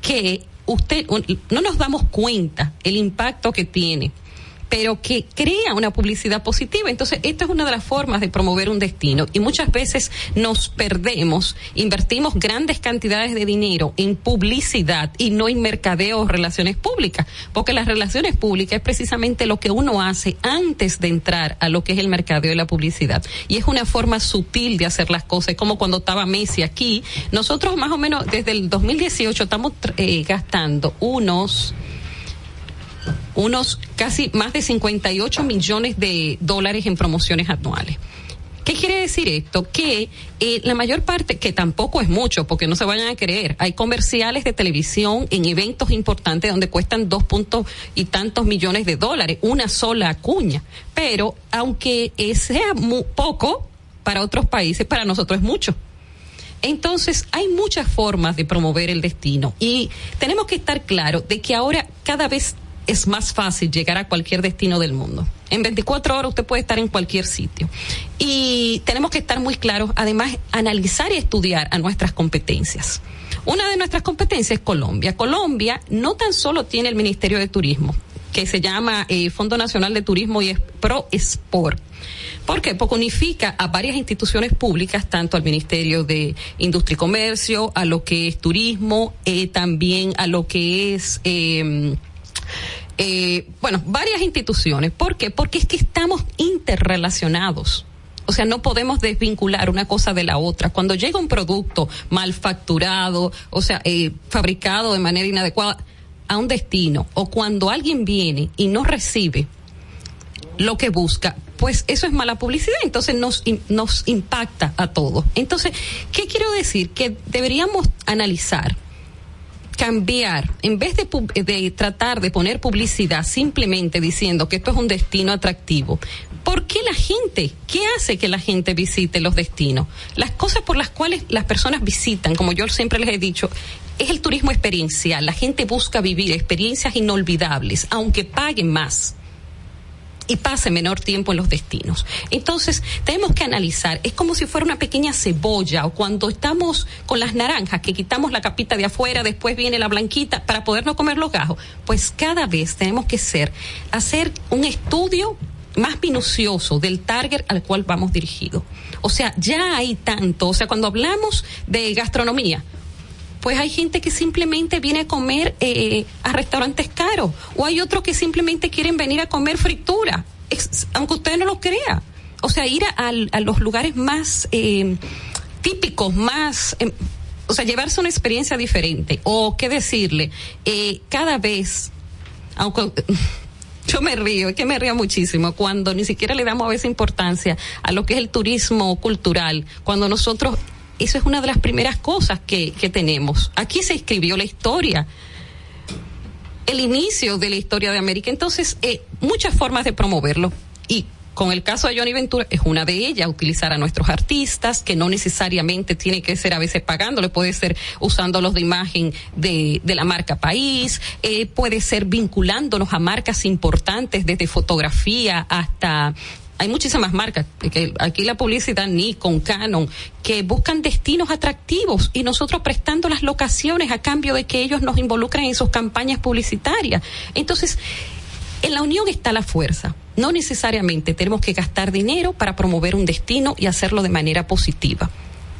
que usted no nos damos cuenta el impacto que tiene pero que crea una publicidad positiva. Entonces, esta es una de las formas de promover un destino. Y muchas veces nos perdemos, invertimos grandes cantidades de dinero en publicidad y no en mercadeo o relaciones públicas, porque las relaciones públicas es precisamente lo que uno hace antes de entrar a lo que es el mercadeo y la publicidad. Y es una forma sutil de hacer las cosas, como cuando estaba Messi aquí. Nosotros más o menos desde el 2018 estamos eh, gastando unos unos casi más de 58 millones de dólares en promociones anuales. ¿Qué quiere decir esto? Que eh, la mayor parte, que tampoco es mucho, porque no se vayan a creer, hay comerciales de televisión en eventos importantes donde cuestan dos puntos y tantos millones de dólares, una sola cuña. Pero aunque sea mu- poco para otros países, para nosotros es mucho. Entonces, hay muchas formas de promover el destino y tenemos que estar claros de que ahora cada vez es más fácil llegar a cualquier destino del mundo. En 24 horas usted puede estar en cualquier sitio. Y tenemos que estar muy claros, además, analizar y estudiar a nuestras competencias. Una de nuestras competencias es Colombia. Colombia no tan solo tiene el Ministerio de Turismo, que se llama eh, Fondo Nacional de Turismo y es Pro Sport. ¿Por qué? Porque unifica a varias instituciones públicas, tanto al Ministerio de Industria y Comercio, a lo que es turismo, eh, también a lo que es... Eh, eh, bueno, varias instituciones. ¿Por qué? Porque es que estamos interrelacionados. O sea, no podemos desvincular una cosa de la otra. Cuando llega un producto mal facturado, o sea, eh, fabricado de manera inadecuada a un destino, o cuando alguien viene y no recibe lo que busca, pues eso es mala publicidad, entonces nos, nos impacta a todos. Entonces, ¿qué quiero decir? Que deberíamos analizar cambiar, en vez de, de tratar de poner publicidad simplemente diciendo que esto es un destino atractivo, ¿por qué la gente? ¿Qué hace que la gente visite los destinos? Las cosas por las cuales las personas visitan, como yo siempre les he dicho, es el turismo experiencial. La gente busca vivir experiencias inolvidables, aunque paguen más y pase menor tiempo en los destinos. Entonces, tenemos que analizar, es como si fuera una pequeña cebolla o cuando estamos con las naranjas, que quitamos la capita de afuera, después viene la blanquita para podernos comer los gajos. Pues cada vez tenemos que ser, hacer un estudio más minucioso del target al cual vamos dirigidos. O sea, ya hay tanto, o sea, cuando hablamos de gastronomía, pues hay gente que simplemente viene a comer eh, a restaurantes caros o hay otros que simplemente quieren venir a comer fritura, aunque usted no lo crea. O sea, ir a, a los lugares más eh, típicos, más... em, o sea, llevarse una experiencia diferente. O qué decirle, eh, cada vez, aunque yo me río, es que me río muchísimo cuando ni siquiera le damos a veces importancia a lo que es el turismo cultural, cuando nosotros, eso es una de las primeras cosas que, que tenemos. Aquí se escribió la historia, el inicio de la historia de América, entonces, eh, muchas formas de promoverlo. Y con el caso de Johnny Ventura es una de ellas, utilizar a nuestros artistas, que no necesariamente tiene que ser a veces pagándole, puede ser usándolos de imagen de, de la marca país, eh, puede ser vinculándonos a marcas importantes desde fotografía hasta hay muchísimas marcas, que aquí la publicidad Nikon, Canon, que buscan destinos atractivos y nosotros prestando las locaciones a cambio de que ellos nos involucren en sus campañas publicitarias. Entonces, en la unión está la fuerza. No necesariamente tenemos que gastar dinero para promover un destino y hacerlo de manera positiva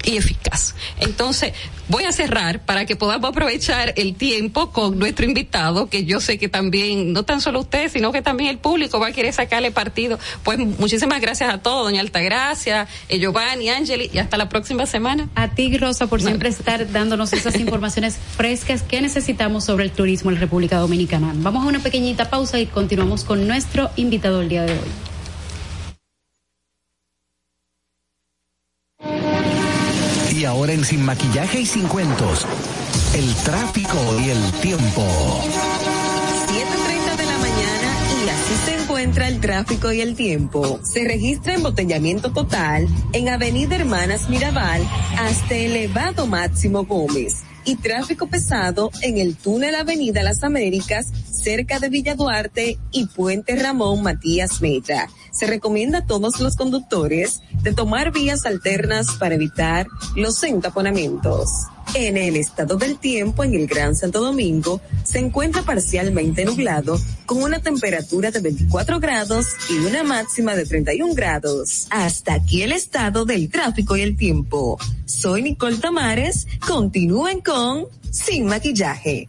y eficaz. Entonces, voy a cerrar para que podamos aprovechar el tiempo con nuestro invitado, que yo sé que también, no tan solo usted, sino que también el público va a querer sacarle partido. Pues muchísimas gracias a todos, doña Altagracia, eh, Giovanni, Angeli, y hasta la próxima semana. A ti, Rosa, por siempre estar dándonos esas informaciones frescas que necesitamos sobre el turismo en la República Dominicana. Vamos a una pequeñita pausa y continuamos con nuestro invitado el día de hoy. Y ahora en Sin Maquillaje y Sin Cuentos, el tráfico y el tiempo. 7.30 de la mañana y así se encuentra el tráfico y el tiempo. Se registra embotellamiento total en Avenida Hermanas Mirabal hasta Elevado Máximo Gómez y tráfico pesado en el túnel Avenida Las Américas cerca de Villa Duarte y Puente Ramón Matías Mella. Se recomienda a todos los conductores de tomar vías alternas para evitar los entaponamientos. En el estado del tiempo en el Gran Santo Domingo se encuentra parcialmente nublado con una temperatura de 24 grados y una máxima de 31 grados. Hasta aquí el estado del tráfico y el tiempo. Soy Nicole Tamares. Continúen con Sin Maquillaje.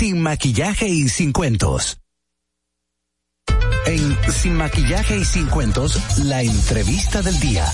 Sin Maquillaje y Sin Cuentos. En Sin Maquillaje y Sin Cuentos, la entrevista del día.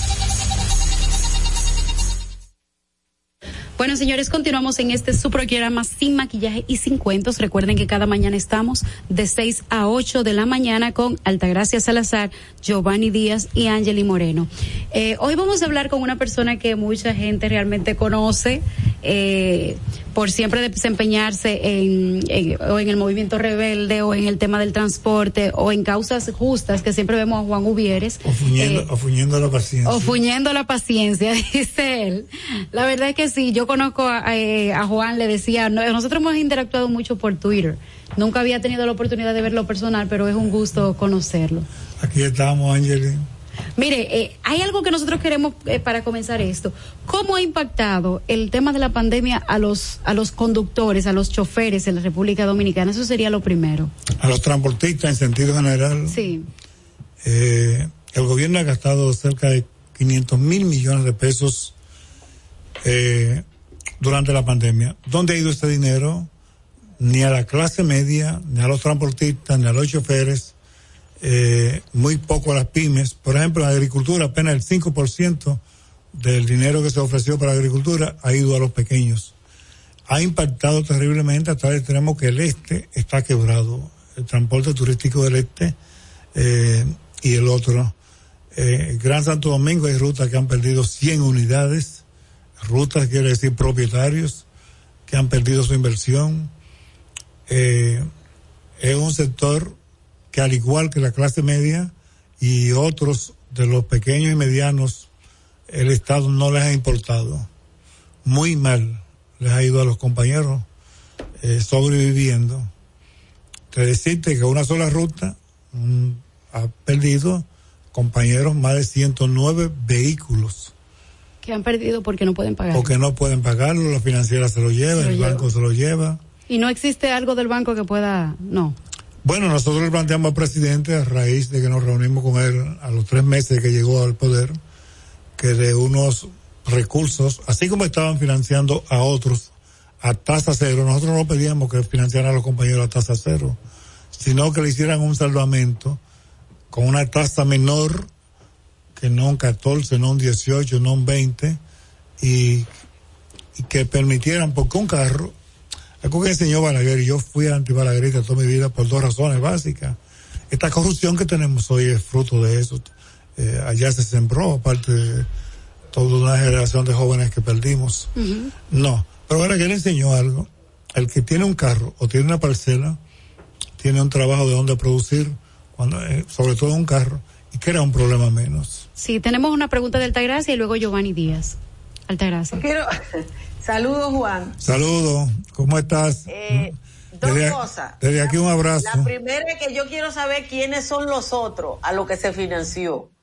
Bueno, señores, continuamos en este su programa sin maquillaje y sin cuentos. Recuerden que cada mañana estamos de 6 a 8 de la mañana con Altagracia Salazar, Giovanni Díaz y Angeli Moreno. Eh, hoy vamos a hablar con una persona que mucha gente realmente conoce eh, por siempre desempeñarse en, en- o en el movimiento rebelde o en el tema del transporte o en causas justas que siempre vemos a Juan Ubieres. Fuñendo, Eh, la paciencia. o fuñendo la paciencia, dice él. La verdad es que sí, yo conozco a, eh, a Juan, le decía, no, nosotros hemos interactuado mucho por Twitter. Nunca había tenido la oportunidad de verlo personal, pero es un gusto conocerlo. Aquí estamos, Angeli. Mire, eh, hay algo que nosotros queremos eh, para comenzar esto. ¿Cómo ha impactado el tema de la pandemia a los a los conductores, a los choferes en la República Dominicana? Eso sería lo primero. A los transportistas en sentido general, Sí. eh, el gobierno ha gastado cerca de 500 mil millones de pesos durante la pandemia. ¿Dónde ha ido este dinero? ni a la clase media, ni a los transportistas, ni a los choferes, eh, muy poco a las pymes. Por ejemplo, en agricultura apenas el 5% del dinero que se ofreció para la agricultura ha ido a los pequeños. Ha impactado terriblemente hasta vez tenemos que el este está quebrado, el transporte turístico del este eh, y el otro. Eh, Gran Santo Domingo hay rutas que han perdido 100 unidades, rutas quiere decir propietarios que han perdido su inversión. Eh, es un sector que al igual que la clase media y otros de los pequeños y medianos, el Estado no les ha importado. Muy mal les ha ido a los compañeros eh, sobreviviendo. Te decirte que una sola ruta mm, ha perdido compañeros más de 109 vehículos. Que han perdido porque no pueden pagar. Porque no pueden pagarlo, la financiera se lo lleva, Se lo el lleva. banco se lo lleva. Y no existe algo del banco que pueda, no. Bueno, nosotros le planteamos al presidente, a raíz de que nos reunimos con él a los tres meses que llegó al poder, que de unos recursos, así como estaban financiando a otros a tasa cero, nosotros no pedíamos que financiaran a los compañeros a tasa cero, sino que le hicieran un salvamento con una tasa menor, que no un 14, no un 18, no un 20, y, y que permitieran, porque un carro, algo que enseñó Balaguer, y yo fui antibalaguerista toda mi vida por dos razones básicas. Esta corrupción que tenemos hoy es fruto de eso. Eh, allá se sembró, aparte de toda una generación de jóvenes que perdimos. No, pero Balaguer enseñó algo. El que tiene un carro o tiene una parcela, tiene un trabajo de donde producir, cuando, eh, sobre todo un carro, y que era un problema menos. Sí, tenemos una pregunta de Altagracia y luego Giovanni Díaz. Altagracia. Quiero, saludos Juan. Saludos, ¿cómo estás? Eh, dos Desde- cosas. Desde aquí un abrazo. La primera es que yo quiero saber quiénes son los otros a lo que se financió.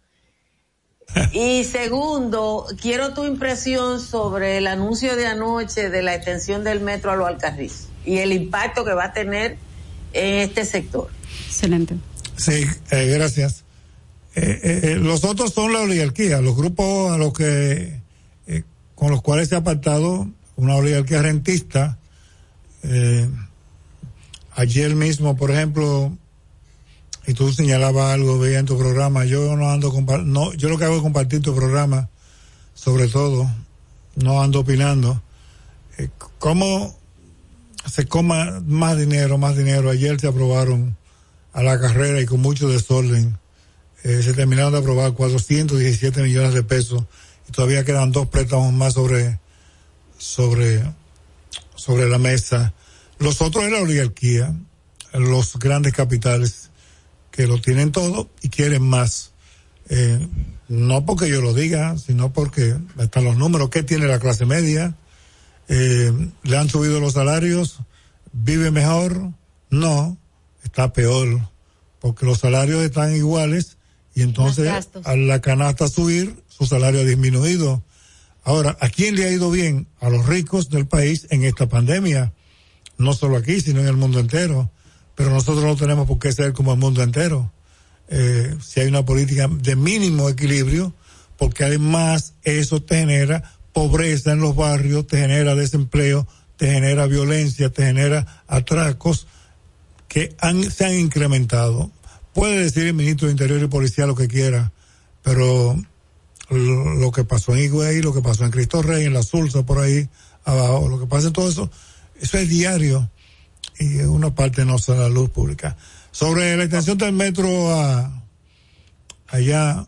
Y segundo, quiero tu impresión sobre el anuncio de anoche de la extensión del metro a los Alcarriz y el impacto que va a tener en este sector. Excelente. Sí, eh, gracias. Eh, eh, eh, los otros son la oligarquía, los grupos a los que eh, con los cuales se ha apartado una oligarquía rentista. Ayer mismo, por ejemplo, y tú señalabas algo, veía en tu programa, yo no ando no, yo lo que hago es compartir tu programa, sobre todo, no ando opinando. ¿Cómo se coma más dinero, más dinero? Ayer se aprobaron a la carrera y con mucho desorden. Eh, se terminaron de aprobar 417 millones de pesos y todavía quedan dos préstamos más sobre, sobre, sobre la mesa. Los otros es la oligarquía, los grandes capitales que lo tienen todo y quieren más. Eh, no porque yo lo diga, sino porque están los números. ¿Qué tiene la clase media? Eh, ¿Le han subido los salarios? ¿Vive mejor? No, está peor, porque los salarios están iguales y entonces a la canasta subir, su salario ha disminuido. Ahora, ¿a quién le ha ido bien? A los ricos del país en esta pandemia. No solo aquí, sino en el mundo entero. Pero nosotros no tenemos por qué ser como el mundo entero. Eh, si hay una política de mínimo equilibrio, porque además eso te genera pobreza en los barrios, te genera desempleo, te genera violencia, te genera atracos que han, se han incrementado. Puede decir el ministro de Interior y Policía lo que quiera, pero lo, que pasó en Higüey, lo que pasó en Cristo Rey, en la Sulsa, por ahí abajo, lo que pasa en todo eso, eso es diario y una parte no sale a la luz pública. Sobre la extensión del metro a allá,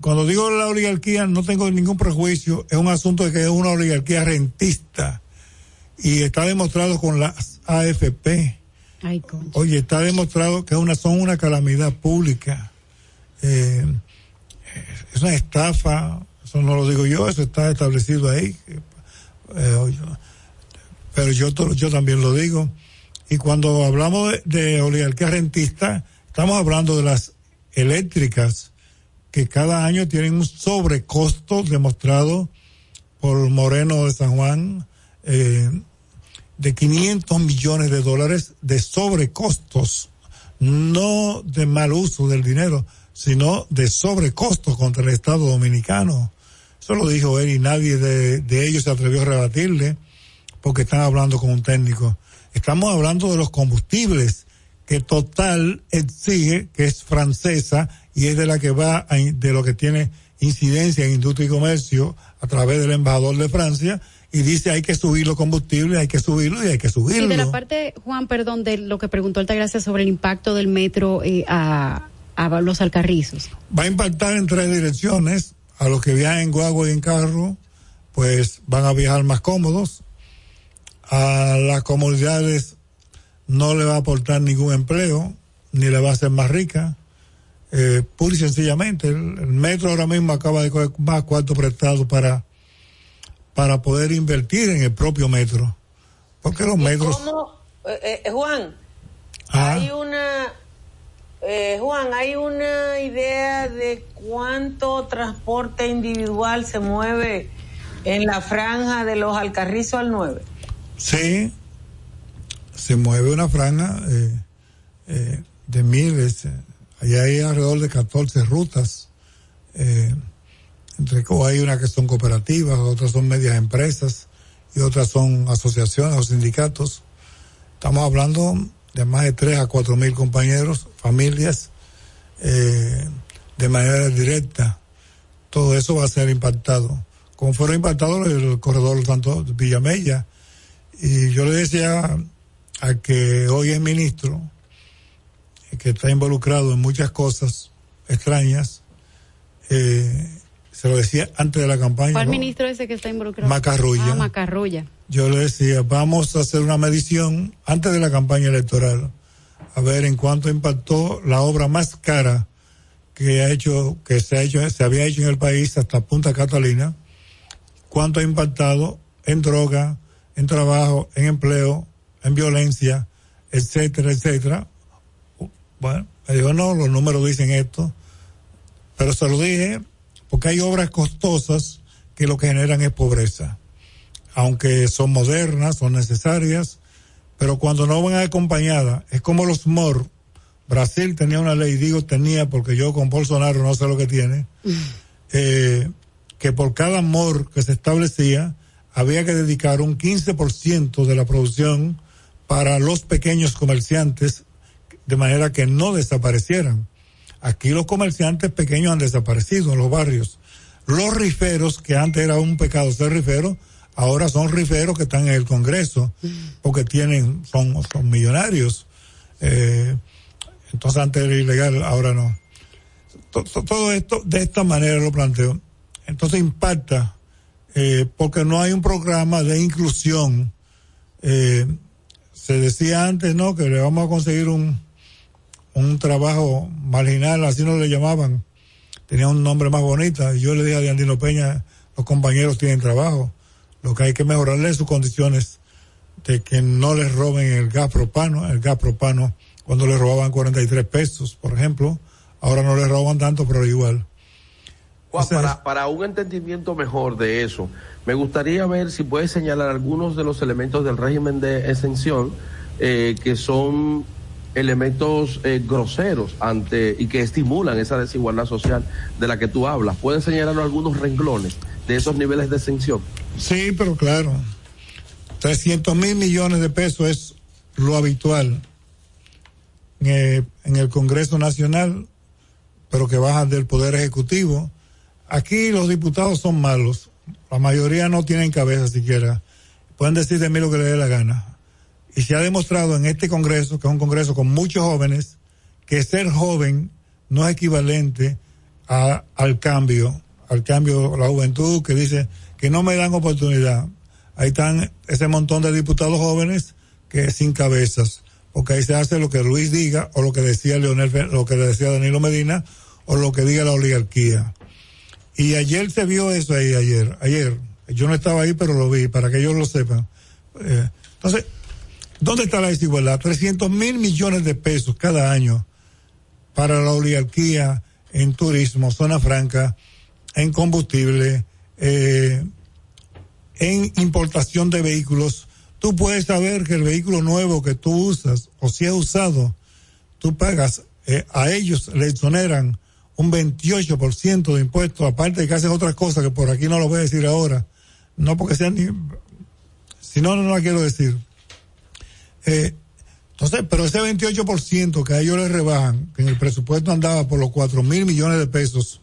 cuando digo la oligarquía no tengo ningún prejuicio, es un asunto de que es una oligarquía rentista y está demostrado con las AFP. Oye, está demostrado que una, son una calamidad pública. Eh, es una estafa, eso no lo digo yo, eso está establecido ahí. Eh, pero yo, yo también lo digo. Y cuando hablamos de, de oligarquía rentista, estamos hablando de las eléctricas, que cada año tienen un sobrecosto demostrado por Moreno de San Juan, eh, de 500 millones de dólares de sobrecostos, no de mal uso del dinero, sino de sobrecostos contra el Estado dominicano. Eso lo dijo él y nadie de, de ellos se atrevió a rebatirle porque están hablando con un técnico. Estamos hablando de los combustibles que Total exige, que es francesa y es de la que va, a, de lo que tiene incidencia en industria y comercio a través del embajador de Francia y dice hay que subir los combustibles, hay que subirlo y hay que subirlo. Y de la parte, Juan, perdón, de lo que preguntó Altagracia sobre el impacto del metro eh, a, a los alcarrizos. Va a impactar en tres direcciones. A los que viajan en guagua y en carro, pues van a viajar más cómodos. A las comunidades no le va a aportar ningún empleo, ni le va a hacer más rica. Eh, pura y sencillamente, el, el metro ahora mismo acaba de coger más cuarto prestado para, para poder invertir en el propio metro. Porque los metros... ¿Cómo, eh, eh, Juan? Ah. Hay una, eh, Juan, hay una idea de cuánto transporte individual se mueve en la franja de los Alcarrizos al 9. Sí, se mueve una franja eh, eh, de miles. eh, Allá hay alrededor de 14 rutas. Eh, entre co- hay unas que son cooperativas, otras son medias empresas y otras son asociaciones o sindicatos. Estamos hablando de más de 3 a 4 mil compañeros, familias, eh, de manera directa. Todo eso va a ser impactado. Como fueron impactados el corredor tanto de. Y yo le decía al que hoy es ministro, que está involucrado en muchas cosas extrañas, eh, se lo decía antes de la campaña. ¿Cuál ¿no? ministro ese que está involucrado? Macarrulla. Ah, Macarrulla. Yo le decía, vamos a hacer una medición antes de la campaña electoral, a ver en cuánto impactó la obra más cara que ha hecho, que se ha hecho, se había hecho en el país hasta Punta Catalina, cuánto ha impactado en droga, en trabajo, en empleo, en violencia, etcétera, etcétera. Bueno, me dijo, no, los números dicen esto, pero se lo dije porque hay obras costosas que lo que generan es pobreza aunque son modernas, son necesarias, pero cuando no van acompañadas, es como los MOR. Brasil tenía una ley, digo tenía porque yo con Bolsonaro no sé lo que tiene, eh, que por cada MOR que se establecía había que dedicar un 15% de la producción para los pequeños comerciantes, de manera que no desaparecieran. Aquí los comerciantes pequeños han desaparecido en los barrios. Los riferos, que antes era un pecado ser rifero, ahora son riferos que están en el Congreso, porque tienen, son, son millonarios. Eh, entonces antes era ilegal, ahora no. To- to- Todo esto, de esta manera lo planteo. Entonces impacta, eh, porque no hay un programa de inclusión. Eh, se decía antes, ¿no? Que le vamos a conseguir un, un trabajo marginal, así no le llamaban. Tenía un nombre más bonito. Y yo le dije a Diandino Peña, los compañeros tienen trabajo. Lo que hay que mejorarle es sus condiciones de que no les roben el gas propano, el gas propano, cuando le robaban 43 pesos, por ejemplo. Ahora no le roban tanto, pero igual. Juan, para, para un entendimiento mejor de eso, me gustaría ver si puedes señalar algunos de los elementos del régimen de exención eh, que son elementos eh, groseros ante y que estimulan esa desigualdad social de la que tú hablas. ¿Pueden señalarnos algunos renglones de esos niveles de exención? Sí, pero claro. 300 mil millones de pesos es lo habitual eh, en el Congreso Nacional, pero que bajan del Poder Ejecutivo. Aquí los diputados son malos. La mayoría no tienen cabeza siquiera. Pueden decir de mí lo que les dé la gana. Y se ha demostrado en este Congreso, que es un Congreso con muchos jóvenes, que ser joven no es equivalente a- al cambio, al cambio, la juventud que dice que no me dan oportunidad. Ahí están ese montón de diputados jóvenes que sin cabezas, porque ahí se hace lo que Luis diga o lo que decía Leonel, lo que decía Danilo Medina o lo que diga la oligarquía. Y ayer se vio eso ahí, ayer, ayer. Yo no estaba ahí, pero lo vi, para que ellos lo sepan. Eh, entonces, ¿dónde está la desigualdad? 300 mil millones de pesos cada año para la oligarquía en turismo, zona franca, en combustible, eh, en importación de vehículos. Tú puedes saber que el vehículo nuevo que tú usas, o si es usado, tú pagas, eh, a ellos le exoneran un 28% de impuestos, aparte de que hacen otras cosas que por aquí no lo voy a decir ahora, no porque sean ni, si no, no la quiero decir. Eh, entonces, pero ese 28% que a ellos les rebajan, que en el presupuesto andaba por los 4 mil millones de pesos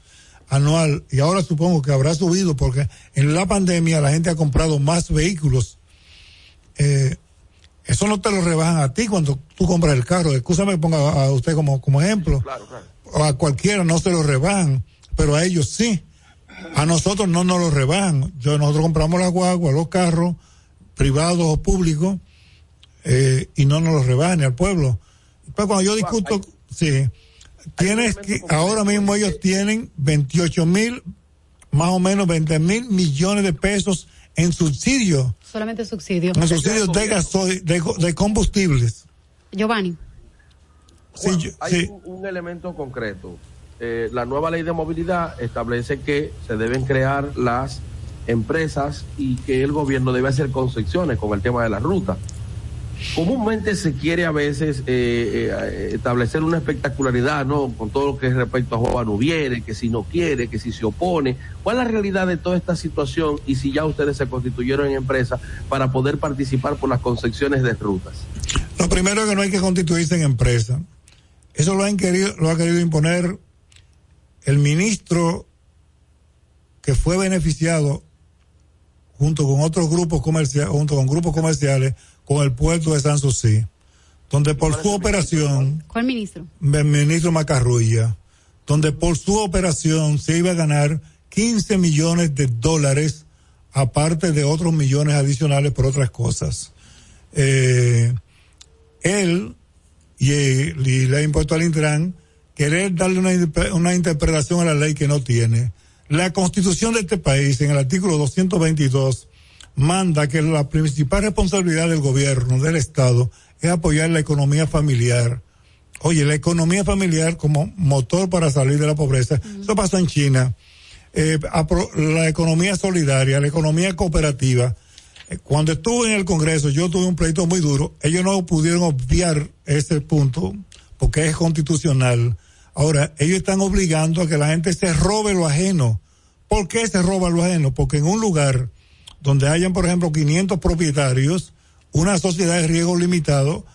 anual, y ahora supongo que habrá subido porque en la pandemia la gente ha comprado más vehículos. Eh, eso no te lo rebajan a ti cuando tú compras el carro. Escúchame, ponga a usted como, como ejemplo. Claro, claro. O a cualquiera no se lo rebajan, pero a ellos sí. A nosotros no nos lo rebajan. Yo, nosotros compramos la guagua, los carros, privados o públicos, eh, y no nos lo rebajan ni al pueblo. Pues cuando yo discuto, sí, tienes que, ahora mismo ellos tienen 28 mil, más o menos 20 mil millones de pesos en subsidios, Solamente subsidio. en subsidios de gasoil, de, de combustibles. Giovanni. Juan, yo- hay sí. un, un elemento concreto. Eh, la nueva ley de movilidad establece que se deben crear las empresas y que el gobierno debe hacer concesiones con el tema de la ruta. Comúnmente se quiere a veces eh, eh, establecer una espectacularidad, ¿no? Con todo lo que es respecto a Juan Uviere, que si no quiere, que si se opone. ¿Cuál es la realidad de toda esta situación y si ya ustedes se constituyeron en empresa para poder participar por las concesiones de rutas? Lo primero es que no hay que constituirse en empresa. Eso lo han querido, lo ha querido imponer el ministro que fue beneficiado junto con otros grupos comerciales, junto con grupos comerciales, con el puerto de San Susi, donde por su operación, ¿Cuál ministro? el ministro Macarrulla, donde por su operación se iba a ganar 15 millones de dólares, aparte de otros millones adicionales por otras cosas. Eh, él y, y le ha impuesto al Intran querer darle una, una interpretación a la ley que no tiene. La constitución de este país, en el artículo 222, manda que la principal responsabilidad del gobierno, del Estado, es apoyar la economía familiar. Oye, la economía familiar como motor para salir de la pobreza. Eso pasó en China. Eh, la economía solidaria, la economía cooperativa. Eh, Cuando estuve en el Congreso, yo tuve un pleito muy duro. Ellos no pudieron obviar ese punto porque es constitucional. Ahora, ellos están obligando a que la gente se robe lo ajeno. ¿Por qué se roba lo ajeno? Porque en un lugar donde hayan, por ejemplo, 500 propietarios, una sociedad de riesgo limitado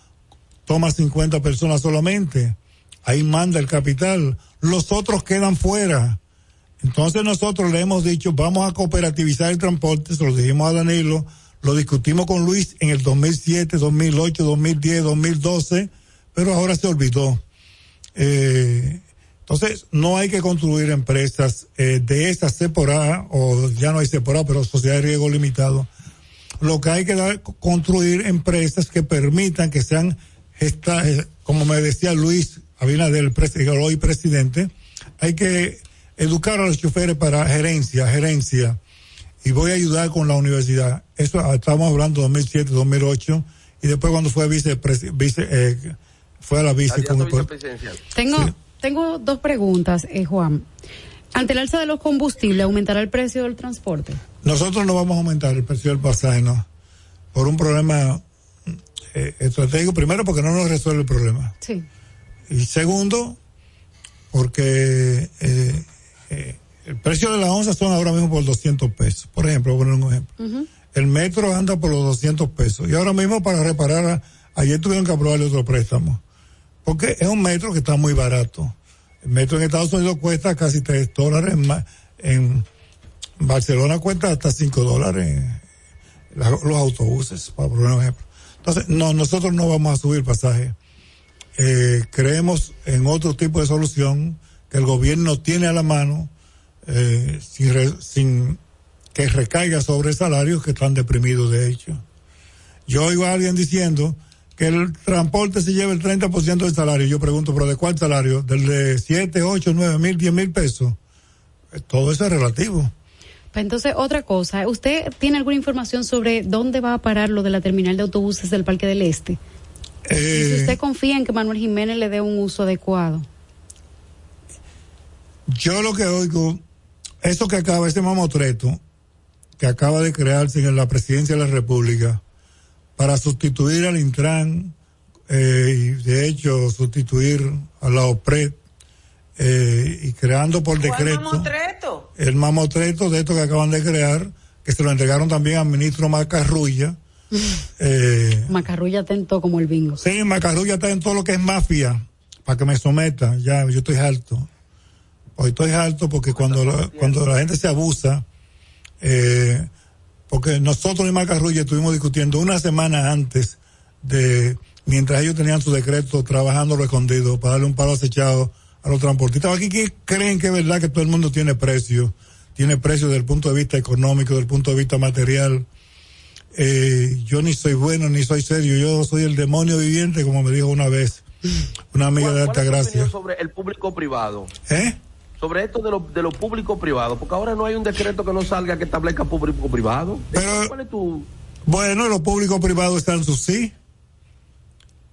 toma 50 personas solamente. Ahí manda el capital. Los otros quedan fuera. Entonces nosotros le hemos dicho, vamos a cooperativizar el transporte, se lo dijimos a Danilo, lo discutimos con Luis en el 2007, 2008, 2010, 2012, pero ahora se olvidó. Eh, entonces, no hay que construir empresas eh, de esas separadas, o ya no hay separadas, pero sociedades de riesgo limitado. Lo que hay que dar, construir empresas que permitan que sean, esta, eh, como me decía Luis Abinader, el hoy presidente, hay que educar a los choferes para gerencia, gerencia, y voy a ayudar con la universidad. Eso ah, estamos hablando 2007, 2008, y después cuando fue vice, vice eh, fue a la vice Tengo, tengo dos preguntas, eh, Juan. Ante el alza de los combustibles, ¿aumentará el precio del transporte? Nosotros no vamos a aumentar el precio del pasaje, no. Por un problema eh, estratégico, primero porque no nos resuelve el problema. Sí. Y segundo, porque eh, eh, el precio de la onza son ahora mismo por 200 pesos. Por ejemplo, voy a poner un ejemplo. El metro anda por los 200 pesos. Y ahora mismo para reparar, ayer tuvieron que aprobarle otro préstamo. Porque es un metro que está muy barato. El metro en Estados Unidos cuesta casi 3 dólares. ma- En Barcelona cuesta hasta 5 dólares la- los autobuses, para poner un ejemplo. Entonces, no, nosotros no vamos a subir pasaje. Eh, creemos en otro tipo de solución que el gobierno tiene a la mano eh, sin, sin que recaiga sobre salarios que están deprimidos de hecho. Yo oigo a alguien diciendo que el transporte se lleva el 30% del salario. Yo pregunto, ¿pero de cuál salario? ¿Del de 7, 8, 9 mil, 10 mil pesos? Eh, Todo eso es relativo. Pues entonces, otra cosa, ¿usted tiene alguna información sobre dónde va a parar lo de la terminal de autobuses del Parque del Este? Y si Eh, usted confía en que Manuel Jiménez le dé un uso adecuado. Yo lo que oigo, eso que acaba, ese mamotreto que acaba de crearse en la presidencia de la República para sustituir al Intran eh, y de hecho sustituir a la OPRED eh, y creando por decreto mamotreto? el mamotreto de esto que acaban de crear, que se lo entregaron también al ministro Macarrulla, Eh, Macarrulla atento como el bingo. Sí, Macarrulla está en todo lo que es mafia, para que me someta. Ya, yo estoy alto. Hoy estoy alto porque cuando la, cuando la gente se abusa, eh, porque nosotros y Macarrulla estuvimos discutiendo una semana antes de, mientras ellos tenían su decreto trabajando lo escondido para darle un palo acechado a los transportistas. Aquí creen que es verdad que todo el mundo tiene precio, tiene precio desde el punto de vista económico, desde el punto de vista material. Eh, yo ni soy bueno ni soy serio, yo soy el demonio viviente, como me dijo una vez una amiga de ¿Cuál alta gracia. sobre el público privado? ¿Eh? Sobre esto de lo, de lo público privado, porque ahora no hay un decreto que no salga que establezca público privado. ¿Cuál es tu Bueno, los públicos privados están sus sí.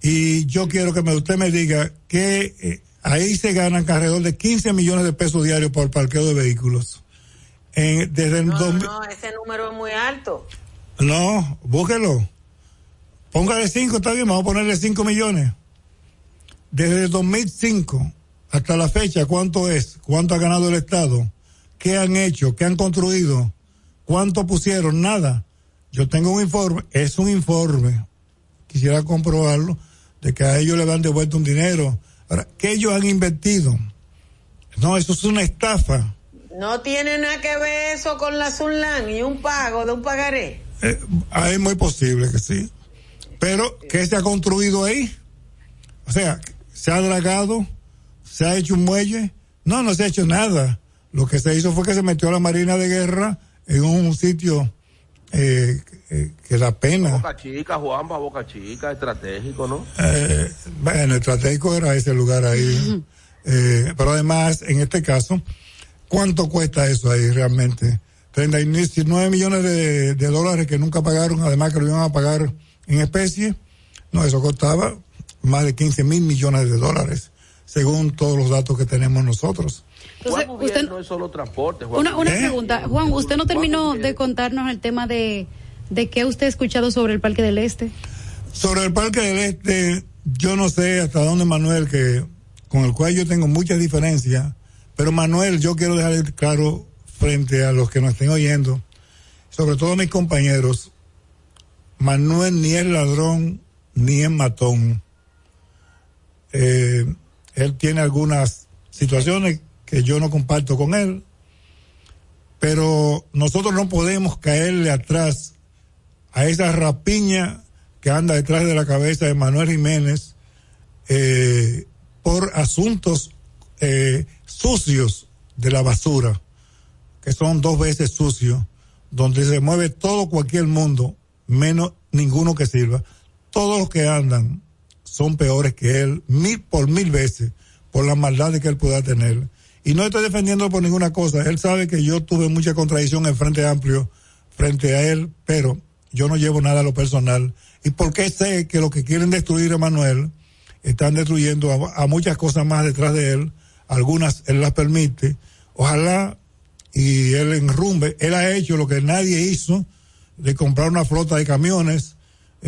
Y yo quiero que me, usted me diga que eh, ahí se ganan alrededor de 15 millones de pesos diarios por parqueo de vehículos. En- desde el No, dos- no, ese número es muy alto. no, búsquelo. Póngale 5, está bien, vamos a ponerle 5 millones. Desde el 2005 hasta la fecha, ¿cuánto es? ¿Cuánto ha ganado el Estado? ¿Qué han hecho? ¿Qué han construido? ¿Cuánto pusieron? Nada. Yo tengo un informe, es un informe, quisiera comprobarlo, de que a ellos le han devuelto un dinero. Ahora, ¿qué ellos han invertido? No, eso es una estafa. No tiene nada que ver eso con la Sunlan y un pago de un pagaré. Eh, es muy posible que sí. Pero, ¿qué se ha construido ahí? O sea, ¿se ha dragado? ¿Se ha hecho un muelle? No, no se ha hecho nada. Lo que se hizo fue que se metió la Marina de Guerra en un sitio eh, eh, que da pena. Boca Chica, Juanpa, Boca Chica, estratégico, no? Eh, bueno, estratégico era ese lugar ahí. Eh, pero además, en este caso, ¿cuánto cuesta eso ahí realmente? 39 millones de, de dólares que nunca pagaron, además que lo iban a pagar en especie. No, eso costaba más de 15 mil millones de dólares, según todos los datos que tenemos nosotros. Entonces, Juan Gutiérrez no es solo transporte, Juan. Una, una ¿Eh? pregunta, Juan, usted no terminó de contarnos el tema de, de qué usted ha escuchado sobre el Parque del Este. Sobre el Parque del Este, yo no sé hasta dónde Manuel, que con el cual yo tengo muchas diferencias, pero Manuel, yo quiero dejar claro frente a los que nos estén oyendo, sobre todo a mis compañeros, Manuel ni es ladrón ni es matón. Eh, él tiene algunas situaciones que yo no comparto con él, pero nosotros no podemos caerle atrás a esa rapiña que anda detrás de la cabeza de Manuel Jiménez eh, por asuntos eh, sucios de la basura, que son dos veces sucios, donde se mueve todo cualquier mundo, menos ninguno que sirva. Todos los que andan son peores que él, mil por mil veces, por las maldades que él pueda tener. Y no estoy defendiendo por ninguna cosa. Él sabe que yo tuve mucha contradicción en Frente Amplio frente a él, pero yo no llevo nada a lo personal. Y porque sé que lo que quieren destruir a Manuel están destruyendo a, a muchas cosas más detrás de él. Algunas él las permite. Ojalá y él enrumbe. Él ha hecho lo que nadie hizo de comprar una flota de camiones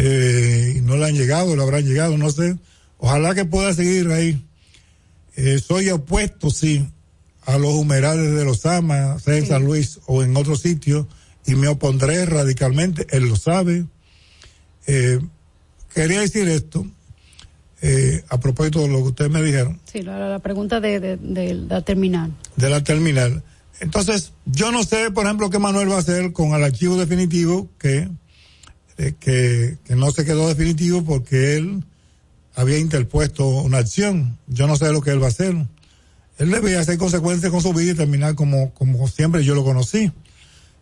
eh, y no le han llegado, le habrán llegado, no sé. Ojalá que pueda seguir ahí. Eh, soy opuesto, sí, a los humedales de los Amas, sea en San Luis o en otro sitio, y me opondré radicalmente, él lo sabe. Eh, quería decir esto, eh, a propósito de lo que ustedes me dijeron, Sí, la, la pregunta de, de, de la terminal. de la terminal. Entonces, yo no sé, por ejemplo, qué Manuel va a hacer con el archivo definitivo que, eh, que, no se quedó definitivo porque él había interpuesto una acción. Yo no sé lo que él va a hacer. Él debe hacer consecuencias con su vida y terminar como, como siempre yo lo conocí.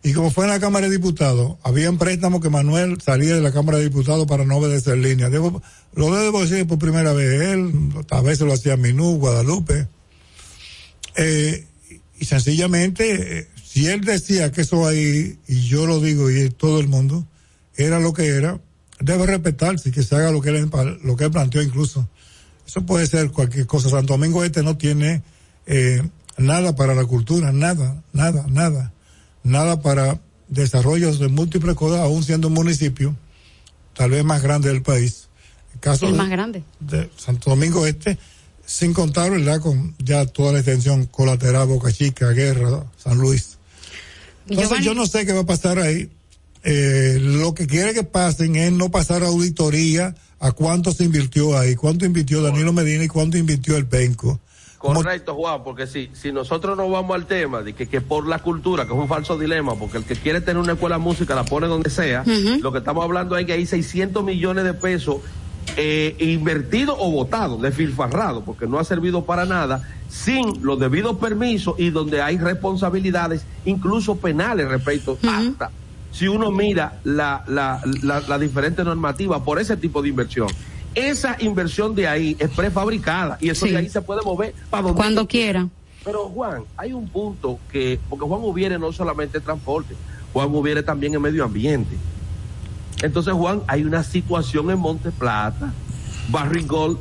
Y como fue en la Cámara de Diputados, había un préstamo que Manuel salía de la Cámara de Diputados para no obedecer línea. Debo, lo debo decir por primera vez. Él, a veces lo hacía Minú, Guadalupe. Eh, y sencillamente, eh, si él decía que eso ahí, y yo lo digo y todo el mundo, era lo que era, debe respetarse y que se haga lo que él, lo que él planteó incluso. Eso puede ser cualquier cosa. Santo Domingo Este no tiene eh, nada para la cultura, nada, nada, nada. Nada para desarrollos de múltiples cosas, aún siendo un municipio tal vez más grande del país. El caso El de- más grande. de Santo Domingo Este, sin contar, ¿verdad? Con ya toda la extensión colateral, Boca Chica, Guerra, San Luis. Entonces Giovanni. yo no sé qué va a pasar ahí. Eh, lo que quiere que pasen es no pasar auditoría a cuánto se invirtió ahí, cuánto invirtió Danilo Medina y cuánto invirtió el Penco. Correcto, Juan, porque si, si nosotros no vamos al tema de que, que por la cultura, que es un falso dilema, porque el que quiere tener una escuela de música la pone donde sea, lo que estamos hablando es que hay 600 millones de pesos eh, invertidos o votados, desfilfarrados, porque no ha servido para nada, sin los debidos permisos y donde hay responsabilidades, incluso penales respecto hasta si uno mira la, la, la, la diferente normativa por ese tipo de inversión. Esa inversión de ahí es prefabricada y eso Sí. de ahí se puede mover para donde Cuando quiera. pero Juan, hay un punto que, porque Juan Ubiere no solamente transporte, Juan Ubiere también es medio ambiente. Entonces, Juan, hay una situación en Monte Plata, Barrigol,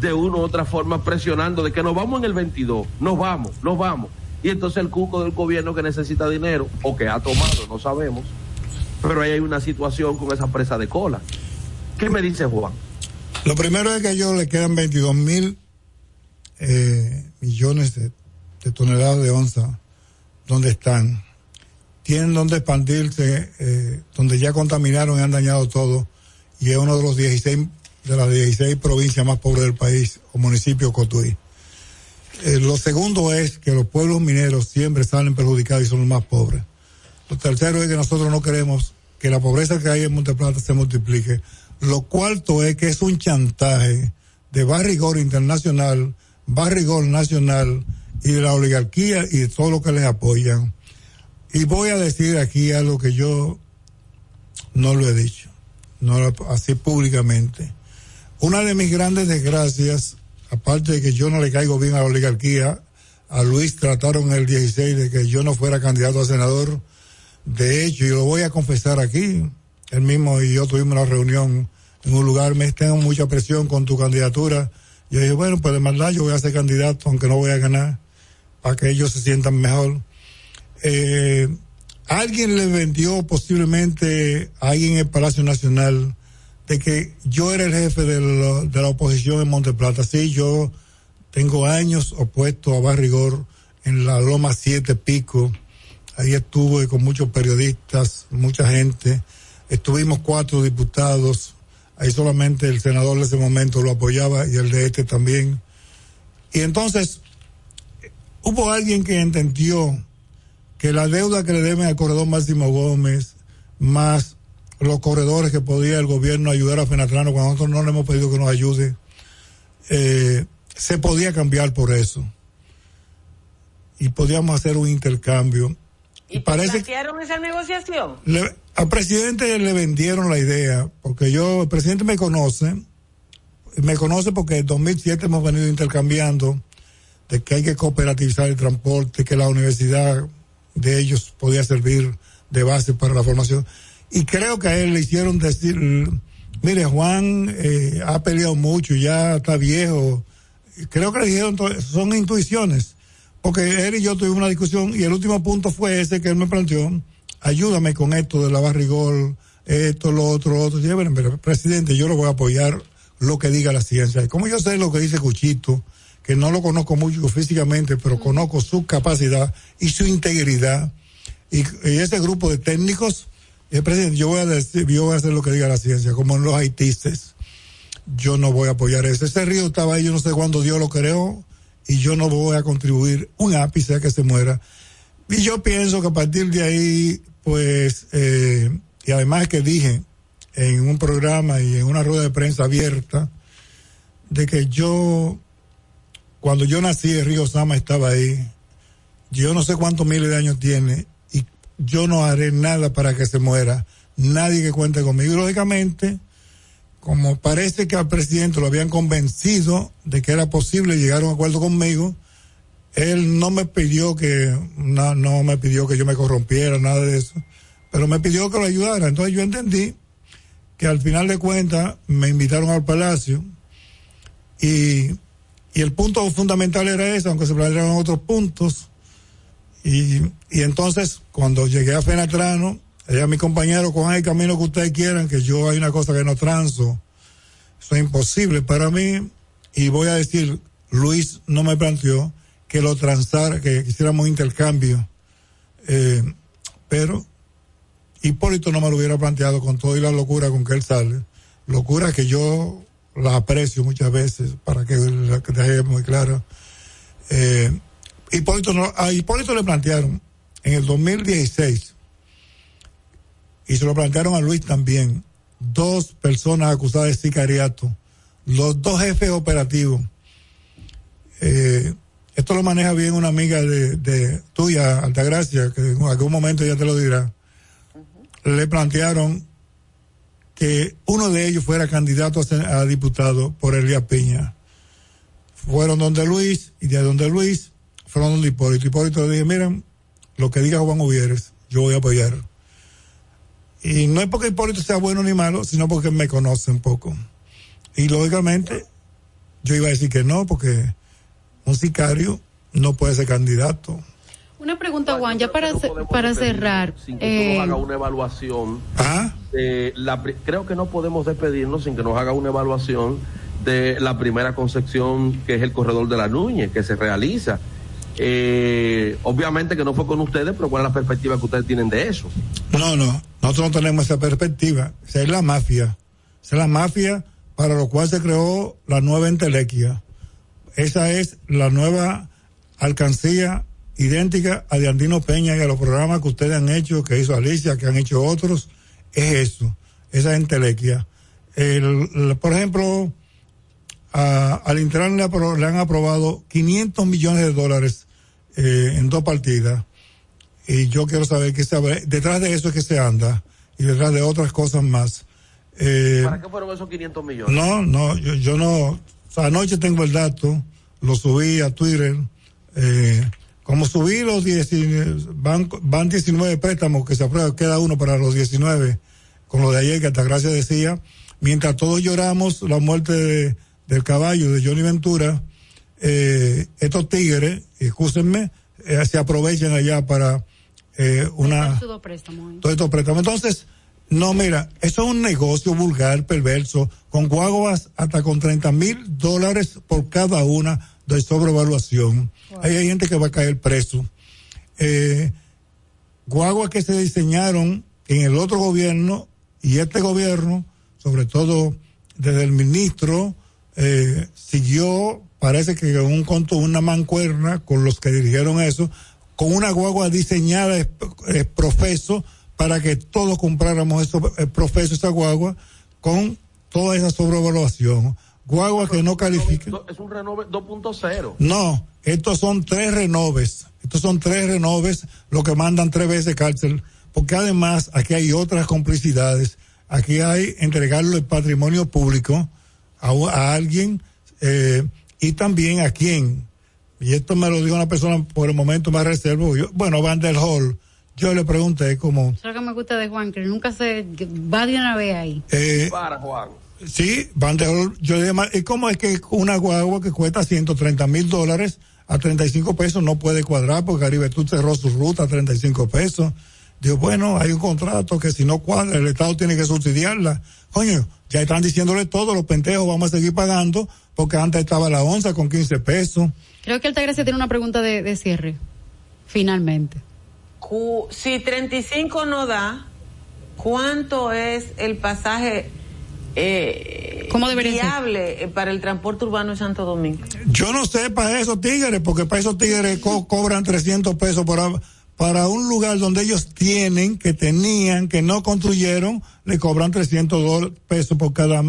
de una u otra forma presionando de que nos vamos en el 22, nos vamos, nos vamos. Y entonces el cuco del gobierno que necesita dinero, o que ha tomado, no sabemos, pero ahí hay una situación con esa presa de cola. ¿Qué me dice Juan? Lo primero es que a ellos le quedan 22 mil eh, millones de, toneladas de onza donde están. Tienen donde expandirse, eh, donde ya contaminaron y han dañado todo. Y es uno de los 16, de las 16 provincias más pobres del país, o municipio Cotuí. Eh, lo segundo es que los pueblos mineros siempre salen perjudicados y son los más pobres. Lo tercero es que nosotros no queremos que la pobreza que hay en Monteplata se multiplique. Lo cuarto es que es un chantaje de Barrigor Internacional, Barrigor Nacional y de la oligarquía y de todo lo que les apoyan. Y voy a decir aquí algo que yo no lo he dicho, no lo- así públicamente. Una de mis grandes desgracias, aparte de que yo no le caigo bien a la oligarquía, a Luis trataron el 16 de que yo no fuera candidato a senador. De hecho, y lo voy a confesar aquí, él mismo y yo tuvimos una reunión en un lugar, me tengo mucha presión con tu candidatura. Yo dije, bueno, pues de maldad yo voy a ser candidato, aunque no voy a ganar, para que ellos se sientan mejor. Eh, alguien le vendió posiblemente a alguien en el Palacio Nacional de que yo era el jefe de la, de la oposición en Monteplata. Sí, yo tengo años opuesto a Barrigor en la Loma 7 Pico. Ahí estuve con muchos periodistas, mucha gente. Estuvimos cuatro diputados. Ahí solamente el senador de ese momento lo apoyaba y el de este también. Y entonces hubo alguien que entendió que la deuda que le deben al corredor Máximo Gómez, más los corredores que podía el gobierno ayudar a Fenatrano cuando nosotros no le hemos pedido que nos ayude, eh, se podía cambiar por eso. Y podíamos hacer un intercambio. ¿Y parece que esa negociación? le- al presidente le vendieron la idea, porque yo, el presidente me conoce, me conoce porque en 2007 hemos venido intercambiando de que hay que cooperativizar el transporte, que la universidad de ellos podía servir de base para la formación. Y creo que a él le hicieron decir, mire, Juan eh, ha peleado mucho, ya está viejo. Creo que le dijeron, son intuiciones. Porque él y yo tuvimos una discusión y el último punto fue ese que él me planteó. Ayúdame con esto de la barrigol, esto, lo otro, lo otro. Y yo, bueno, pero, presidente, yo lo voy a apoyar lo que diga la ciencia. Como yo sé lo que dice Cuchito, que no lo conozco mucho físicamente, pero conozco su capacidad y su integridad. Y, y ese grupo de técnicos, el presidente, yo voy a decir, yo voy a hacer lo que diga la ciencia, como en los haitistas. Yo no voy a apoyar eso. Ese río estaba ahí, yo no sé cuándo Dios lo creó, y yo no voy a contribuir un ápice a que se muera. Y yo pienso que a partir de ahí, pues, eh, y además que dije en un programa y en una rueda de prensa abierta, de que yo, cuando yo nací, el río Sama estaba ahí. Yo no sé cuántos miles de años tiene yo no haré nada para que se muera. Nadie que cuente conmigo. Y lógicamente, como parece que al presidente lo habían convencido de que era posible llegar a un acuerdo conmigo, él no me pidió que, no, no me pidió que yo me corrompiera, nada de eso, pero me pidió que lo ayudara. Entonces yo entendí que al final de cuentas me invitaron al palacio y, y el punto fundamental era ese, aunque se plantearon otros puntos. Y, y entonces, cuando llegué a Fenatrano, ella, mi compañero, cojan el camino que ustedes quieran, que yo hay una cosa que no transo. Eso es imposible para mí. Y voy a decir, Luis no me planteó que lo transara, que hiciéramos intercambio. Eh, pero Hipólito no me lo hubiera planteado con toda la locura con que él sale. Locura que yo la aprecio muchas veces, para que la deje muy claro. Eh, Hipólito no- a Hipólito le plantearon en el 2016, y se lo plantearon a Luis también, dos personas acusadas de sicariato, los dos jefes operativos. Eh, esto lo maneja bien una amiga de, de tuya, Altagracia, que en algún momento ya te lo dirá. Le plantearon que uno de ellos fuera candidato a, diputado por Elías Piña. Fueron donde Luis y de donde Luis fueron donde Hipólito. Hipólito le dije, miren, lo que diga Juan Uvieres, yo voy a apoyar. Y no es porque Hipólito sea bueno ni malo, sino porque me conoce un poco. Y lógicamente, yo iba a decir que no, porque un sicario no puede ser candidato. Una pregunta, Juan, ya para, para cerrar. sin que eh, nos haga una evaluación. ¿Ah? de la pri- creo que no podemos despedirnos sin que nos haga una evaluación de la primera concepción que es el corredor de la Núñez, que se realiza. Eh, obviamente que no fue con ustedes, pero ¿cuál es la perspectiva que ustedes tienen de eso? No, no, nosotros no tenemos esa perspectiva. Esa es la mafia. Esa es la mafia para lo cual se creó la nueva entelequia. Esa es la nueva alcancía idéntica a de Andino Peña y a los programas que ustedes han hecho, que hizo Alicia, que han hecho otros. Es eso, esa entelequia. El, por ejemplo, al Intran le, le han aprobado 500 millones de dólares eh, en dos partidas. Y yo quiero saber qué sabe detrás de eso es que se anda y detrás de otras cosas más. Eh, ¿Para qué fueron esos 500 millones? no no yo, yo no o sea, anoche tengo el dato lo subí a Twitter eh, como subí los 19 van, van 19 préstamos que se aprueban queda uno para los 19 con lo de ayer que Altagracia decía mientras todos lloramos la muerte de- del caballo de Johnny Ventura eh, estos tigres excúsenme eh, se aprovechan allá para eh, una ¿eh? todos estos préstamos. Entonces, no, mira, eso es un negocio vulgar, perverso, con guaguas hasta con 30 mil dólares por cada una de sobrevaluación. Ahí hay gente que va a caer preso. Eh, guaguas que se diseñaron en el otro gobierno y este gobierno, sobre todo desde el ministro, eh, siguió, parece que un conto, una mancuerna con los que dirigieron eso, con una guagua diseñada es, es profeso para que todos compráramos eso, eh, profeso esa guagua con toda esa sobrevaluación. Guagua que no califican. Es un renove 2.0. No, estos son tres renoves. Estos son tres renoves, lo que mandan tres veces cárcel. Porque además aquí hay otras complicidades. Aquí hay entregarlo el patrimonio público a, a alguien eh, y también a quién. Y esto me lo dijo una persona por el momento más reservo. Yo, bueno, Van der Hall. Yo le pregunté como, Eso que me gusta de Juan, que nunca se va de una vez ahí. eh, Para, Juan. Sí, Van der Hol, yo le dije, ¿y cómo es que una guagua que cuesta 130 mil dólares a 35 pesos no puede cuadrar porque Caribe tú cerró su ruta a 35 pesos? Digo, bueno, hay un contrato que si no cuadra el Estado tiene que subsidiarla. Coño, ya están diciéndole todo, los pentejos vamos a seguir pagando porque antes estaba la onza con 15 pesos. Creo que Altagracia tiene una pregunta de, de cierre. Finalmente. Cu- Si 35 no da, ¿cuánto es el pasaje eh, ¿Cómo debería ser? viable eh, para el transporte urbano de Santo Domingo? Yo no sé para esos tigres, porque para esos tigres co- cobran 300 pesos para, para un lugar donde ellos tienen, que tenían, que no construyeron, le cobran 300 dol- pesos por cada,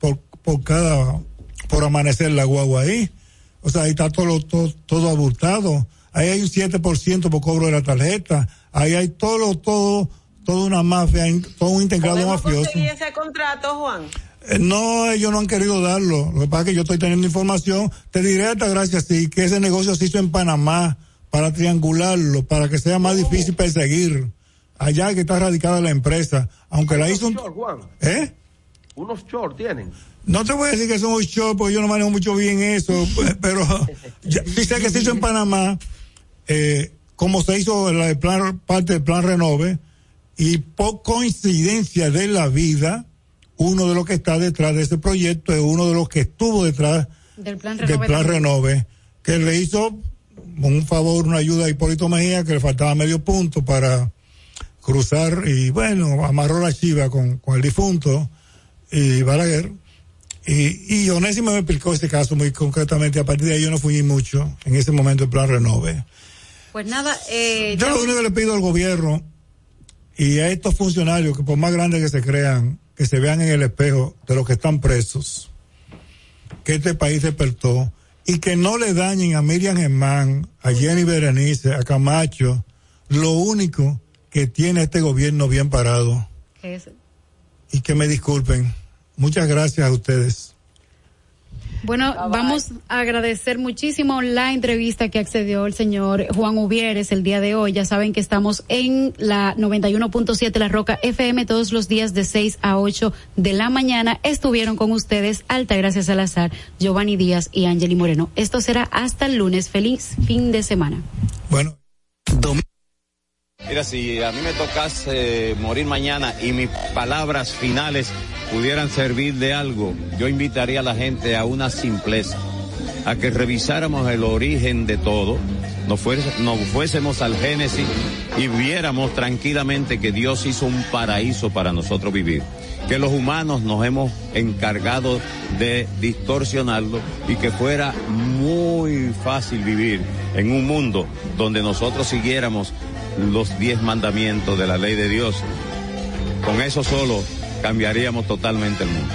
por, por cada, por amanecer la guagua ahí. O sea, ahí está todo, lo- todo, todo abultado. Ahí hay un 7% por cobro de la tarjeta. Ahí hay todo, todo, toda una mafia, todo un integrado ¿Podemos mafioso. conseguir ese contrato, Juan? Eh, No, ellos no han querido darlo. Lo que pasa es que yo estoy teniendo información. Te diré hasta gracias sí que ese negocio se hizo en Panamá para triangularlo, para que sea más difícil perseguir. Allá que está radicada la empresa, aunque la hizo un... Short, Juan. ¿Eh? Unos short tienen. No te voy a decir que son un show porque yo no manejo mucho bien eso, pero sí sé que se hizo en Panamá, eh, como se hizo la- plan, parte del plan Renove, y por coincidencia de la vida, uno de los que está detrás de ese proyecto es uno de los que estuvo detrás Del plan del Renove plan también. Renove, que le hizo un favor, una ayuda a Hipólito Mejía, que le faltaba medio punto para cruzar y bueno, amarró la chiva con, con el difunto y Balaguer. Y, y Onésimo me explicó este caso muy concretamente. A partir de ahí yo no fui mucho en ese momento el plan Renove. Pues nada, eh, Yo ya- lo único que le pido al gobierno y a estos funcionarios que por más grandes que se crean, que se vean en el espejo de los que están presos, que este país despertó y que no le dañen a Miriam Germán, a Jenny Berenice, a Camacho, lo único que tiene este gobierno bien parado es- y que me disculpen. Muchas gracias a ustedes. Bueno, vamos a agradecer muchísimo la entrevista que accedió el señor Juan Uvieres el día de hoy. Ya saben que estamos en la 91.7 La Roca FM todos los días de 6 a 8 de la mañana. Estuvieron con ustedes Altagracia Salazar, Giovanni Díaz y Angeli Moreno. Esto será hasta el lunes. Feliz fin de semana. Bueno. Mira, si a mí me tocase morir mañana y mis palabras finales pudieran servir de algo, yo invitaría a la gente a una simpleza, a que revisáramos el origen de todo, nos fuésemos al Génesis y viéramos tranquilamente que Dios hizo un paraíso para nosotros vivir, que los humanos nos hemos encargado de distorsionarlo y que fuera muy fácil vivir en un mundo donde nosotros siguiéramos los diez mandamientos de la ley de Dios. Con eso solo cambiaríamos totalmente el mundo.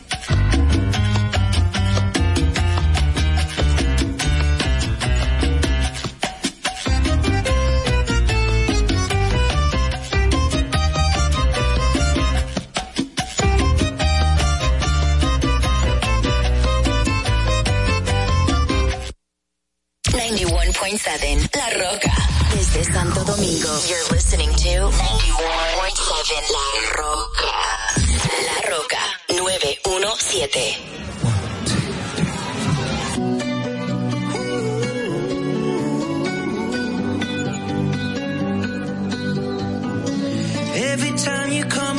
You're listening to 91.7 La Roca. La Roca 917. Every time you come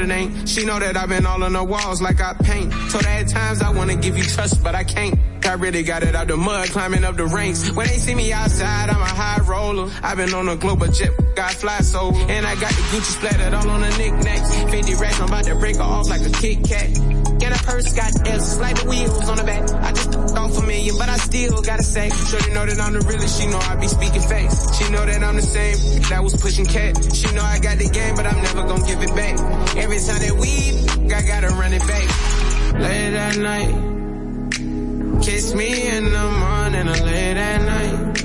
what it ain't. She know that I've been all on the walls like I paint. Told her at times I wanna give you trust, but I can't. I really got it out the mud, climbing up the ranks. When they see me outside, I'm a high roller. I've been on a global jet, got fly solo. And I got the Gucci splattered all on the knickknacks. 50 racks, I'm about to break her off like a Kit Kat. Get a purse, got L's, like the wheels on the back. I a million, but I still gotta say. You know that I'm the realest, she know I be speaking facts. She know that I'm the same, that was pushing cat. She know I got the game, but I'm never gonna give it back. Every time that we, I gotta run it back. Late at night. Kiss me in the morning or late at night.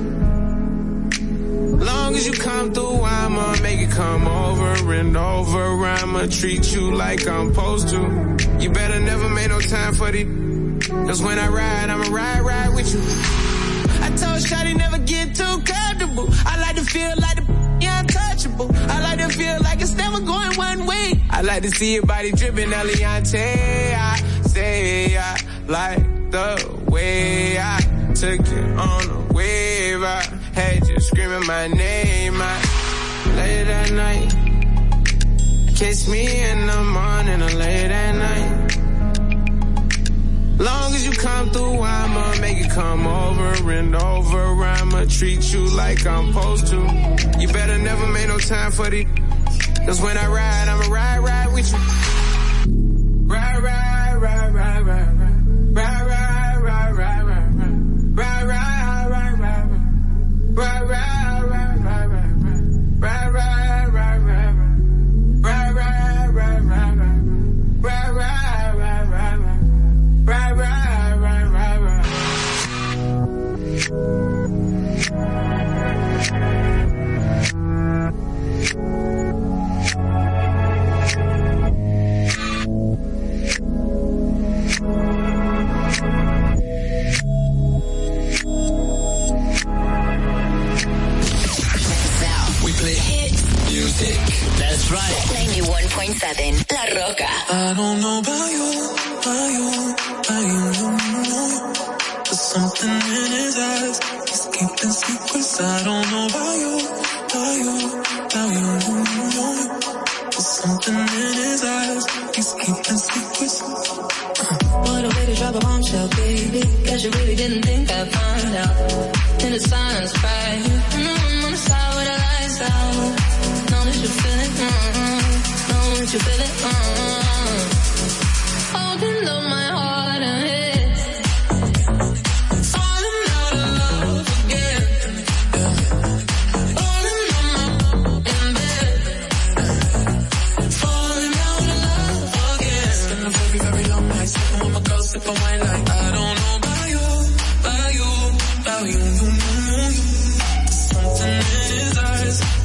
Long as you come through, I'ma make it come over and over. I'ma treat you like I'm supposed to. You better never make no time for the. Cause when I ride, I'ma ride, ride with you. I told Shotty never get too comfortable. I like to feel like the yeah, untouchable. I like to feel like it's never going one way. I like to see your body dripping Eliante. I say I like the way I took it on a wave. I had you screaming my name. I late at night. Kiss me in the morning or late at night. Long as you come through, I'ma make it come over and over. I'ma treat you like I'm supposed to. You better never make no time for the. Cause when I ride, I'ma ride, ride with you. is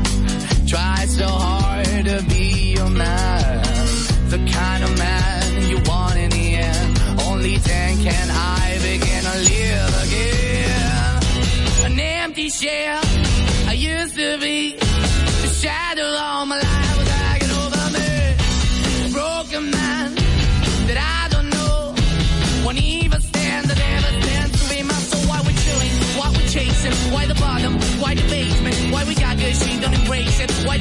Try so hard to be your man.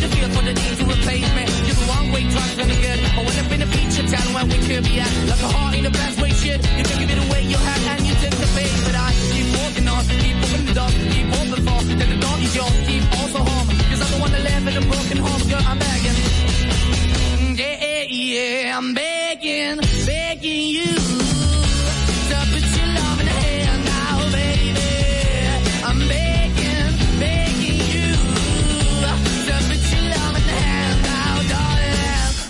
It? Feel for the need to replace me? You're the wrong way, trying to good. I went up in a feature town where we could be at. Like a heart in a best way, shit. You can give it away, you have, and you take the bait. But I keep walking on, keep opening the door, keep open for. Then the door is yours, keep also home. Cause I'm the one that live in a broken home, girl, I'm begging. Yeah, yeah, I'm begging.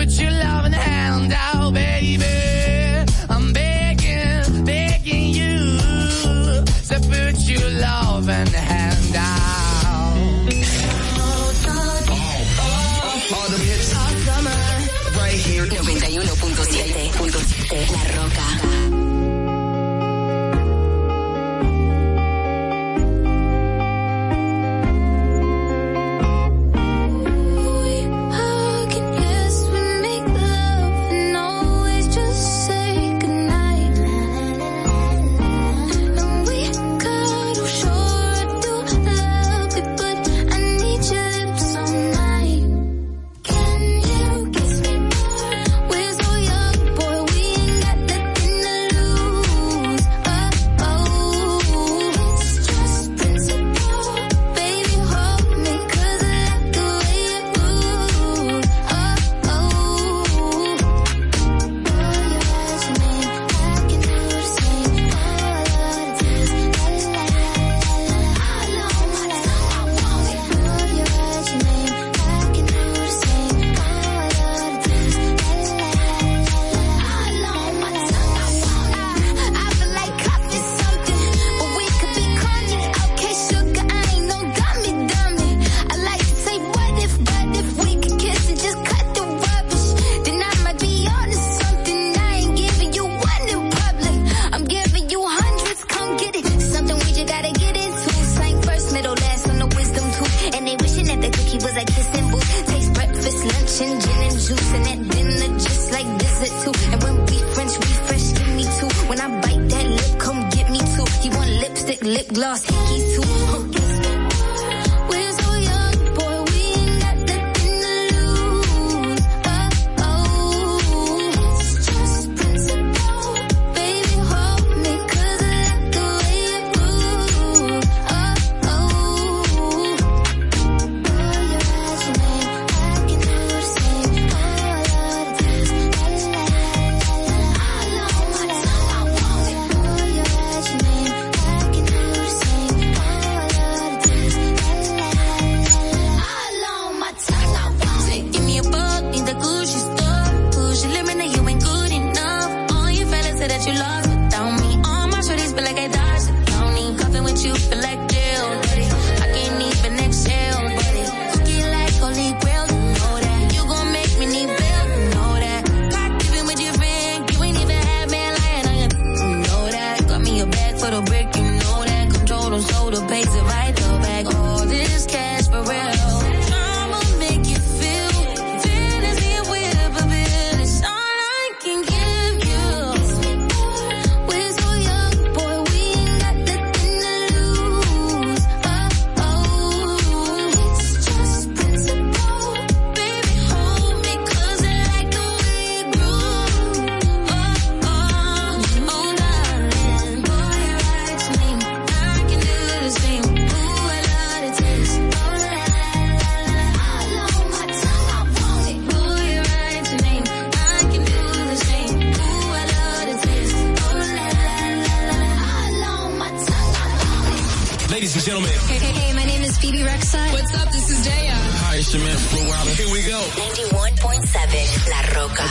put your love in loving hand.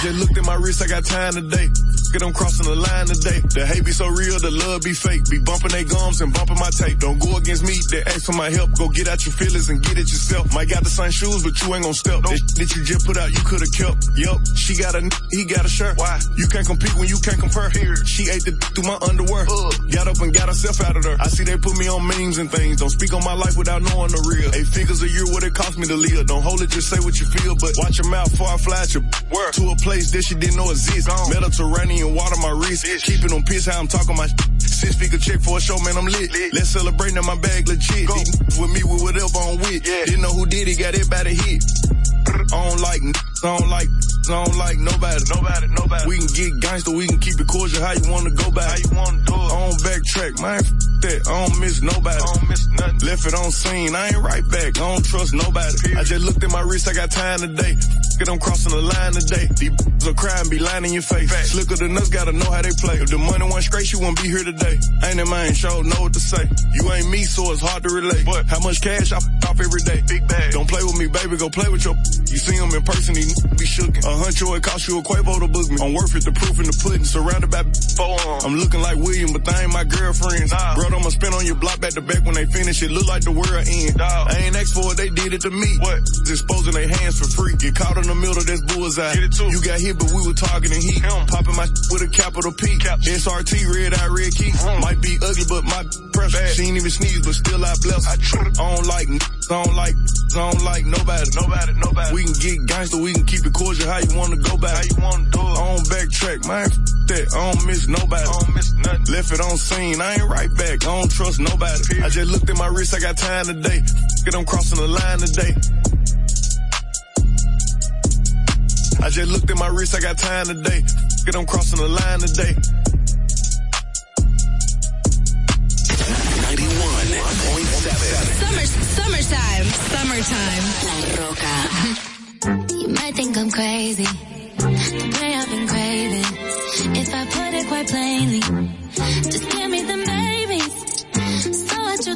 just looked at my wrist, I got time today. Get them crossing the line today. The hate be so real, the love be fake. Be bumping they gums and bumping my tape. Don't go against me, they ask for my help. Go get out your feelings and get it yourself. Might got the same shoes, but you ain't gon' step. That, that you just put out, you could've kept. Yup, she got a, n- he got a shirt. Why? You can't compete when you can't compare. Here, she ate the through my underwear. Got up and got herself out of there. I see they put me on memes and things. Don't speak on my life without knowing the real. Eight figures a year, what it cost me to live. Don't hold it, just say what you feel. But watch your mouth before I fly at your word. To a place that she didn't know exists. Mediterranean water, my wrist. Keeping on piss, how I'm talking my Six figure check for a show, man, I'm lit. Let's celebrate now, my bag legit. These with me with whatever I'm with. Didn't know who did it, got everybody hit. I don't like, I don't like, I don't like nobody. Nobody, nobody. We can get gangster, we can keep it cordial. How you wanna go back? How you wanna do it? I don't backtrack, man. That. I don't miss nobody. I don't miss nothing. Left it on scene, I ain't right back. I don't trust nobody. I just looked at my wrist, I got time today. Get them crossing the line today. These are crying, be lying in your face. Slicker than us, gotta know how they play. If the money went straight, you wouldn't be here today. Ain't that man show, know what to say. You ain't me, so it's hard to relate. But how much cash I f- off every day? Big bag. Don't play with me, baby, go play with your. You see him in person, he be shookin'. A huncho, it cost you a Quavo to book me. I'm worth it, the proof in the pudding. Surrounded by four. I'm looking like William, but they ain't my girlfriends. Bro, I'ma spin on your block back to back when they finish. It look like the world end. I ain't asked for it, they did it to me. What? Disposing their hands for free. Get caught in the middle, that's bullseye. Get it too. You got hit, but we were targeting heat. Popping my with a capital P. SRT, red eye, red key. Might be ugly, but my pressure. She ain't even sneeze, but still I bless. I, I don't like, I don't like, I don't like nobody. Nobody, nobody. We can get gangster, we can keep it cordial. How you wanna go back? How you wanna do it? I don't backtrack, man. F- that. I don't miss nobody. I don't miss nothing. Left it on scene, I ain't right back. I don't trust nobody. I just looked at my wrist, I got time today. Get them crossing the line today. I just looked at my wrist, I got time today. Get them crossing the line today. 91.7. Summer, summertime, summertime. La Roca. You might think I'm crazy. The way I've been craving. If I put it quite plainly, just give me them babies.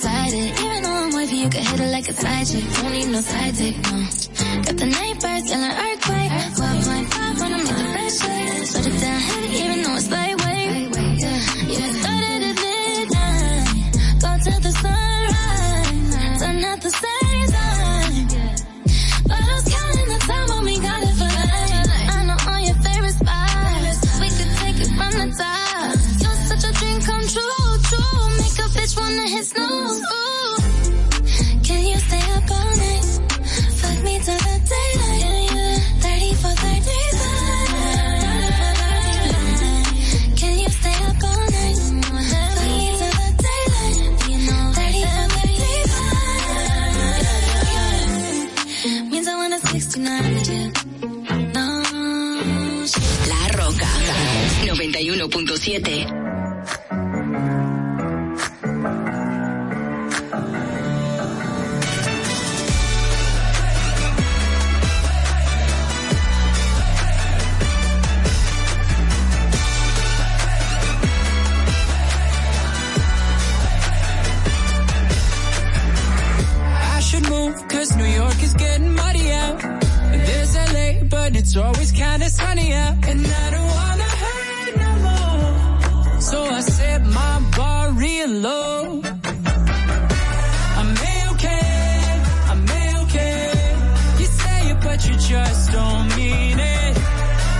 inside. Even though I'm wavy, you can hit it like a side chick. Don't need no side dick, no. Got the night birds yelling earthquake. 12.5 when I make the best shake. Put it down heavy, even I siete. Cause New York is getting muddy out. There's LA, but it's always kinda sunny out. And I don't want I set my bar real low. I'm okay, I'm okay. You say it, but you just don't mean it.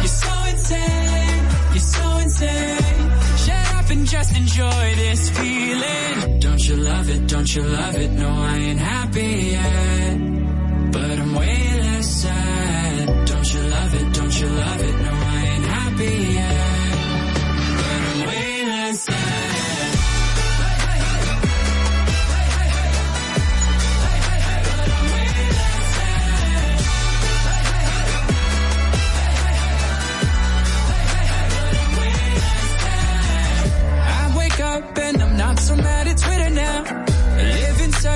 You're so insane, you're so insane. Shut up and just enjoy this feeling. Don't you love it, don't you love it? No, I ain't happy yet. But I'm way less sad. Don't you love it, don't you love it? No, I ain't happy yet.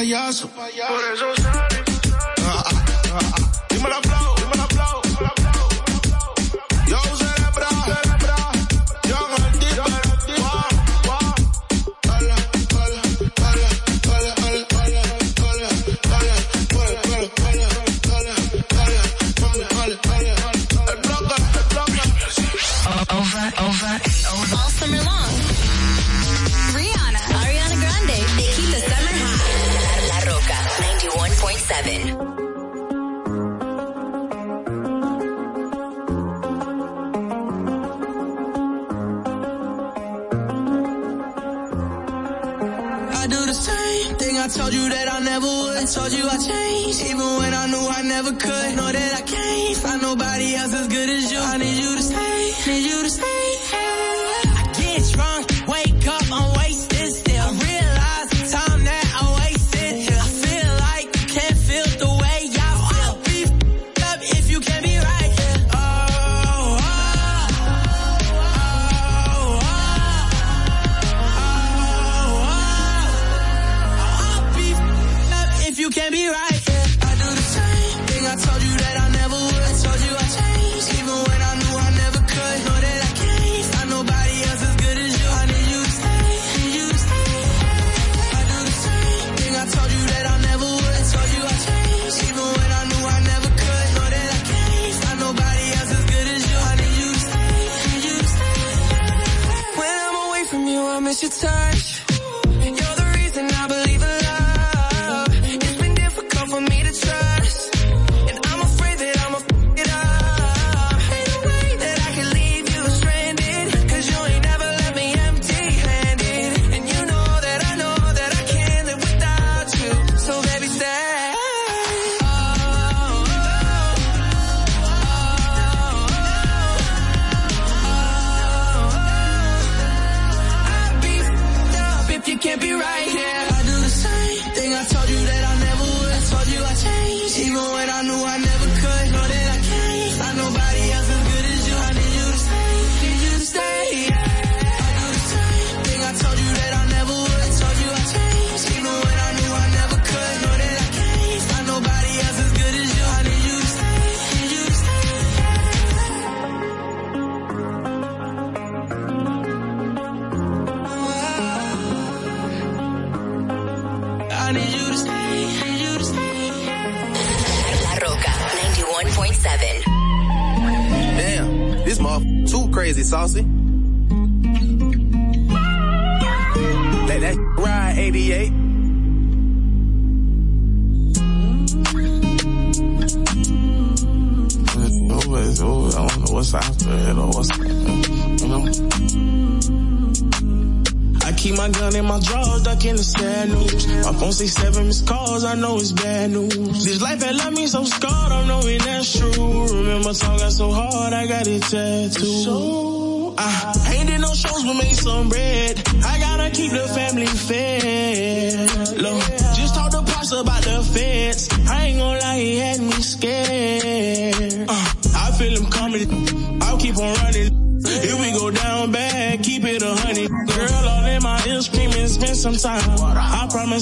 payaso. Por eso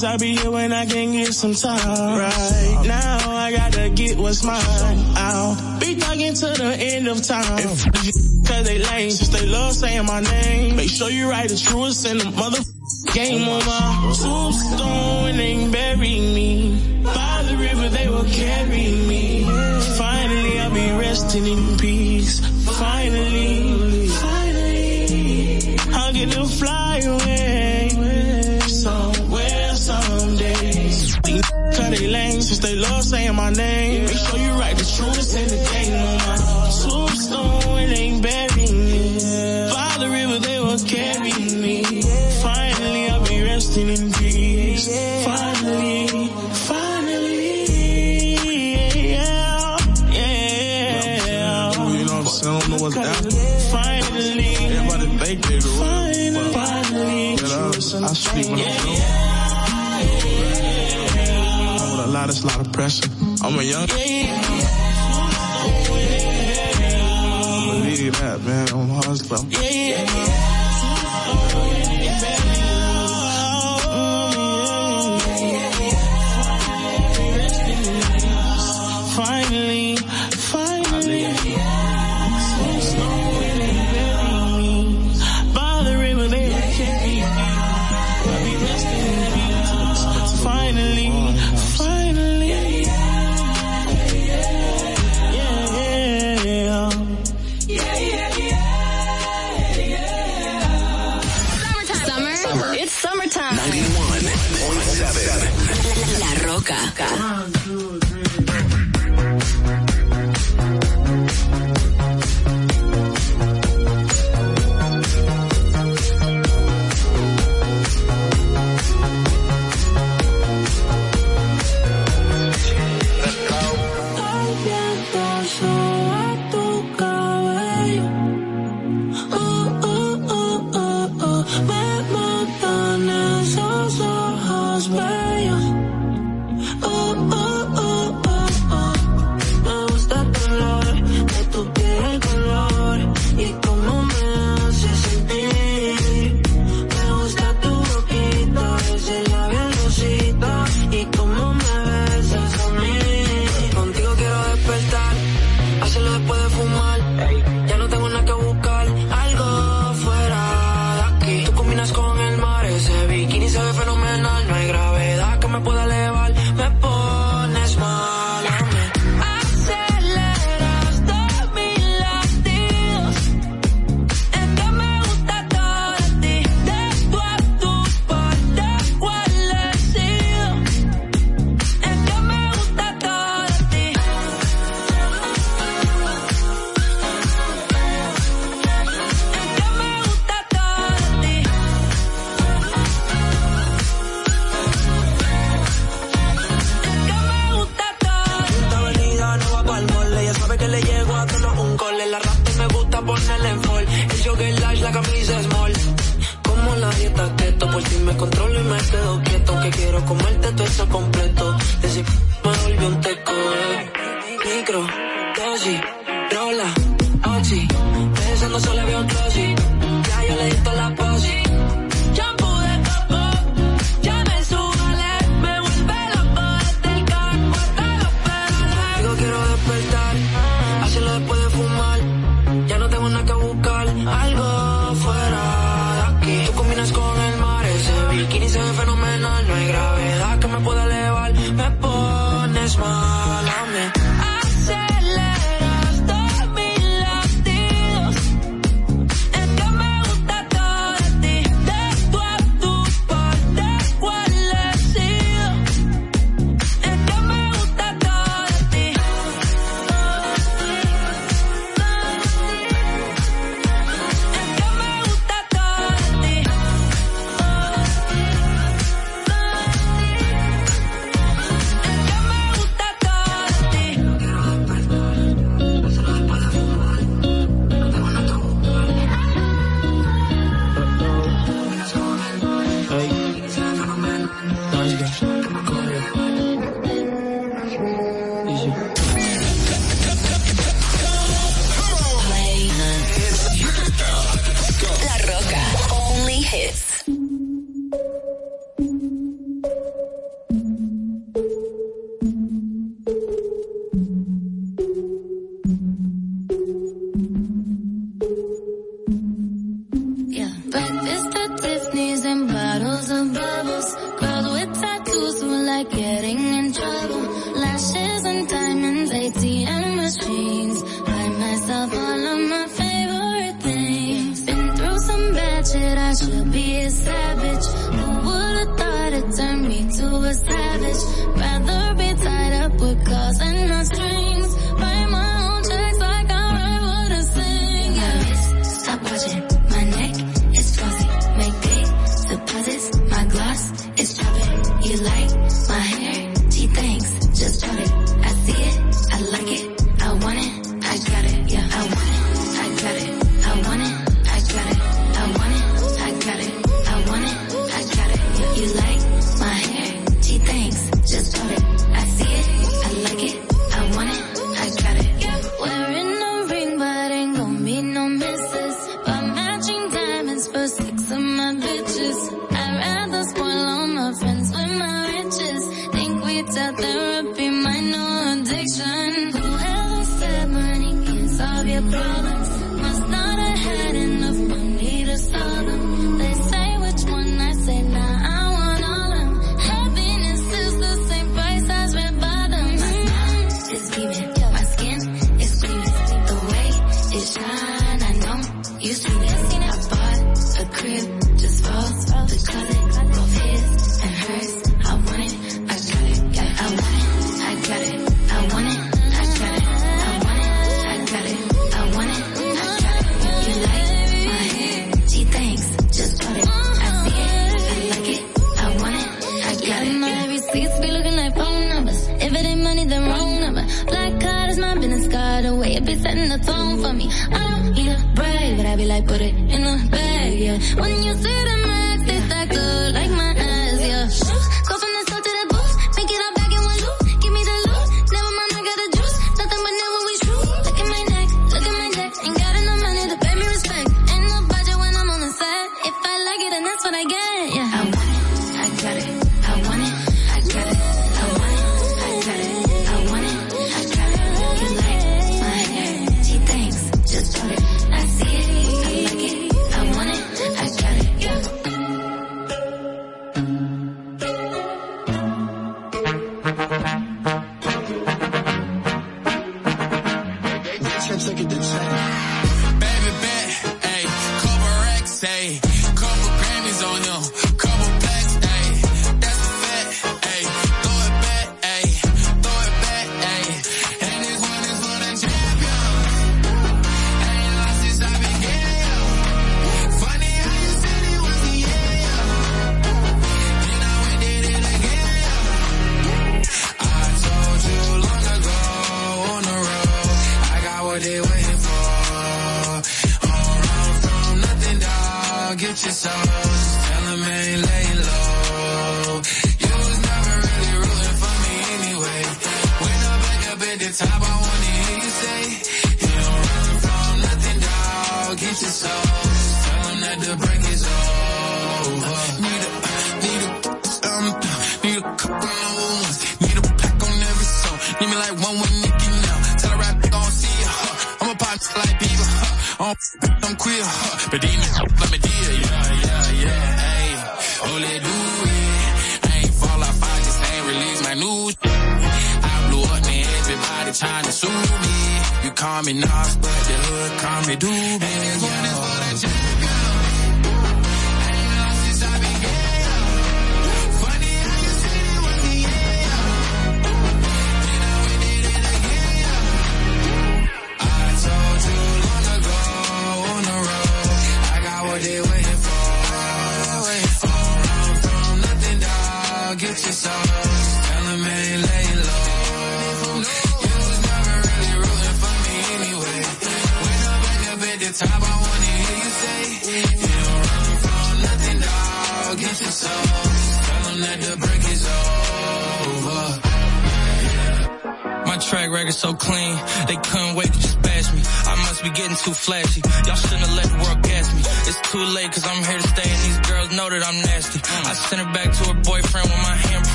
promise I'll be here when I can get some time. Right now, I gotta get what's mine. I'll be talking to the end of time. Cause they lame, since they love saying my name. Make sure you write the truest in the mother game on my tombstone and they bury me. By the river, they will carry me. Finally, I'll be resting in peace. Finally, finally, I'll get to fly away. fresh. I'm a young. Believe that, man. I'm a hustler.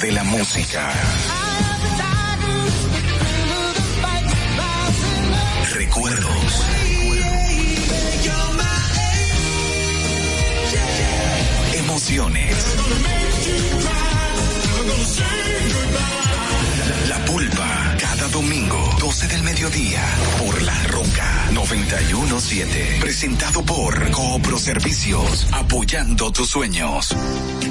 De la música. Recuerdos. Emociones. La pulpa, cada domingo, 12 del mediodía, por La Roca 917. Presentado por Coopro Servicios, apoyando tus sueños.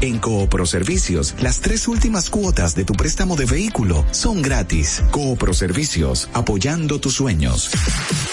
en Coopro Servicios, las tres últimas cuotas de tu préstamo de vehículo son gratis. Coopro Servicios, apoyando tus sueños.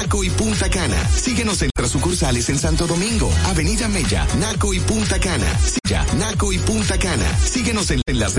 y Punta Cana. Síguenos en nuestras sucursales en Santo Domingo, Avenida Mella, Naco y Punta Cana. Ya, Naco y Punta Cana. Síguenos en, en las